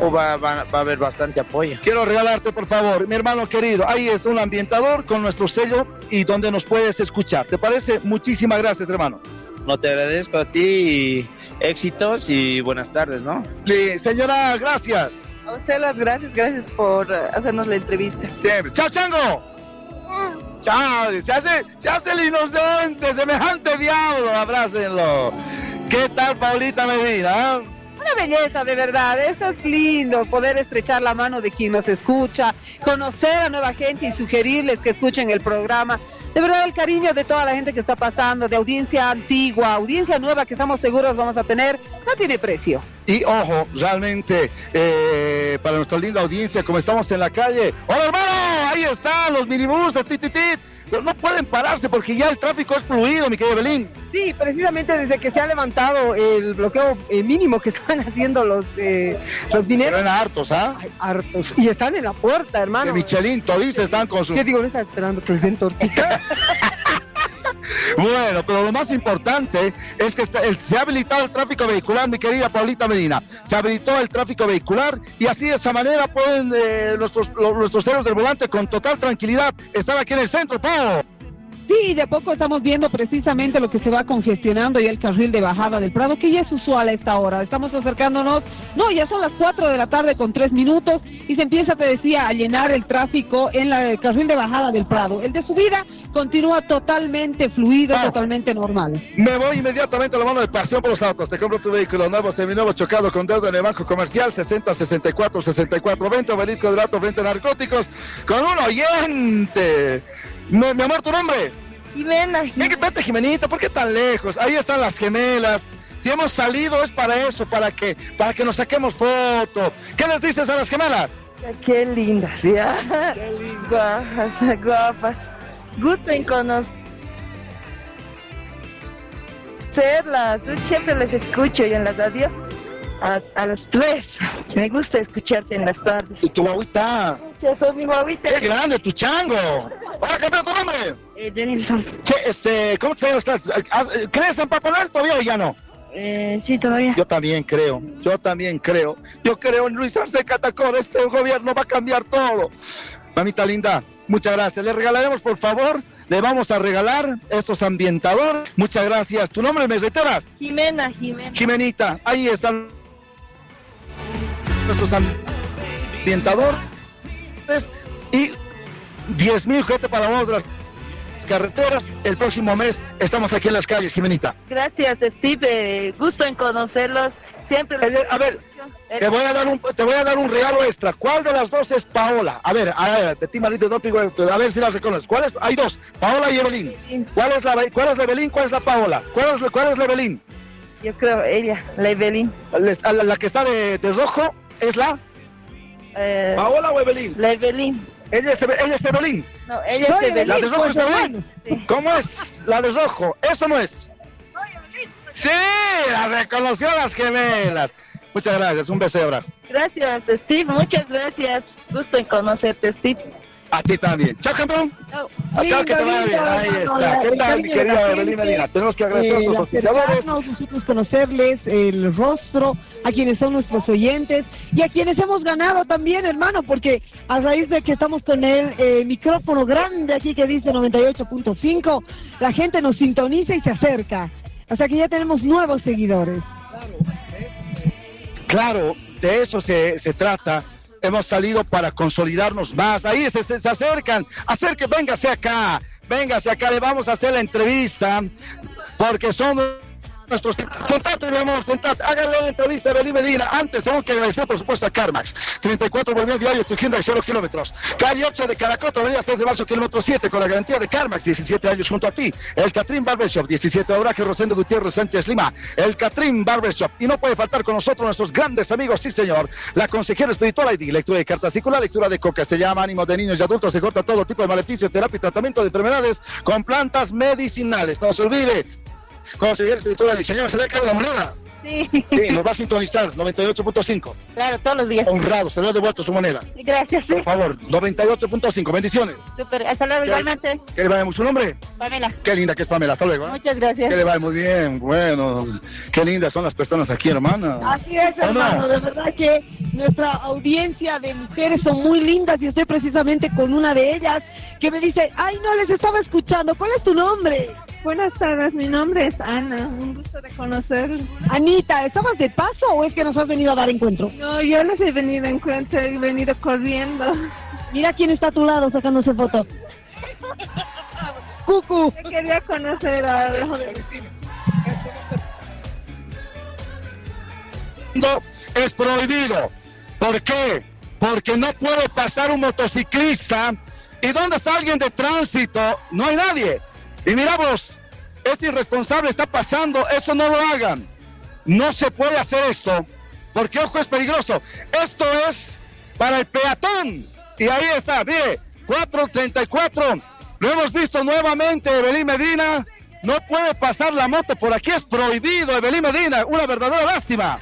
oh, va, va- va a haber bastante apoyo. Quiero regalarte, por favor, mi hermano querido, ahí está un ambientador con nuestro sello y donde nos puedes escuchar. ¿Te parece? Muchísimas gracias, hermano. No te agradezco a ti y éxitos y buenas tardes, ¿no? Li- señora, gracias. A usted las gracias, gracias por hacernos la entrevista. Siempre. ¡Chao, Chango! ¡Chao! Se hace, se hace el inocente, semejante diablo, abrácenlo. ¿Qué tal, Paulita Medina? Una belleza, de verdad. Eso es lindo, poder estrechar la mano de quien nos escucha, conocer a nueva gente y sugerirles que escuchen el programa. De verdad, el cariño de toda la gente que está pasando, de audiencia antigua, audiencia nueva que estamos seguros vamos a tener, no tiene precio. Y ojo, realmente, eh, para nuestra linda audiencia, como estamos en la calle. ¡Hola, hermano! Ahí están los minibuses, tit, tit, tit. Pero no pueden pararse porque ya el tráfico es fluido, mi querido Belín. Sí, precisamente desde que se ha levantado el bloqueo eh, mínimo que están haciendo los, eh, los mineros. Eran hartos, ¿ah? Ay, hartos. Y están en la puerta, hermano. De Michelin, toditos están con su... Yo digo, no está esperando que les den tortita. Bueno, pero lo más importante es que está- el- se ha habilitado el tráfico vehicular, mi querida Paulita Medina. Se habilitó el tráfico vehicular y así de esa manera pueden eh, nuestros, lo- nuestros ceros del volante con total tranquilidad estar aquí en el centro, Pau. Sí, de poco estamos viendo precisamente lo que se va congestionando y el carril de bajada del Prado, que ya es usual a esta hora. Estamos acercándonos, no, ya son las 4 de la tarde con 3 minutos y se empieza, te decía, a llenar el tráfico en la- el carril de bajada del Prado. El de subida continúa totalmente fluido, totalmente normal. Me voy inmediatamente a la mano de pasión por los autos. Te compro tu vehículo nuevo, seminuevo, chocado con deuda en el Banco Comercial 60 64 64 20, obelisco del alto frente a narcóticos con un oyente. Mi, mi amor, ¿tu nombre? Jimena. Ven, Vete, Jimenita, ¿por qué tan lejos? Ahí están las gemelas. Si hemos salido es para eso, para que, para que nos saquemos foto. ¿Qué les dices a las gemelas? Qué lindas, ¿ya? Guapas, guapas. Gusto en conocerlas. Yo siempre les escucho y en la radio a, a los tres. Me gusta escucharte en las tardes. ¿Y tu guaguita? Soy mi guaguita. ¡Qué grande, tu chango! ¡Hola, campeón, tu nombre! Eh, Denilson. Che, este, ¿cómo te llamas? ¿Crees en Papá Noel todavía o ya no? Eh, sí, todavía. Yo también creo, yo también creo. Yo creo en Luis Arce Catacor, este gobierno va a cambiar todo. Mamita linda, muchas gracias. Le regalaremos, por favor, le vamos a regalar estos ambientadores. Muchas gracias. ¿Tu nombre me reiteras? Jimena, Jimena. Jimenita, ahí están nuestros ambientadores y 10 mil gente para de las carreteras. El próximo mes estamos aquí en las calles, Jimenita. Gracias, Steve. eh, gusto en conocerlos. Siempre. A ver, te voy a dar un te voy a dar un regalo extra. ¿Cuál de las dos es Paola? A ver, a ver, de ti Marito, no te digo, a ver si las reconoces. ¿Cuál es? Hay dos, Paola y Evelyn. ¿Cuál es la cuál es la Evelyn? ¿Cuál es la Paola? ¿Cuál es, cuál es la Evelyn? Yo creo ella, la Evelyn. La, la- la que está de, de rojo es la Eh, Paola o Evelyn. La Evelyn. Ella es, ella es Evelyn. No, ella No, es Evelyn. La de rojo es Evelyn. ¿Cómo es? La de rojo. Eso no es. Sí, la reconoció a las gemelas. Muchas gracias. Un beso y abrazo. Gracias, Steve. Muchas gracias. Gusto en conocerte, Steve. A ti también. Chao, campeón. Chao. Ah, chao, que te vaya bien. Ahí está. ¿Qué tal, mi querida Evelyn Medina? Tenemos que agradecer a Eh, nuestros auspiciadores. nosotros conocerles el rostro, a quienes son nuestros oyentes y a quienes hemos ganado también, hermano, porque a raíz de que estamos con el eh, micrófono grande aquí que dice 98.5, la gente nos sintoniza y se acerca. O sea que ya tenemos nuevos seguidores. Claro, de eso se, se trata. Hemos salido para consolidarnos más. Ahí se, se, acercan. Acerque, véngase acá. Véngase acá, le vamos a hacer la entrevista. Porque son nuestros... Sentate, mi amor, sentate. Háganle la entrevista a Belín Medina. Antes tengo que agradecer, por supuesto, a Carmax. 34 bolivianos diarios, Trujillo de 0 kilómetros. Calle 8 de Caracoto, avenida 6 de marzo, kilómetro 7, con la garantía de Carmax, 17 años junto a ti. El Catrín Barbershop, 17 de Obraje, Rosendo Gutiérrez Sánchez Lima. El Catrín Barbershop. Y no puede faltar con nosotros nuestros grandes amigos, sí señor. La consejera espiritual ID, lectura de carta circular, lectura de coca, se llama ánimo de niños y adultos, se corta todo tipo de maleficios, terapia y tratamiento de enfermedades con plantas medicinales. No se olvide, consejera espiritual ID, señor, se le cae la moneda. Sí. Sí, nos va a sintonizar, 98.5. Claro, todos los días. Honrado, se le ha devuelto su moneda. Gracias. Por favor, 98.5, bendiciones. Super. Hasta luego, ¿Qué? igualmente. ¿Qué le va mucho nombre? Pamela. Qué linda que es Pamela, hasta luego. ¿eh? Muchas gracias. Que le va muy bien, bueno, qué lindas son las personas aquí, hermana. Así es, hermano, de verdad que nuestra audiencia de mujeres son muy lindas y estoy precisamente con una de ellas que me dice, ay, no les estaba escuchando, ¿cuál es tu nombre? Buenas tardes, mi nombre es Ana, un gusto de conocer. Anita, ¿estabas de paso o es que nos has venido a dar encuentro? No, yo les he venido a encuentro, he venido corriendo. Mira quién está a tu lado sacándose foto. Cucu. Yo quería conocer a... No, es prohibido. ¿Por qué? Porque no puede pasar un motociclista. ¿Y dónde está alguien de tránsito? No hay nadie. Y mira vos, es irresponsable, está pasando, eso no lo hagan. No se puede hacer esto, porque ojo, es peligroso. Esto es para el peatón. Y ahí está, mire, 434. Lo hemos visto nuevamente, Evelyn Medina. No puede pasar la moto por aquí, es prohibido, Evelyn Medina. Una verdadera lástima.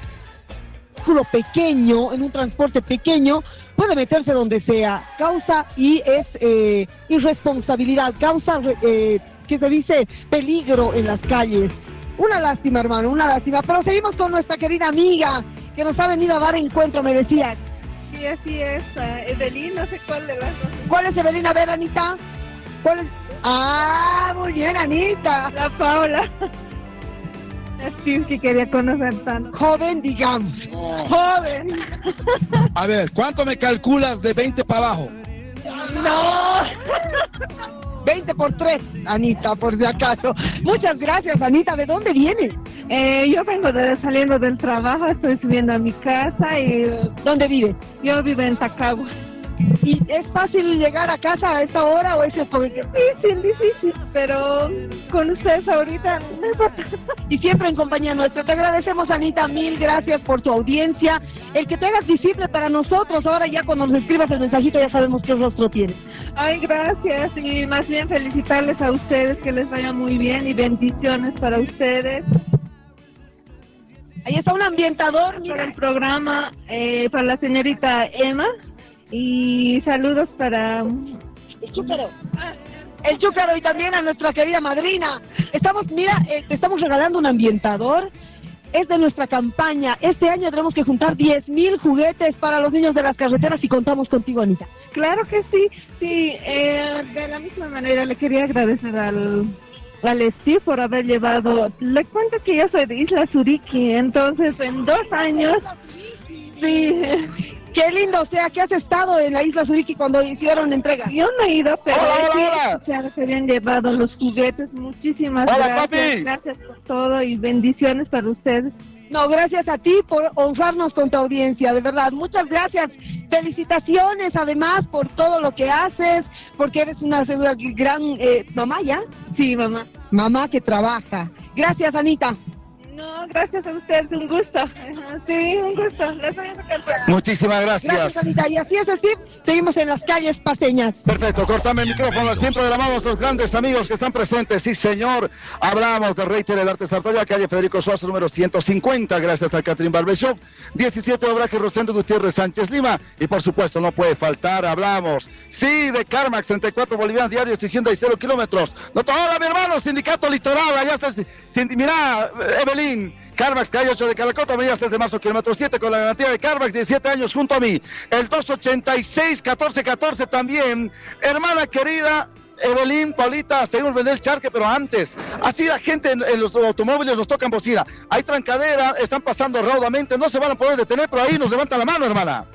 pequeño, en un transporte pequeño, puede meterse donde sea. Causa y es eh, irresponsabilidad, causa, eh, que se dice, peligro en las calles. Una lástima, hermano, una lástima. Pero seguimos con nuestra querida amiga que nos ha venido a dar encuentro, me decía. Sí, así es, eh, Evelyn, no sé cuál de las dos. ¿Cuál es Evelyn? A ver, Anita. ¿Cuál es? Ah, muy bien, Anita. La Paula. Así que quería conocer tanto. Joven, digamos. Joven. A ver, ¿cuánto me calculas de 20 para abajo? No. 20 por 3, Anita, por si acaso. Muchas gracias, Anita. ¿De dónde vienes? Eh, yo vengo de, saliendo del trabajo, estoy subiendo a mi casa y... ¿Dónde vives? Yo vivo en Tacagua. ¿Y es fácil llegar a casa a esta hora o es porque Difícil, difícil, pero con ustedes ahorita no importa. y siempre en compañía nuestra. Te agradecemos, Anita, mil gracias por tu audiencia. El que te hagas visible para nosotros, ahora ya cuando nos escribas el mensajito ya sabemos qué rostro tienes. Ay, gracias y más bien felicitarles a ustedes, que les vaya muy bien y bendiciones para ustedes. Ahí está un ambientador, Para el programa, eh, para la señorita Emma y saludos para... El chúcaro. El chúcaro y también a nuestra querida madrina. Estamos, mira, eh, te estamos regalando un ambientador es de nuestra campaña. Este año tenemos que juntar 10 mil juguetes para los niños de las carreteras y contamos contigo, Anita. Claro que sí, sí, eh, de la misma manera le quería agradecer al, al Steve por haber llevado, le cuento que yo soy de Isla Suriki, entonces en dos años, sí, Qué lindo, o sea, que has estado en la isla Suriki cuando hicieron entrega. yo no he ido, pero Hola, que habían llevado los juguetes, muchísimas Hola, gracias, papi. gracias por todo y bendiciones para ustedes. No, gracias a ti por honrarnos con tu audiencia, de verdad. Muchas gracias. Felicitaciones además por todo lo que haces, porque eres una, una gran eh, mamá ya. Sí, mamá. Mamá que trabaja. Gracias, Anita. No, gracias a ustedes, un gusto. Sí, un gusto. A. Muchísimas Gracias. Y así es, Steve. Seguimos en las calles paseñas. Perfecto, cortame el micrófono. Siempre llamamos a los grandes amigos que están presentes. Sí, señor. Hablamos de Reiter, el Arte Sartoria, calle Federico Suazo, número 150. Gracias al Catherine Barbershop. 17 Obraje Rosendo Gutiérrez Sánchez Lima. Y por supuesto, no puede faltar. Hablamos, sí, de Carmax, 34 bolivianos diarios y Hyundai 0 kilómetros. No, hola, mi hermano, Sindicato Litoral. Allá está. Mira, Evelyn. Carmax, calle 8 de Calacota, avenida 3 de marzo, kilómetro 7, con la garantía de Carmax, 17 años junto a mí. El 286-1414 también. Hermana querida, Evelyn, Paulita, seguimos vender el charque, pero antes. Así la gente en, en los automóviles nos tocan bocina. Hay trancadera, están pasando raudamente, no se van a poder detener, pero ahí nos levantan la mano, hermana.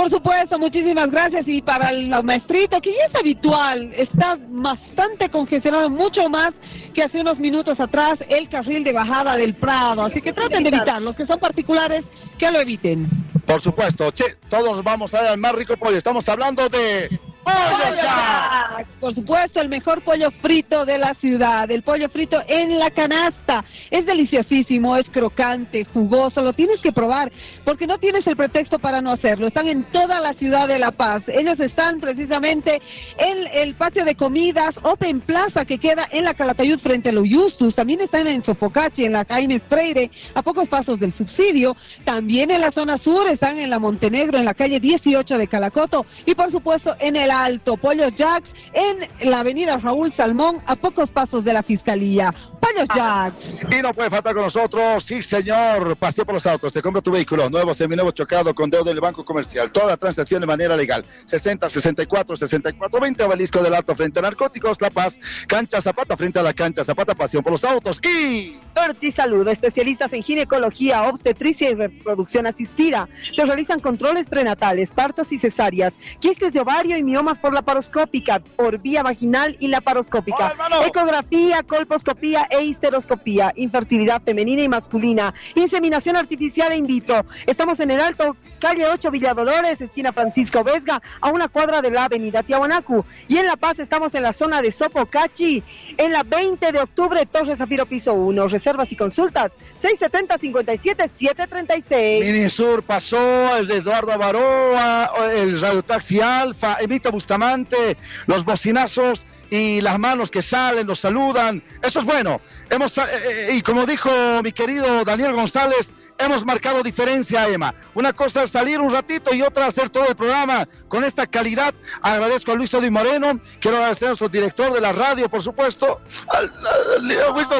Por supuesto, muchísimas gracias. Y para el maestrito, que ya es habitual, está bastante congestionado, mucho más que hace unos minutos atrás el carril de bajada del Prado. Así que traten de evitar, los que son particulares, que lo eviten. Por supuesto, che, todos vamos a ver al más rico pollo. Estamos hablando de Pollo Shack. Por supuesto, el mejor pollo frito de la ciudad, el pollo frito en la canasta. Es deliciosísimo, es crocante, jugoso, lo tienes que probar porque no tienes el pretexto para no hacerlo. Están en toda la ciudad de La Paz. Ellos están precisamente en el patio de comidas Open Plaza que queda en la Calatayud frente a Uyustus. También están en Sofocachi, en la Jaime Freire, a pocos pasos del subsidio. También en la zona sur están en la Montenegro, en la calle 18 de Calacoto y por supuesto en el Alto Pollo Jacks en la avenida Raúl Salmón a pocos pasos de la Fiscalía. Pollo Jacks. Y no puede faltar con nosotros, sí señor, paseo por los autos, te compra tu vehículo, nuevo, seminuevo, chocado, con deuda en el banco comercial, toda transacción de manera legal, 60, 64, 64, 20, obelisco del alto frente a narcóticos, La Paz, cancha Zapata frente a la cancha Zapata, pasión por los autos. Y... Torti Salud, especialistas en ginecología, obstetricia y reproducción asistida. Se realizan controles prenatales, partos y cesáreas, quistes de ovario y miomas por laparoscópica, por vía vaginal y laparoscópica, ecografía, colposcopía e histeroscopía, infertilidad femenina y masculina, inseminación artificial e in vitro. Estamos en el Alto, calle 8 Villadolores, esquina Francisco Vesga, a una cuadra de la avenida Tiahuanacu. Y en La Paz estamos en la zona de Sopocachi, en la 20 de octubre, Torre Zafiro Piso 1. Reservas y consultas, 670-57-736. Minisur pasó, el de Eduardo Avaroa, el Radio Taxi Alfa, Bustamante, los bocinazos y las manos que salen, los saludan. Eso es bueno. Hemos, eh, eh, y como dijo mi querido Daniel González, hemos marcado diferencia, Emma. Una cosa es salir un ratito y otra hacer todo el programa con esta calidad. Agradezco a Luis Odi Moreno, quiero agradecer a nuestro director de la radio, por supuesto, al,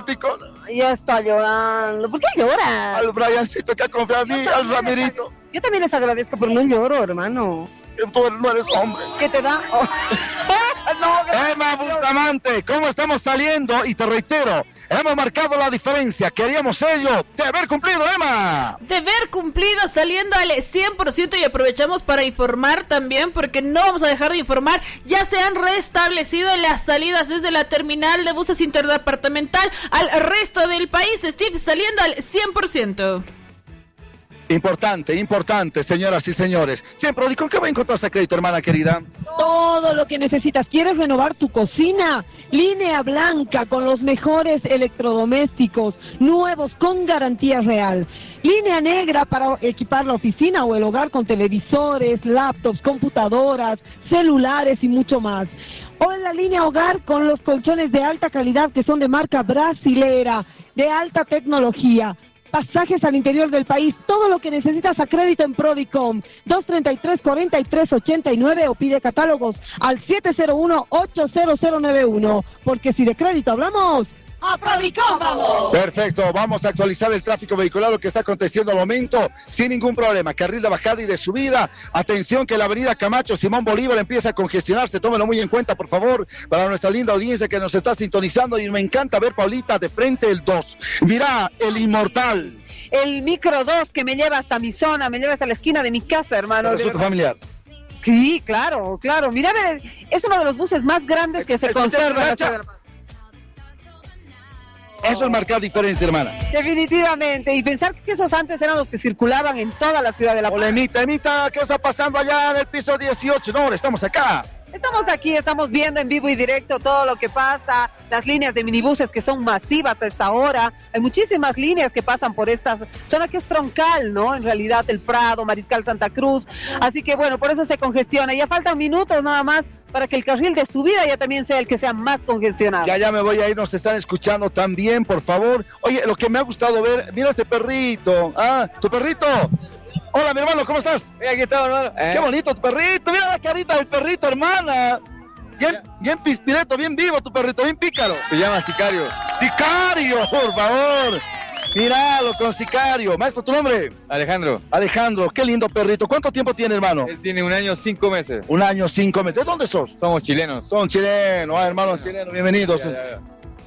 Ticón. Ya está llorando. ¿Por qué llora? Al Briancito que ha confiado en mí, al Ramirito. Yo también les agradezco, pero no lloro, hermano. Tú no eres hombre. ¿Qué te da? Oh. Emma Bustamante, ¿cómo estamos saliendo? Y te reitero, hemos marcado la diferencia. Queríamos ello de haber cumplido, Emma. Deber cumplido saliendo al 100% y aprovechamos para informar también porque no vamos a dejar de informar. Ya se han restablecido las salidas desde la terminal de buses interdepartamental al resto del país. Steve saliendo al 100%. Importante, importante, señoras y señores. Siempre, ¿y con va a encontrar ese crédito, hermana querida? Todo lo que necesitas. ¿Quieres renovar tu cocina? Línea blanca con los mejores electrodomésticos, nuevos con garantía real. Línea negra para equipar la oficina o el hogar con televisores, laptops, computadoras, celulares y mucho más. O en la línea hogar con los colchones de alta calidad que son de marca brasilera, de alta tecnología. Pasajes al interior del país, todo lo que necesitas a crédito en Prodicom. 233-4389 o pide catálogos al 701-80091. Porque si de crédito hablamos, Perfecto, vamos a actualizar el tráfico vehicular, lo que está aconteciendo al momento, sin ningún problema. Carril de bajada y de subida. Atención que la avenida Camacho Simón Bolívar empieza a congestionarse. Tómenlo muy en cuenta, por favor, para nuestra linda audiencia que nos está sintonizando. Y me encanta ver, Paulita, de frente el 2. Mira, el inmortal. El micro 2 que me lleva hasta mi zona, me lleva hasta la esquina de mi casa, hermano. Resulta familiar. Sí, claro, claro. Mira, es uno de los buses más grandes que se El conserva Eso es marcar diferencia, hermana. Definitivamente. Y pensar que esos antes eran los que circulaban en toda la ciudad de La Paz. Hola, Emita, Emita, ¿qué está pasando allá en el piso 18? No, estamos acá. Estamos aquí, estamos viendo en vivo y directo todo lo que pasa, las líneas de minibuses que son masivas a esta hora. Hay muchísimas líneas que pasan por esta zona que es troncal, ¿no? En realidad, el Prado, Mariscal Santa Cruz. Así que bueno, por eso se congestiona. Ya faltan minutos nada más para que el carril de subida ya también sea el que sea más congestionado. Ya, ya me voy a ir, nos están escuchando también, por favor. Oye, lo que me ha gustado ver, mira este perrito. Ah, tu perrito. Hola, mi hermano, ¿cómo estás? aquí está, hermano. Qué bonito tu perrito, mira la carita del perrito, hermana. Bien, bien pispireto, bien vivo tu perrito, bien pícaro. Se llama Sicario. Sicario, por favor. Míralo con Sicario. Maestro, ¿tu nombre? Alejandro. Alejandro, qué lindo perrito. ¿Cuánto tiempo tiene, hermano? Él tiene un año, cinco meses. Un año, cinco meses. ¿De dónde sos? Somos chilenos. Son chilenos, ah, hermanos chilenos, bienvenidos. Ya, ya, ya.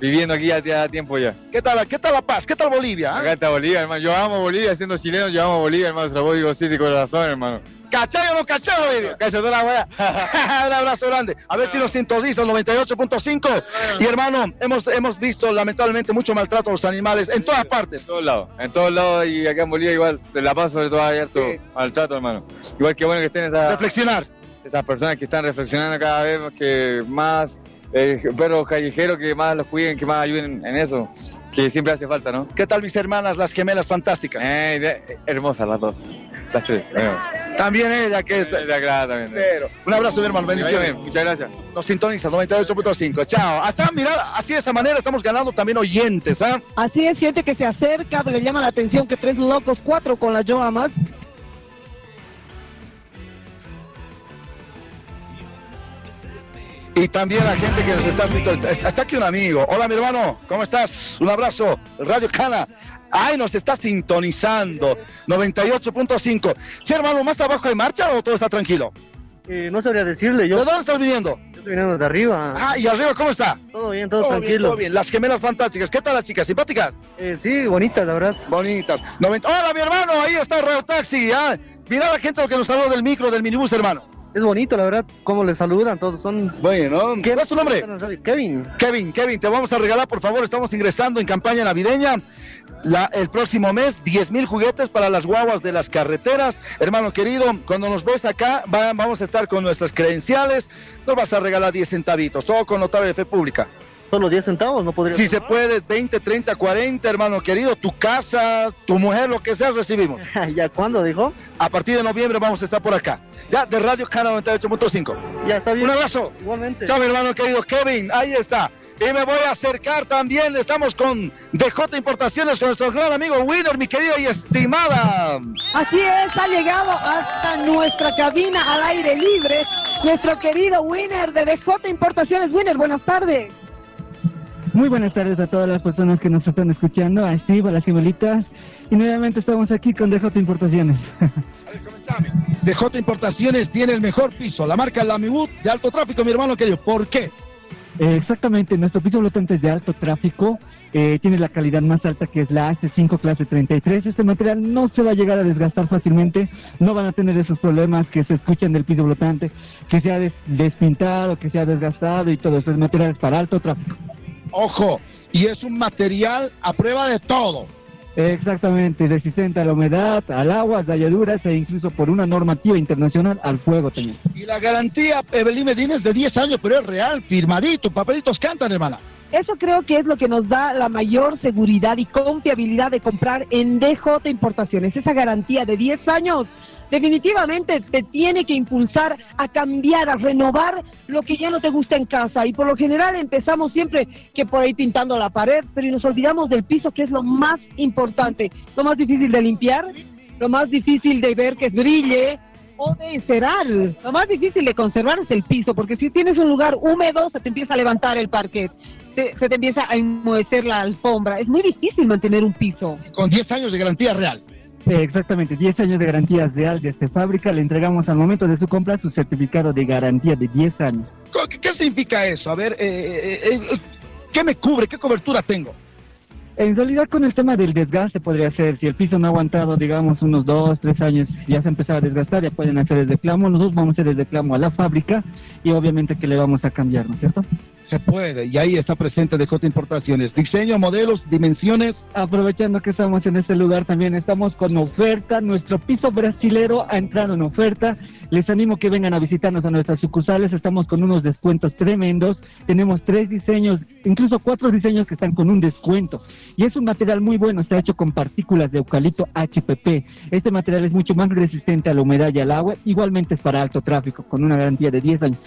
Viviendo aquí ya, ya tiempo ya. ¿Qué tal, ¿Qué tal La Paz? ¿Qué tal Bolivia? ah? Acá está Bolivia, hermano. Yo amo Bolivia, siendo chileno, yo amo Bolivia, hermano. Se lo a decir de corazón, hermano. ¿Cachai o no cachai, Bolivia? Cachai de la wea. Un abrazo grande. A ver si nos sintoniza el 98.5. Y hermano, hemos, hemos visto lamentablemente mucho maltrato a los animales en todas partes. En todos lados. En todos lados y acá en Bolivia igual. De La Paz sobre todo hay harto maltrato, hermano. Igual que bueno que estén esas... Reflexionar. Esas personas que están reflexionando cada vez que más... Eh, perros callejeros que más los cuiden, que más ayuden en eso. Que siempre hace falta, ¿no? ¿Qué tal mis hermanas, las gemelas fantásticas? Eh, de- hermosas las dos. Las tres. bueno. También ella que está. Ella, claro, también. Pero, un abrazo, mi hermano. Bendiciones. Bien, Muchas gracias. Nos sintoniza 98.5. Chao. Hasta, mira, así de esta manera estamos ganando también oyentes, ¿ah? Así es, gente que se acerca, le llama la atención que tres locos, cuatro con la yo Y también la gente que nos está sintonizando. Está aquí un amigo. Hola, mi hermano. ¿Cómo estás? Un abrazo. Radio Cana. Ay, nos está sintonizando. 98.5. Sí, hermano, ¿más abajo hay marcha o todo está tranquilo? Eh, no sabría decirle, yo ¿De dónde estás viniendo? yo estoy viniendo de arriba. Ah, y arriba, ¿cómo está? Todo bien, todo, bien, tranquilo. todo bien. Las gemelas fantásticas. ¿Qué tal las chicas? ¿Simpáticas? Eh, sí, bonitas, la verdad. Bonitas. 90 Hola, mi hermano. Ahí está el Radio Taxi. ¿ah? Mira la gente lo que nos habló del micro, del minibús, hermano. Es bonito, la verdad, cómo les saludan todos. Son... Bueno, ¿qué es tu nombre? Kevin. Kevin, Kevin, te vamos a regalar, por favor, estamos ingresando en campaña navideña. La- el próximo mes, 10 mil juguetes para las guaguas de las carreteras. Hermano querido, cuando nos ves acá, va- vamos a estar con nuestras credenciales. Nos vas a regalar 10 centavitos, todo con notario de fe pública. Solo 10 centavos, no podría Si se puede, 20, 30, 40, hermano querido, tu casa, tu mujer, lo que sea, recibimos. ¿Ya cuándo dijo? A partir de noviembre vamos a estar por acá. Ya, de Radio Cana 98.5. Ya está bien. Un abrazo. Igualmente. Chao, mi hermano querido Kevin. Ahí está. Y me voy a acercar también. Estamos con DJ Importaciones, con nuestro gran amigo Winner, mi querida y estimada. Así es, ha llegado hasta nuestra cabina al aire libre nuestro querido Winner de DJ Importaciones. Winner, buenas tardes. Muy buenas tardes a todas las personas que nos están escuchando, a Steve, a las gemelitas. Y nuevamente estamos aquí con DJ Importaciones. DJ Importaciones tiene el mejor piso, la marca Lamibut de alto tráfico, mi hermano querido. ¿Por qué? Eh, exactamente, nuestro piso flotante es de alto tráfico, eh, tiene la calidad más alta que es la AC5 clase 33. Este material no se va a llegar a desgastar fácilmente, no van a tener esos problemas que se escuchan del piso flotante, que se ha des- despintado, que se ha desgastado y todo eso. Es material para alto tráfico. Ojo, y es un material a prueba de todo. Exactamente, resistente a la humedad, al agua, dalladuras e incluso por una normativa internacional al fuego también. Y la garantía, Evelyn Medina, es de 10 años, pero es real, firmadito, papelitos cantan, hermana. Eso creo que es lo que nos da la mayor seguridad y confiabilidad de comprar en DJ Importaciones. Esa garantía de 10 años definitivamente te tiene que impulsar a cambiar, a renovar lo que ya no te gusta en casa. Y por lo general empezamos siempre que por ahí pintando la pared, pero nos olvidamos del piso, que es lo más importante, lo más difícil de limpiar, lo más difícil de ver que brille, o de encerar. Lo más difícil de conservar es el piso, porque si tienes un lugar húmedo, se te empieza a levantar el parquet, se, te empieza a enmohecer la alfombra. Es muy difícil mantener un piso. Con 10 años de garantía real. Sí, exactamente, 10 años de garantía real desde fábrica. Le entregamos al momento de su compra su certificado de garantía de 10 años. ¿Qué, qué significa eso? A ver, eh, eh, eh, ¿qué me cubre? ¿Qué cobertura tengo? En realidad con el tema del desgaste podría ser, si el piso no ha aguantado, digamos, unos 2, 3 años, ya se ha empezado a desgastar, ya pueden hacer el reclamo. Nosotros vamos a hacer el reclamo a la fábrica y obviamente que le vamos a cambiar, ¿no es cierto? Se puede, y ahí está presente DJ Importaciones. Diseño, modelos, dimensiones. Aprovechando que estamos en este lugar también, estamos con oferta. Nuestro piso brasilero ha entrado en oferta. Les animo que vengan a visitarnos a nuestras sucursales. Estamos con unos descuentos tremendos. Tenemos tres diseños, incluso cuatro diseños que están con un descuento. Y es un material muy bueno. Está hecho con partículas de eucalipto HPP. Este material es mucho más resistente a la humedad y al agua. Igualmente es para alto tráfico, con una garantía de 10 años.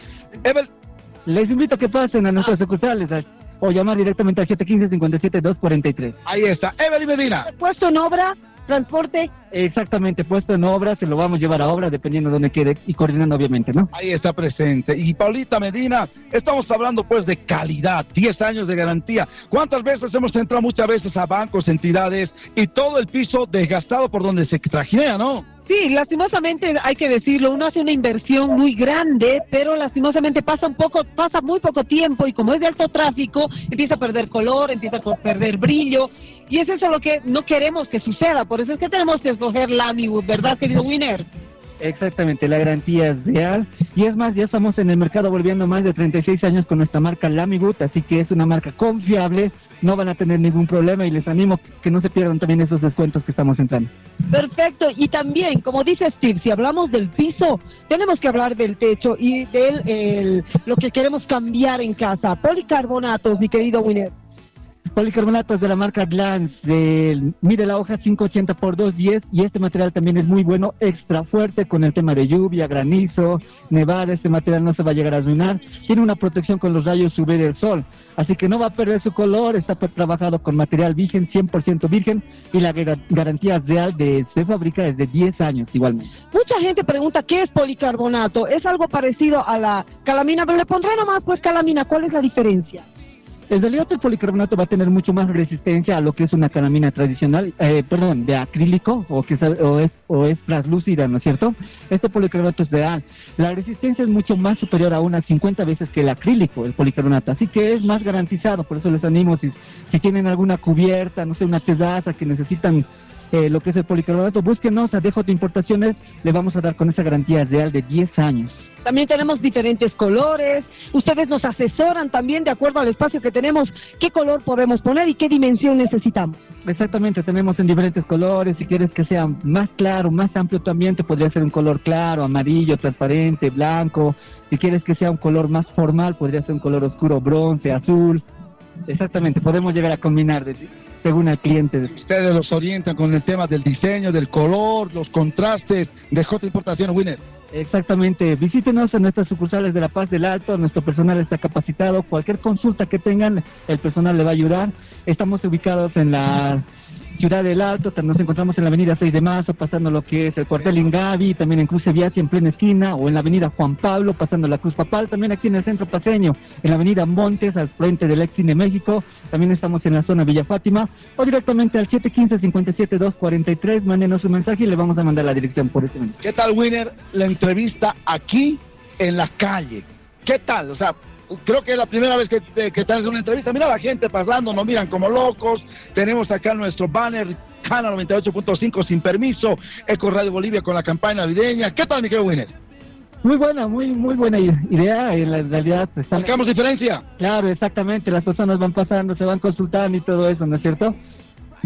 Les invito a que pasen a nuestras sucursales a- o llamar directamente al 715-57-243. Ahí está. Evelyn Medina. Puesto en obra, transporte. Exactamente, puesto en obra, se lo vamos a llevar a obra dependiendo de donde quede y coordinando obviamente, ¿no? Ahí está presente. Y Paulita Medina, estamos hablando pues de calidad, 10 años de garantía. ¿Cuántas veces hemos entrado muchas veces a bancos, entidades y todo el piso desgastado por donde se trajinea, ¿no? Sí, lastimosamente hay que decirlo, uno hace una inversión muy grande, pero lastimosamente pasa un poco, pasa muy poco tiempo y como es de alto tráfico, empieza a perder color, empieza a perder brillo y es eso lo que no queremos que suceda, por eso es que tenemos que escoger Lamywood, ¿verdad, querido Winner? Exactamente, la garantía es real. Y es más, ya estamos en el mercado volviendo más de 36 años con nuestra marca Lamigut, así que es una marca confiable, no van a tener ningún problema y les animo que no se pierdan también esos descuentos que estamos entrando. Perfecto, y también, como dice Steve, si hablamos del piso, tenemos que hablar del techo y de lo que queremos cambiar en casa. Policarbonatos, mi querido Winner. Policarbonatos de la marca Glance, del, mide la hoja 580 por 210 y este material también es muy bueno, extra fuerte con el tema de lluvia, granizo, nevada, este material no se va a llegar a arruinar, tiene una protección con los rayos UV del sol, así que no va a perder su color, está trabajado con material virgen, 100% virgen y la gar- garantía real de, de fábrica es de 10 años igualmente. Mucha gente pregunta qué es policarbonato. Es algo parecido a la calamina, pero le pondré nomás pues calamina. ¿Cuál es la diferencia? En realidad el policarbonato va a tener mucho más resistencia a lo que es una calamina tradicional, eh, perdón, de acrílico o que sabe- o es, o es translúcida, ¿no es cierto? Este policarbonato es real. La resistencia es mucho más superior a unas 50 veces que el acrílico, el policarbonato, así que es más garantizado, por eso les animo, si, tienen alguna cubierta, no sé, una terraza que necesitan eh, lo que es el policarbonato, búsquenos a DJ Importaciones, le vamos a dar con esa garantía real de 10 años. También tenemos diferentes colores. Ustedes nos asesoran también de acuerdo al espacio que tenemos, qué color podemos poner y qué dimensión necesitamos. Exactamente, tenemos en diferentes colores. Si quieres que sea más claro, más amplio tu ambiente, podría ser un color claro, amarillo, transparente, blanco. Si quieres que sea un color más formal, podría ser un color oscuro, bronce, azul. Exactamente, podemos llegar a combinar de- según el cliente. Ustedes los orientan con el tema del diseño, del color, los contrastes de J Importación Winner. Exactamente, visítenos en nuestras sucursales de La Paz del Alto, nuestro personal está capacitado, cualquier consulta que tengan, el personal le va a ayudar. Estamos ubicados en la ciudad del Alto, nos encontramos en la avenida 6 de marzo, pasando lo que es el cuartel Ingavi, también en Cruz Viacia en plena esquina, o en la avenida Juan Pablo, pasando la Cruz Papal, también aquí en el centro paseño, en la avenida Montes, al frente del Ex Cine México, también estamos en la zona Villa Fátima, o directamente al 715-57-243, mándenos un mensaje y le vamos a mandar la dirección por ese momento. ¿Qué tal, Winner? La entrevista aquí en la calle. ¿Qué tal? O sea, creo que es la primera vez que, te- que estás en una entrevista. Mira la gente pasando, nos miran como locos. Tenemos acá nuestro banner, Cana 98.5 sin permiso, Eco Radio Bolivia con la campaña navideña. ¿Qué tal, mi querido Winner? Muy buena, muy muy buena idea. En la realidad están... ¿Marcamos diferencia? Claro, exactamente. Las personas van pasando, se van consultando y todo eso, ¿no es cierto?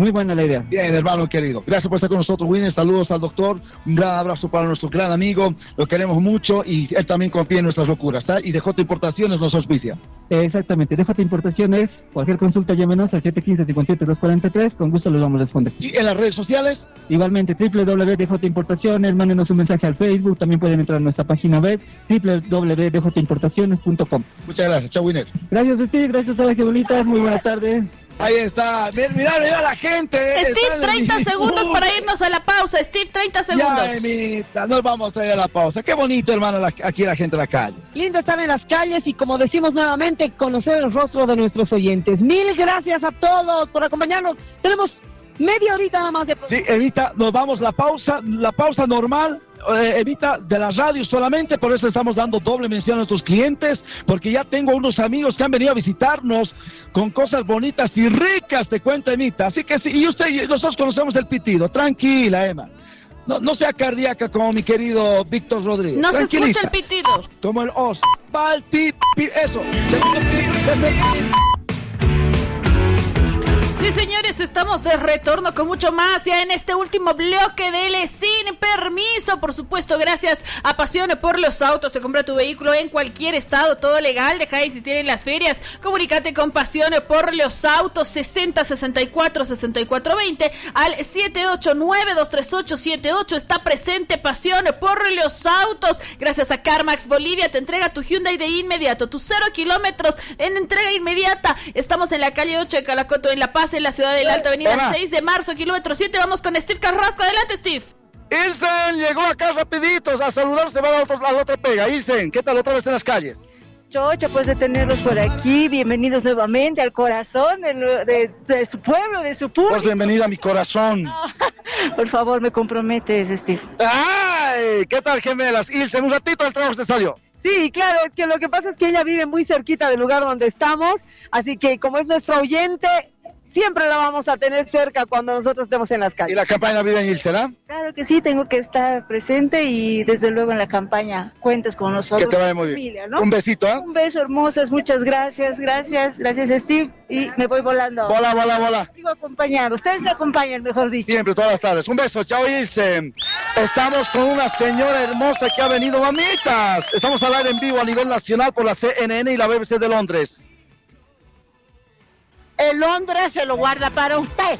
Muy buena la idea. Bien, hermano querido. Gracias por estar con nosotros, Winner. Saludos al doctor. Un gran abrazo para nuestro gran amigo. Lo queremos mucho y él también confía en nuestras locuras. Y de J Importaciones nos auspicia. Exactamente. Déjate importaciones. Cualquier consulta llámenos al 715-57-243. Con gusto les vamos a responder. ¿Y en las redes sociales? Igualmente, www.djimportaciones. Mándenos un mensaje al Facebook. También pueden entrar a nuestra página web www.djimportaciones.com. Muchas gracias. Chao, Winner. Gracias a ti, gracias a las que bonitas. Muy buenas tardes. Ahí está. Mira, mira, mira la gente. eh, Steve, están en 30 el- segundos para irnos a la pausa. Steve, 30 segundos. Ya, nos vamos a ir a la pausa. Qué bonito, hermano, la- aquí la gente en la calle. Lindo estar en las calles y como decimos nuevamente, conocer el rostro de nuestros oyentes. Mil gracias a todos por acompañarnos. Tenemos media horita nada más de Sí, Evita, nos vamos la pausa, la pausa normal, Evita, de la radio solamente, por eso estamos dando doble mención a nuestros clientes, porque ya tengo unos amigos que han venido a visitarnos con cosas bonitas y ricas, te cuento, Evita. Así que sí, y usted, y nosotros conocemos el pitido, tranquila, Emma. No, no sea cardíaca como mi querido Víctor Rodríguez. No se escucha el pitido. Como el os. Va el pi- pi- eso. Sí, señores, estamos de retorno con mucho más ya en este último bloque de L sin permiso. Por supuesto, gracias a Pasión por los Autos. Se compra tu vehículo en cualquier estado, todo legal. Deja de existir en las ferias. Comunícate con Pasión por los Autos 60 64 64 20 al 789 238 78. Está presente Pasión por los Autos. Gracias a CarMax Bolivia te entrega tu Hyundai de inmediato. Tus cero kilómetros en entrega inmediata. Estamos en la calle 8 de Calacoto, en La Paz, en la ciudad del Alto, avenida Hola. 6 de marzo, kilómetro 7. Vamos con Steve Carrasco. Adelante, Steve. Ilsen llegó acá rapiditos a saludarse, va a la otra, a la otra pega. Ilsen, ¿qué tal otra vez en las calles? Chocha, pues de tenerlos por aquí. Bienvenidos nuevamente al corazón de, lo- de- de su pueblo, de su público. Pues bienvenida a mi corazón. Por favor, me comprometes, Steve. ¡Ay! ¿Qué tal, gemelas? Ilsen, un ratito al trabajo se salió. Sí, claro, es que lo que pasa es que ella vive muy cerquita del lugar donde estamos, así que como es nuestra oyente, siempre la vamos a tener cerca cuando nosotros estemos en las ¿Y calles. la campaña navideña, ah? Claro que sí, tengo que estar presente y desde luego en la campaña cuentes con nosotros. Que te vaya muy bien. familia, ¿no? Un besito, ¿ah? Un beso, hermosas, muchas gracias, gracias, gracias Steve y me voy volando. Bola, bola, bola. Sigo acompañando, ustedes me acompañan, mejor dicho. Siempre, todas las tardes. Un beso, chao, Ilsen. Estamos con una señora hermosa que ha venido, mamitas. Estamos al aire en vivo a nivel nacional por la CNN y la BBC de Londres. El Londres se lo guarda para usted.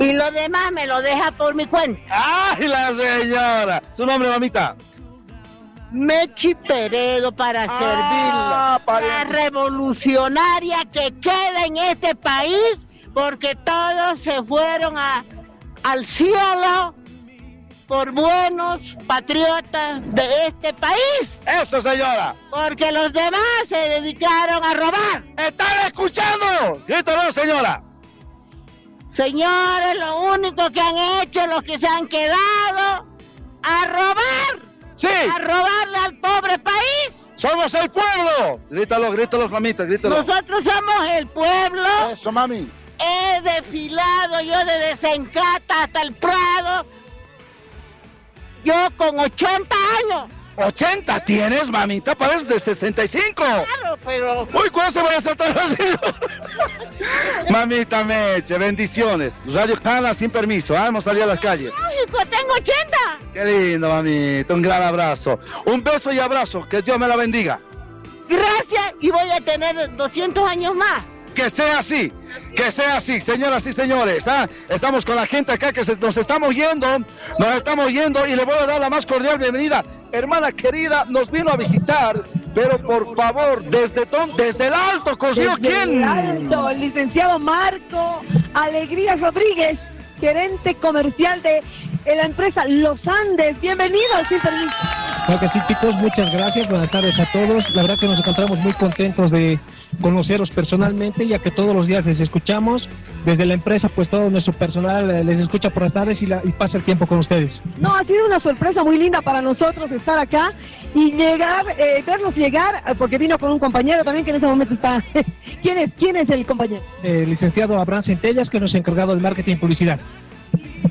Y lo demás me lo deja por mi cuenta. ¡Ay, la señora! ¿Su nombre, mamita? Mechi Peredo para Ah, servirlo. La revolucionaria que queda en este país porque todos se fueron a, al cielo por buenos patriotas de este país. ¡Eso, señora! Porque los demás se dedicaron a robar. ¡Están escuchando! ¡Grítalo, señora! Señores, lo único que han hecho los que se han quedado a robar. ¡Sí! A robarle al pobre país. ¡Somos el pueblo! Grítalo, grítalo, mamitas, grítalo. Nosotros somos el pueblo. Eso, mami. He desfilado yo desde Sencata hasta el Prado. Yo con 80 años. ¿80 tienes, mamita? Pareces de 65. Claro, pero. Uy, ¿cuándo se van a saltar así? Mamita Meche, bendiciones. Radio Cana sin permiso, ¿ah? hemos salido a las calles. Lógico, tengo 80. Qué lindo, mamita. Un gran abrazo. Un beso y abrazo. Que Dios me la bendiga. Gracias y voy a tener 200 años más. Que sea así, que sea así, señoras y señores. ¿ah? Estamos con la gente acá que se- nos estamos yendo, nos estamos yendo y le voy a dar la más cordial bienvenida. Hermana querida, nos vino a visitar, pero por favor, ¿desde dónde? Desde el alto, Desde quién? el alto, el licenciado Marco Alegría Rodríguez, gerente comercial de la empresa Los Andes. Bienvenido, sin permiso. Claro que sí, chicos, muchas gracias, buenas tardes a todos. La verdad que nos encontramos muy contentos de conoceros personalmente, ya que todos los días les escuchamos. Desde la empresa, pues todo nuestro personal eh, les escucha por las tardes y, la- y pasa el tiempo con ustedes. No, ha sido una sorpresa muy linda para nosotros estar acá y llegar, eh, verlos llegar, eh, porque vino con un compañero también que en ese momento está. ¿Quién es, quién es el compañero? El licenciado Abraham Centellas, que nos ha encargado del marketing y publicidad.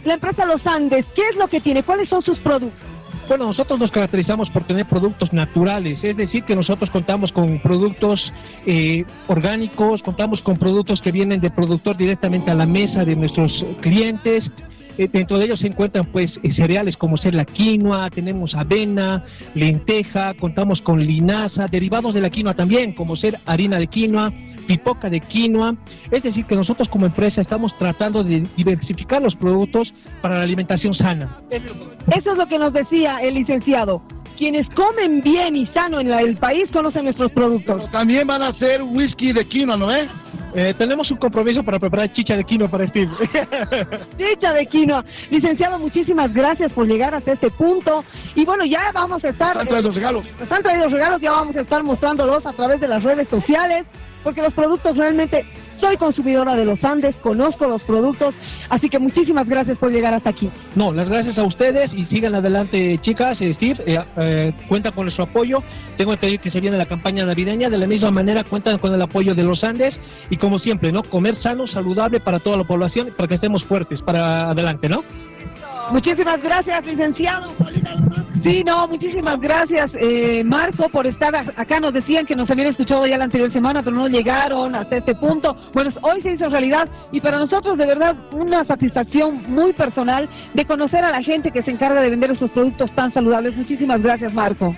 La empresa Los Andes, ¿qué es lo que tiene? ¿Cuáles son sus productos? Bueno, nosotros nos caracterizamos por tener productos naturales, es decir, que nosotros contamos con productos eh, orgánicos, contamos con productos que vienen del productor directamente a la mesa de nuestros clientes. Eh, dentro de ellos se encuentran pues eh, cereales como ser la quinoa, tenemos avena, lenteja, contamos con linaza, derivados de la quinoa también, como ser harina de quinoa, pipoca de quinoa. Es decir, que nosotros como empresa estamos tratando de diversificar los productos para la alimentación sana. Eso es lo que nos decía el licenciado. Quienes comen bien y sano en la- el país conocen nuestros productos. También van a hacer whisky de quinoa, ¿no es? Eh, tenemos un compromiso para preparar chicha de quinoa para Steve. Chicha de quinoa. Licenciado, muchísimas gracias por llegar hasta este punto. Y bueno, ya vamos a estar... Están traídos regalos. Están traídos regalos, ya vamos a estar mostrándolos a través de las redes sociales, porque los productos realmente... Soy consumidora de los Andes, conozco los productos, así que muchísimas gracias por llegar hasta aquí. No, las gracias a ustedes y sigan adelante, chicas. Steve, eh, eh, cuenta con nuestro apoyo. Tengo entendido que se viene la campaña navideña. De la misma manera, cuentan con el apoyo de los Andes. Y como siempre, ¿no? Comer sano, saludable para toda la población, para que estemos fuertes para adelante, ¿no? Muchísimas gracias, licenciado. Sí, no, muchísimas gracias, eh, Marco, por estar acá. Nos decían que nos habían escuchado ya la anterior semana, pero no llegaron hasta este punto. Bueno, hoy se hizo realidad y para nosotros, de verdad, una satisfacción muy personal de conocer a la gente que se encarga de vender esos productos tan saludables. Muchísimas gracias, Marco.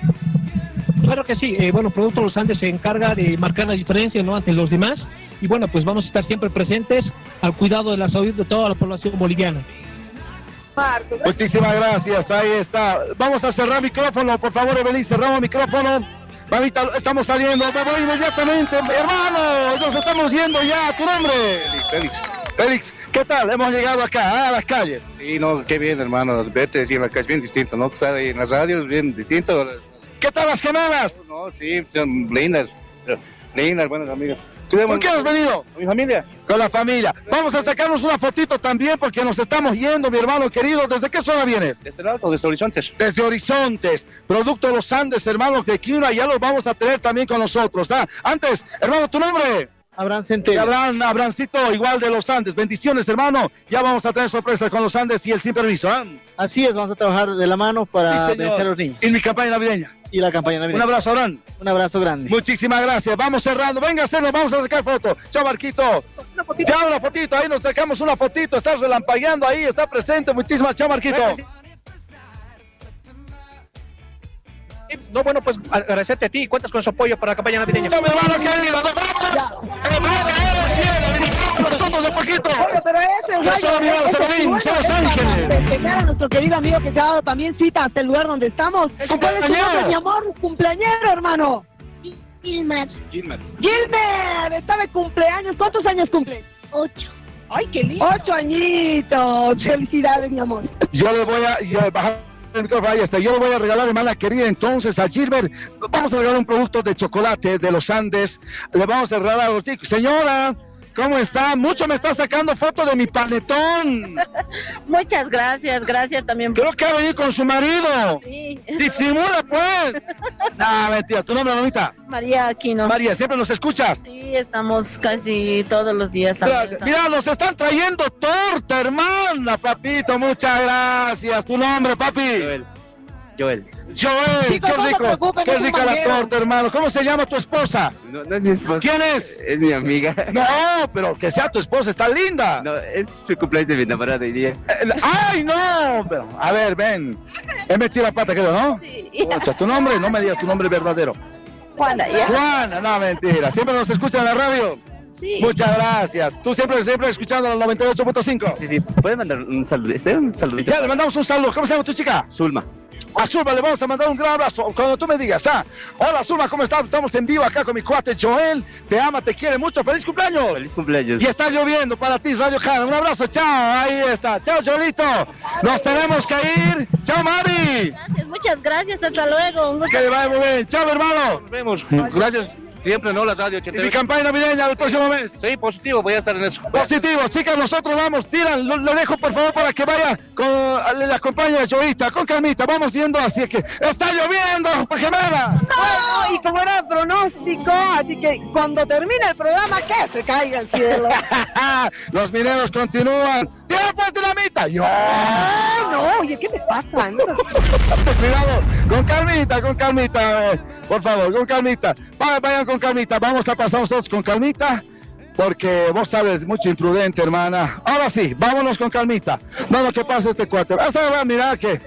Claro que sí. Eh, bueno, Productos Los Andes se encarga de marcar la diferencia, ¿no? Ante los demás. Y bueno, pues vamos a estar siempre presentes al cuidado de la salud de toda la población boliviana. Muchísimas gracias, ahí está. Vamos a cerrar micrófono, por favor, Evelyn, cerramos micrófono. Mamita, estamos saliendo, me voy inmediatamente, hermano, nos estamos yendo ya, tu nombre. Félix. Félix, ¿qué tal? Hemos llegado acá, ah, a las calles. Sí, no, qué bien, hermano. Verte así en la calle es bien distinto, ¿no? Estar ahí en las radios es bien distinto. ¿Qué tal las gemelas? No, sí, son lindas. Lindas, buenas amigas. ¿Con quién has venido? Con mi familia. Con la familia. Vamos a sacarnos una fotito también porque nos estamos yendo, mi hermano querido. ¿Desde qué zona vienes? Desde el alto, desde Horizontes. Desde Horizontes. Producto Los Andes, hermano, de Quinoa, ya los vamos a tener también con nosotros. ¿ah? Antes, hermano, tu nombre. Abraham Centeno. Abraham, Abrancito, igual de Los Andes. Bendiciones, hermano. Ya vamos a tener sorpresas con Los Andes y el sin permiso. ¿ah? Así es, vamos a trabajar de la mano para Sí, vencer a los niños. Y mi campaña navideña. Y la campaña navideña. Un abrazo, Abraham. Un abrazo grande. Muchísimas gracias. Vamos cerrando. Venga, nos vamos a sacar foto. Chao, Marquito. Chao, una fotito. Ahí nos sacamos una fotito. Estás relampagueando ahí. Está presente. Muchísimas. Chao, Marquito. No, bueno, pues agradecerte a ti. Cuentas con su apoyo para la campaña navideña. Chao, mi hermano querido. Nos vamos. Que va a caer el cielo. Nosotros de poquito. Oye, pero ese bueno es para Ángeles. festejar a nuestro querido amigo que se ha dado también cita hasta el lugar donde estamos. ¿Cuál es tu nombre, mi amor? Cumpleañero, hermano. Gilmar, Gilmer. Gilmer, está de cumpleaños. ¿Cuántos años cumple? ocho. Ay, qué lindo. Ocho añitos. Felicidades, mi amor. Yo le voy a yo- bajar el micrófono, ahí está. Yo le voy a regalar, hermana querida, entonces a Gilbert. Vamos a regalar un producto de chocolate de los Andes. Le vamos a regalar a los chicos. Señora, ¿cómo está? Mucho me está sacando foto de mi panetón. Muchas gracias, gracias también. Creo que ha venido con su marido. Sí. Disimula, pues. No, mentira. ¿Tu nombre, mamita? María Aquino. María, ¿siempre nos escuchas? Sí, estamos casi todos los días también. Gracias. Mira, nos están trayendo torta, hermana, papito. Muchas gracias. ¿Tu nombre, papi? Joel. Joel. Joel, Chicos, qué no rico, preocupen, qué rica la torta, hermano. ¿Cómo se llama tu esposa? No, no es mi esposa. ¿Quién es? Es mi amiga. No, pero que sea tu esposa, está linda. No, es su cumpleaños de mi enamorada hoy día. Eh, ¡Ay, no! Pero, a ver, ven. He metido la pata, creo, ¿no? Sí. Concha, tu nombre, no me digas tu nombre verdadero. Juana, ya. Juana, no, mentira. ¿Siempre nos escuchan en la radio? Sí. Muchas gracias. ¿Tú siempre, siempre escuchando el 98.5? Sí, sí. ¿Puedes mandar un saludo? Este, un saludito. Ya, le mandamos un saludo. ¿Cómo se llama tu chica? Zulma. A Zulma le vamos a mandar un gran abrazo. Cuando tú me digas, ah, hola Zulma, ¿cómo estás? Estamos en vivo acá con mi cuate Joel. Te ama, te quiere mucho. ¡Feliz cumpleaños! Feliz cumpleaños. Y está lloviendo para ti, Radio Jana. Un abrazo, chao. Ahí está. Chao, Joelito. Nos tenemos que ir. Chao, Mari. Gracias, muchas gracias, hasta luego. Un gusto. Que le vaya muy bien. Chao, hermano. Nos vemos. Gracias. Siempre, ¿no? La radio Y mi 88. campaña navideña el próximo mes. Sí, positivo. Voy a estar en eso. Positivo, chicas, nosotros vamos, tiran, lo, lo dejo por favor para que vaya con la compañía de con Carmita, vamos yendo, así que está lloviendo, gemela. Bueno, y como era pronóstico, así que cuando termine el programa, que se caiga el cielo. Los mineros continúan. ¡Tira pues dinamita! ¡Yo! Ay, no, oye, ¿qué me pasa? Cuidado, con calmita, con calmita, eh, por favor, con calmita. Va- Vayan con calmita, vamos a pasar nosotros con calmita, porque vos sabes, mucho imprudente, hermana. Ahora sí, vámonos con calmita. No, lo que pasa este cuate. Hasta ahora, mira que,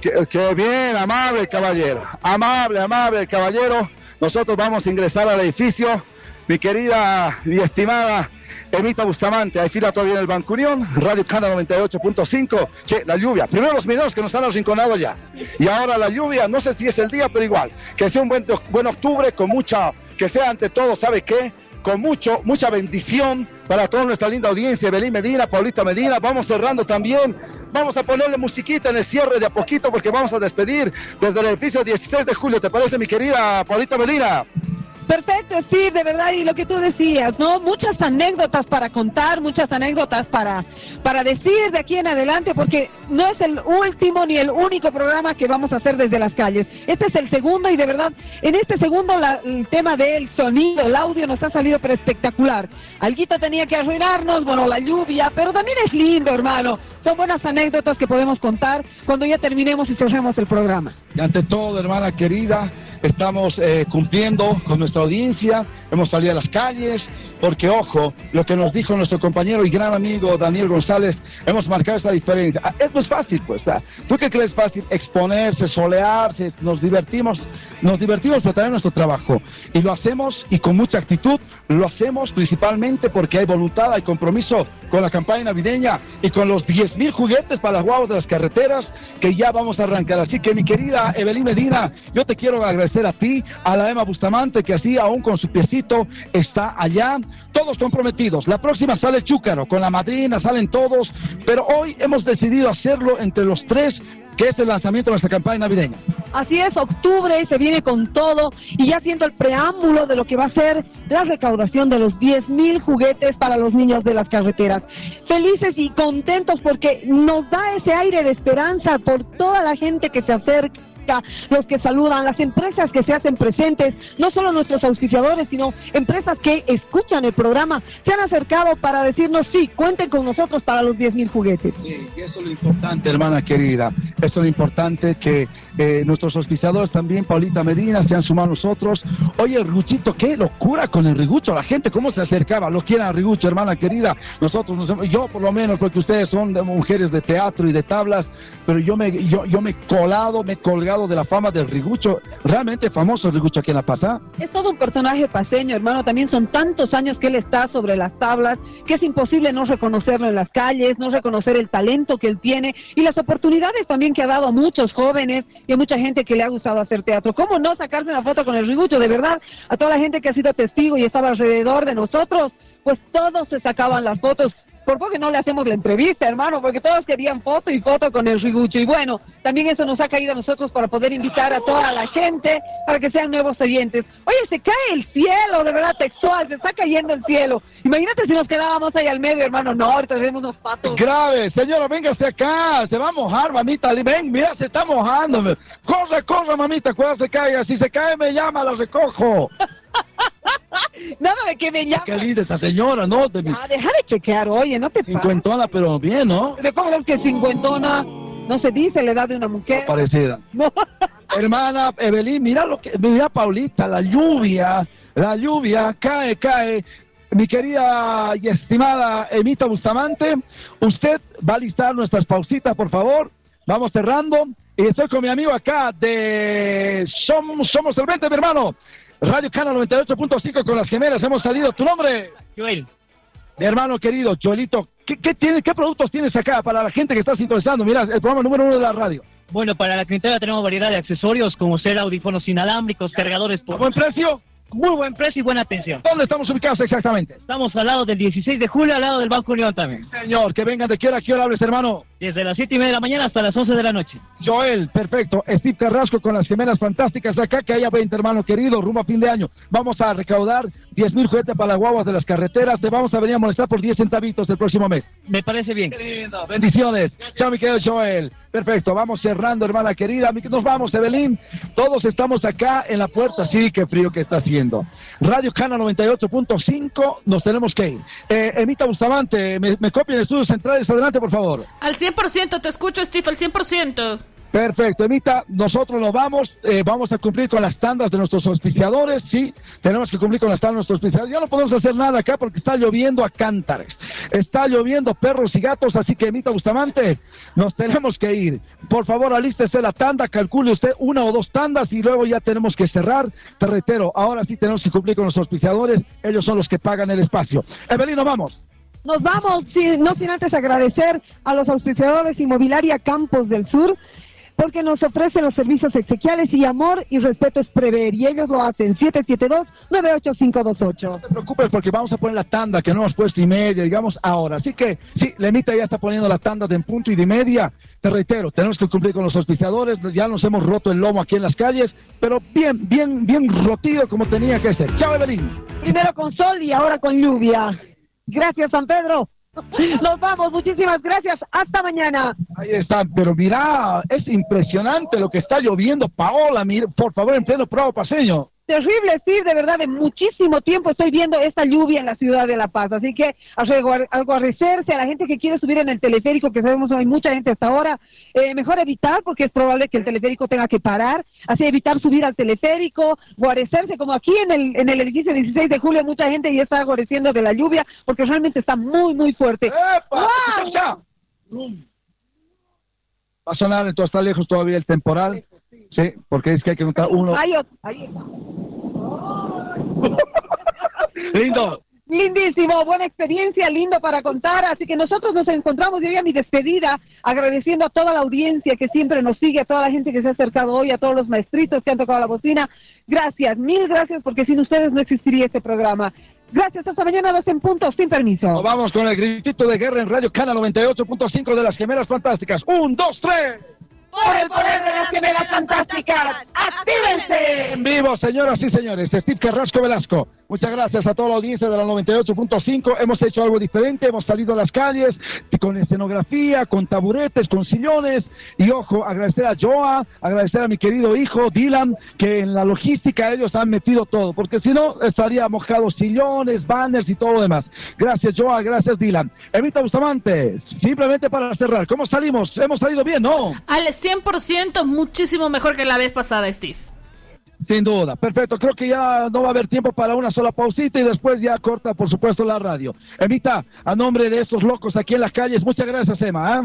que, que bien, amable caballero. Amable, amable caballero. Nosotros vamos a ingresar al edificio. Mi querida y estimada Emita Bustamante, hay fila todavía en el Banco Unión, Radio Cana 98.5. Che, la lluvia. Primero los mineros que nos han arrinconado ya. Y ahora la lluvia, no sé si es el día, pero igual. Que sea un buen, buen octubre con mucha, que sea ante todo, ¿sabe qué? con mucho, mucha bendición para toda nuestra linda audiencia, Belín Medina, Paulita Medina. Vamos cerrando también. Vamos a ponerle musiquita en el cierre de a poquito porque vamos a despedir desde el edificio 16 de julio. ¿Te parece, mi querida Paulita Medina? Perfecto, sí, de verdad, y lo que tú decías, ¿no? Muchas anécdotas para contar, muchas anécdotas para, para decir de aquí en adelante, porque no es el último ni el único programa que vamos a hacer desde las calles. Este es el segundo y de verdad, en este segundo el tema del sonido, el audio nos ha salido pero espectacular. Alguito tenía que arruinarnos, bueno, la lluvia, pero también es lindo, hermano. Son buenas anécdotas que podemos contar cuando ya terminemos y cerremos el programa. Y ante todo, hermana querida, estamos eh, cumpliendo con nuestra audiencia, hemos salido a las calles, porque ojo, lo que nos dijo nuestro compañero y gran amigo Daniel González, hemos marcado esa diferencia. Ah, Esto es fácil, pues. ah, ¿Tú qué crees fácil? Exponerse, solearse, nos divertimos, nos divertimos, pero también nuestro trabajo. Y lo hacemos y con mucha actitud, lo hacemos principalmente porque hay voluntad, hay compromiso con la campaña navideña y con los 10 mil juguetes para las guaguas de las carreteras que ya vamos a arrancar. Así que mi querida Evelyn Medina, yo te quiero agradecer a ti, a la Emma Bustamante que así aún con su piecito está allá. Todos comprometidos. La próxima sale Chúcaro, con la madrina salen todos, pero hoy hemos decidido hacerlo entre los tres, que es el lanzamiento de nuestra campaña navideña. Así es, octubre se viene con todo y ya siendo el preámbulo de lo que va a ser la recaudación de los 10 mil juguetes para los niños de las carreteras. Felices y contentos porque nos da ese aire de esperanza por toda la gente que se acerca los que saludan, las empresas que se hacen presentes, no solo nuestros auspiciadores, sino empresas que escuchan el programa, se han acercado para decirnos, sí, cuenten con nosotros para los 10 mil juguetes. Sí, y eso es lo importante, hermana querida. Eso es lo importante que eh, nuestros auspiciadores también, Paulita Medina, se han sumado nosotros. Oye, Riguchito, qué locura con el Rigucho. La gente, ¿cómo se acercaba? Lo quieren a Rigucho, hermana querida. Nosotros, yo por lo menos, porque ustedes son mujeres de teatro y de tablas, pero yo me, yo, yo me he colado, me he colgado de la fama del Rigucho. Realmente famoso Rigucho aquí en La Paz. ¿ah? Es todo un personaje paseño, hermano. También son tantos años que él está sobre las tablas que es imposible no reconocerlo en las calles, no reconocer el talento que él tiene y las oportunidades también que ha dado a muchos jóvenes y a mucha gente que le ha gustado hacer teatro. ¿Cómo no sacarse una foto con el Rigucho? De verdad, a toda la gente que ha sido testigo y estaba alrededor de nosotros, pues todos se sacaban las fotos. Por que no le hacemos la entrevista, hermano, porque todos querían foto y foto con el Rigucho. Y bueno, también eso nos ha caído a nosotros para poder invitar a toda la gente para que sean nuevos oyentes. Oye, se cae el cielo, de verdad, textual, se está cayendo el cielo. Imagínate si nos quedábamos ahí al medio, hermano. No, ahorita tenemos unos patos. Grave, señora, véngase acá, se va a mojar, mamita. Ven, mira, se está mojando. Corre, corre, mamita, cuando se caiga. Si se cae, me llama, la recojo. Nada de que me llame. Qué linda esa señora, ¿no? De Ah, deja de chequear, oye, no te pases. cincuentona, pero bien, ¿no? ¿De cómo es que cincuentona no se dice la edad de una mujer? Parecida. Hermana Evelyn, mira lo que, mira Paulita, la lluvia, la lluvia cae, cae. Mi querida y estimada Emita Bustamante, usted va a listar nuestras pausitas, por favor. Vamos cerrando. Y estoy con mi amigo acá de Somos, Somos el 20, mi hermano. Radio Cana 98.5 con las gemelas. Hemos salido. ¿Tu nombre? Joel. Mi hermano querido, Joelito, ¿qué, qué, tienes, ¿qué productos tienes acá para la gente que está sintonizando? Mira, el programa número uno de la radio. Bueno, para la clientela tenemos variedad de accesorios como ser audífonos inalámbricos, cargadores por... ¿Buen precio? Muy buen precio y buena atención. ¿Dónde estamos ubicados exactamente? Estamos al lado del 16 de julio, al lado del Banco Unión también. Señor, que vengan de qué hora, qué hora hables, hermano. Desde las 7 y media de la mañana hasta las 11 de la noche. Joel, perfecto. Steve Carrasco con las gemelas fantásticas acá, que haya 20, hermano querido, rumbo a fin de año. Vamos a recaudar 10 mil juguetes para las guaguas de las carreteras. Te vamos a venir a molestar por 10 centavitos el próximo mes. Me parece bien. Bendiciones. Chao, mi querido Joel. Perfecto, vamos cerrando, hermana querida. Mi- Nos vamos, Evelyn. Todos estamos acá en la puerta. Sí, qué frío que está haciendo. Radio Cana 98.5, nos tenemos que ir. Eh, Emita Bustamante, me, me copien estudios centrales. Adelante, por favor. Al 100%, te escucho, Steve, al 100%. Perfecto, Emita, nosotros nos vamos, eh, vamos a cumplir con las tandas de nuestros auspiciadores, sí, tenemos que cumplir con las tandas de nuestros auspiciadores. Ya no podemos hacer nada acá porque está lloviendo a cántares, está lloviendo perros y gatos, así que Emita Bustamante, nos tenemos que ir. Por favor, alístese la tanda, calcule usted una o dos tandas y luego ya tenemos que cerrar. Te reitero, ahora sí tenemos que cumplir con los auspiciadores, ellos son los que pagan el espacio. Evelyn, nos vamos. Nos vamos, no sin antes agradecer a los auspiciadores Inmobiliaria Campos del Sur. porque nos ofrecen los servicios exequiales y amor y respeto es prever. Y ellos lo hacen. 772-98528. No te preocupes porque vamos a poner la tanda que no hemos puesto y media, digamos ahora. Así que sí, Lemita ya está poniendo la tanda de en punto y de media. Te reitero, tenemos que cumplir con los auspiciadores. Ya nos hemos roto el lomo aquí en las calles, pero bien, bien, bien rotido como tenía que ser. Chao, Evelyn. Primero con sol y ahora con lluvia. Gracias, San Pedro. Nos vamos. Muchísimas gracias. Hasta mañana. Ahí está, pero mira, es impresionante lo que está lloviendo, Paola, mira, por favor, en pleno Prado Paseño. Terrible, sí, de verdad, de muchísimo tiempo estoy viendo esta lluvia en la ciudad de La Paz. Así que a reguar- a la gente que quiere subir en el teleférico, que sabemos hay mucha gente hasta ahora, eh, mejor evitar porque es probable que el teleférico tenga que parar. Así evitar subir al teleférico, guarecerse, como aquí en el, en el edificio 16 de julio, mucha gente ya está guareciendo de la lluvia porque realmente está muy, muy fuerte. ¡Guau! Va a sonar, entonces está lejos todavía el temporal. Sí, porque es que hay que contar uno. Ahí, ahí está. Lindo. Lindísimo, buena experiencia, lindo para contar. Así que nosotros nos encontramos, yo ya mi despedida, agradeciendo a toda la audiencia que siempre nos sigue, a toda la gente que se ha acercado hoy, a todos los maestritos que han tocado la bocina. Gracias, mil gracias, porque sin ustedes no existiría este programa. Gracias, hasta mañana, dos en punto, sin permiso. Nos vamos con el gritito de guerra en Radio Cana 98.5 de las Gemelas Fantásticas. Un, dos, tres. Por el poder de las gemelas fantásticas, ¡actívense! En vivo, señoras y señores, Steve Carrasco Velasco. Muchas gracias a toda la audiencia de la 98.5. Hemos hecho algo diferente, hemos salido a las calles con escenografía, con taburetes, con sillones. Y ojo, agradecer a Joa, agradecer a mi querido hijo Dylan, que en la logística ellos han metido todo, porque si no estaría mojado sillones, banners y todo lo demás. Gracias Joa, gracias Dylan. Evita Bustamante, simplemente para cerrar, ¿cómo salimos? Hemos salido bien, ¿no? Al 100% muchísimo mejor que la vez pasada, Steve. Sin duda, perfecto. Creo que ya no va a haber tiempo para una sola pausita y después ya corta, por supuesto, la radio. Evita, a nombre de estos locos aquí en las calles, muchas gracias, Emma. ¿ah?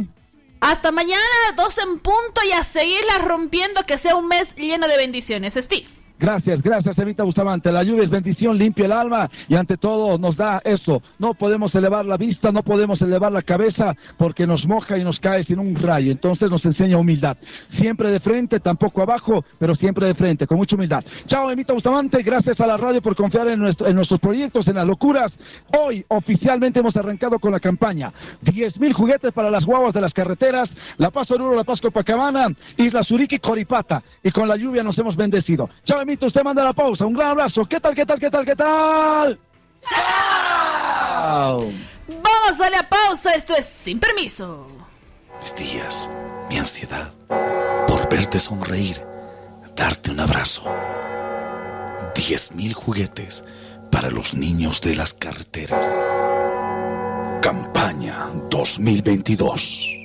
Hasta mañana, dos en punto y a seguirla rompiendo que sea un mes lleno de bendiciones, Steve. Gracias, gracias, Evita Bustamante. La lluvia es bendición, limpia el alma y ante todo nos da eso. No podemos elevar la vista, no podemos elevar la cabeza porque nos moja y nos cae sin un rayo. Entonces nos enseña humildad. Siempre de frente, tampoco abajo, pero siempre de frente, con mucha humildad. Chao, Evita Bustamante. Gracias a la radio por confiar en, nuestro- en nuestros proyectos, en las locuras. Hoy oficialmente hemos arrancado con la campaña. 10 mil juguetes para las guaguas de las carreteras. La Paz Oruro, La Paz Copacabana, Isla Zurique, Coripata. Y con la lluvia nos hemos bendecido. Chao, Emito. Usted manda la pausa. Un gran abrazo. ¿Qué tal, qué tal, qué tal, qué tal? Chao. Vamos a la pausa, esto es sin permiso. Mis días, mi ansiedad por verte sonreír, darte un abrazo. 10.000 juguetes para los niños de las carreteras. Campaña 2022.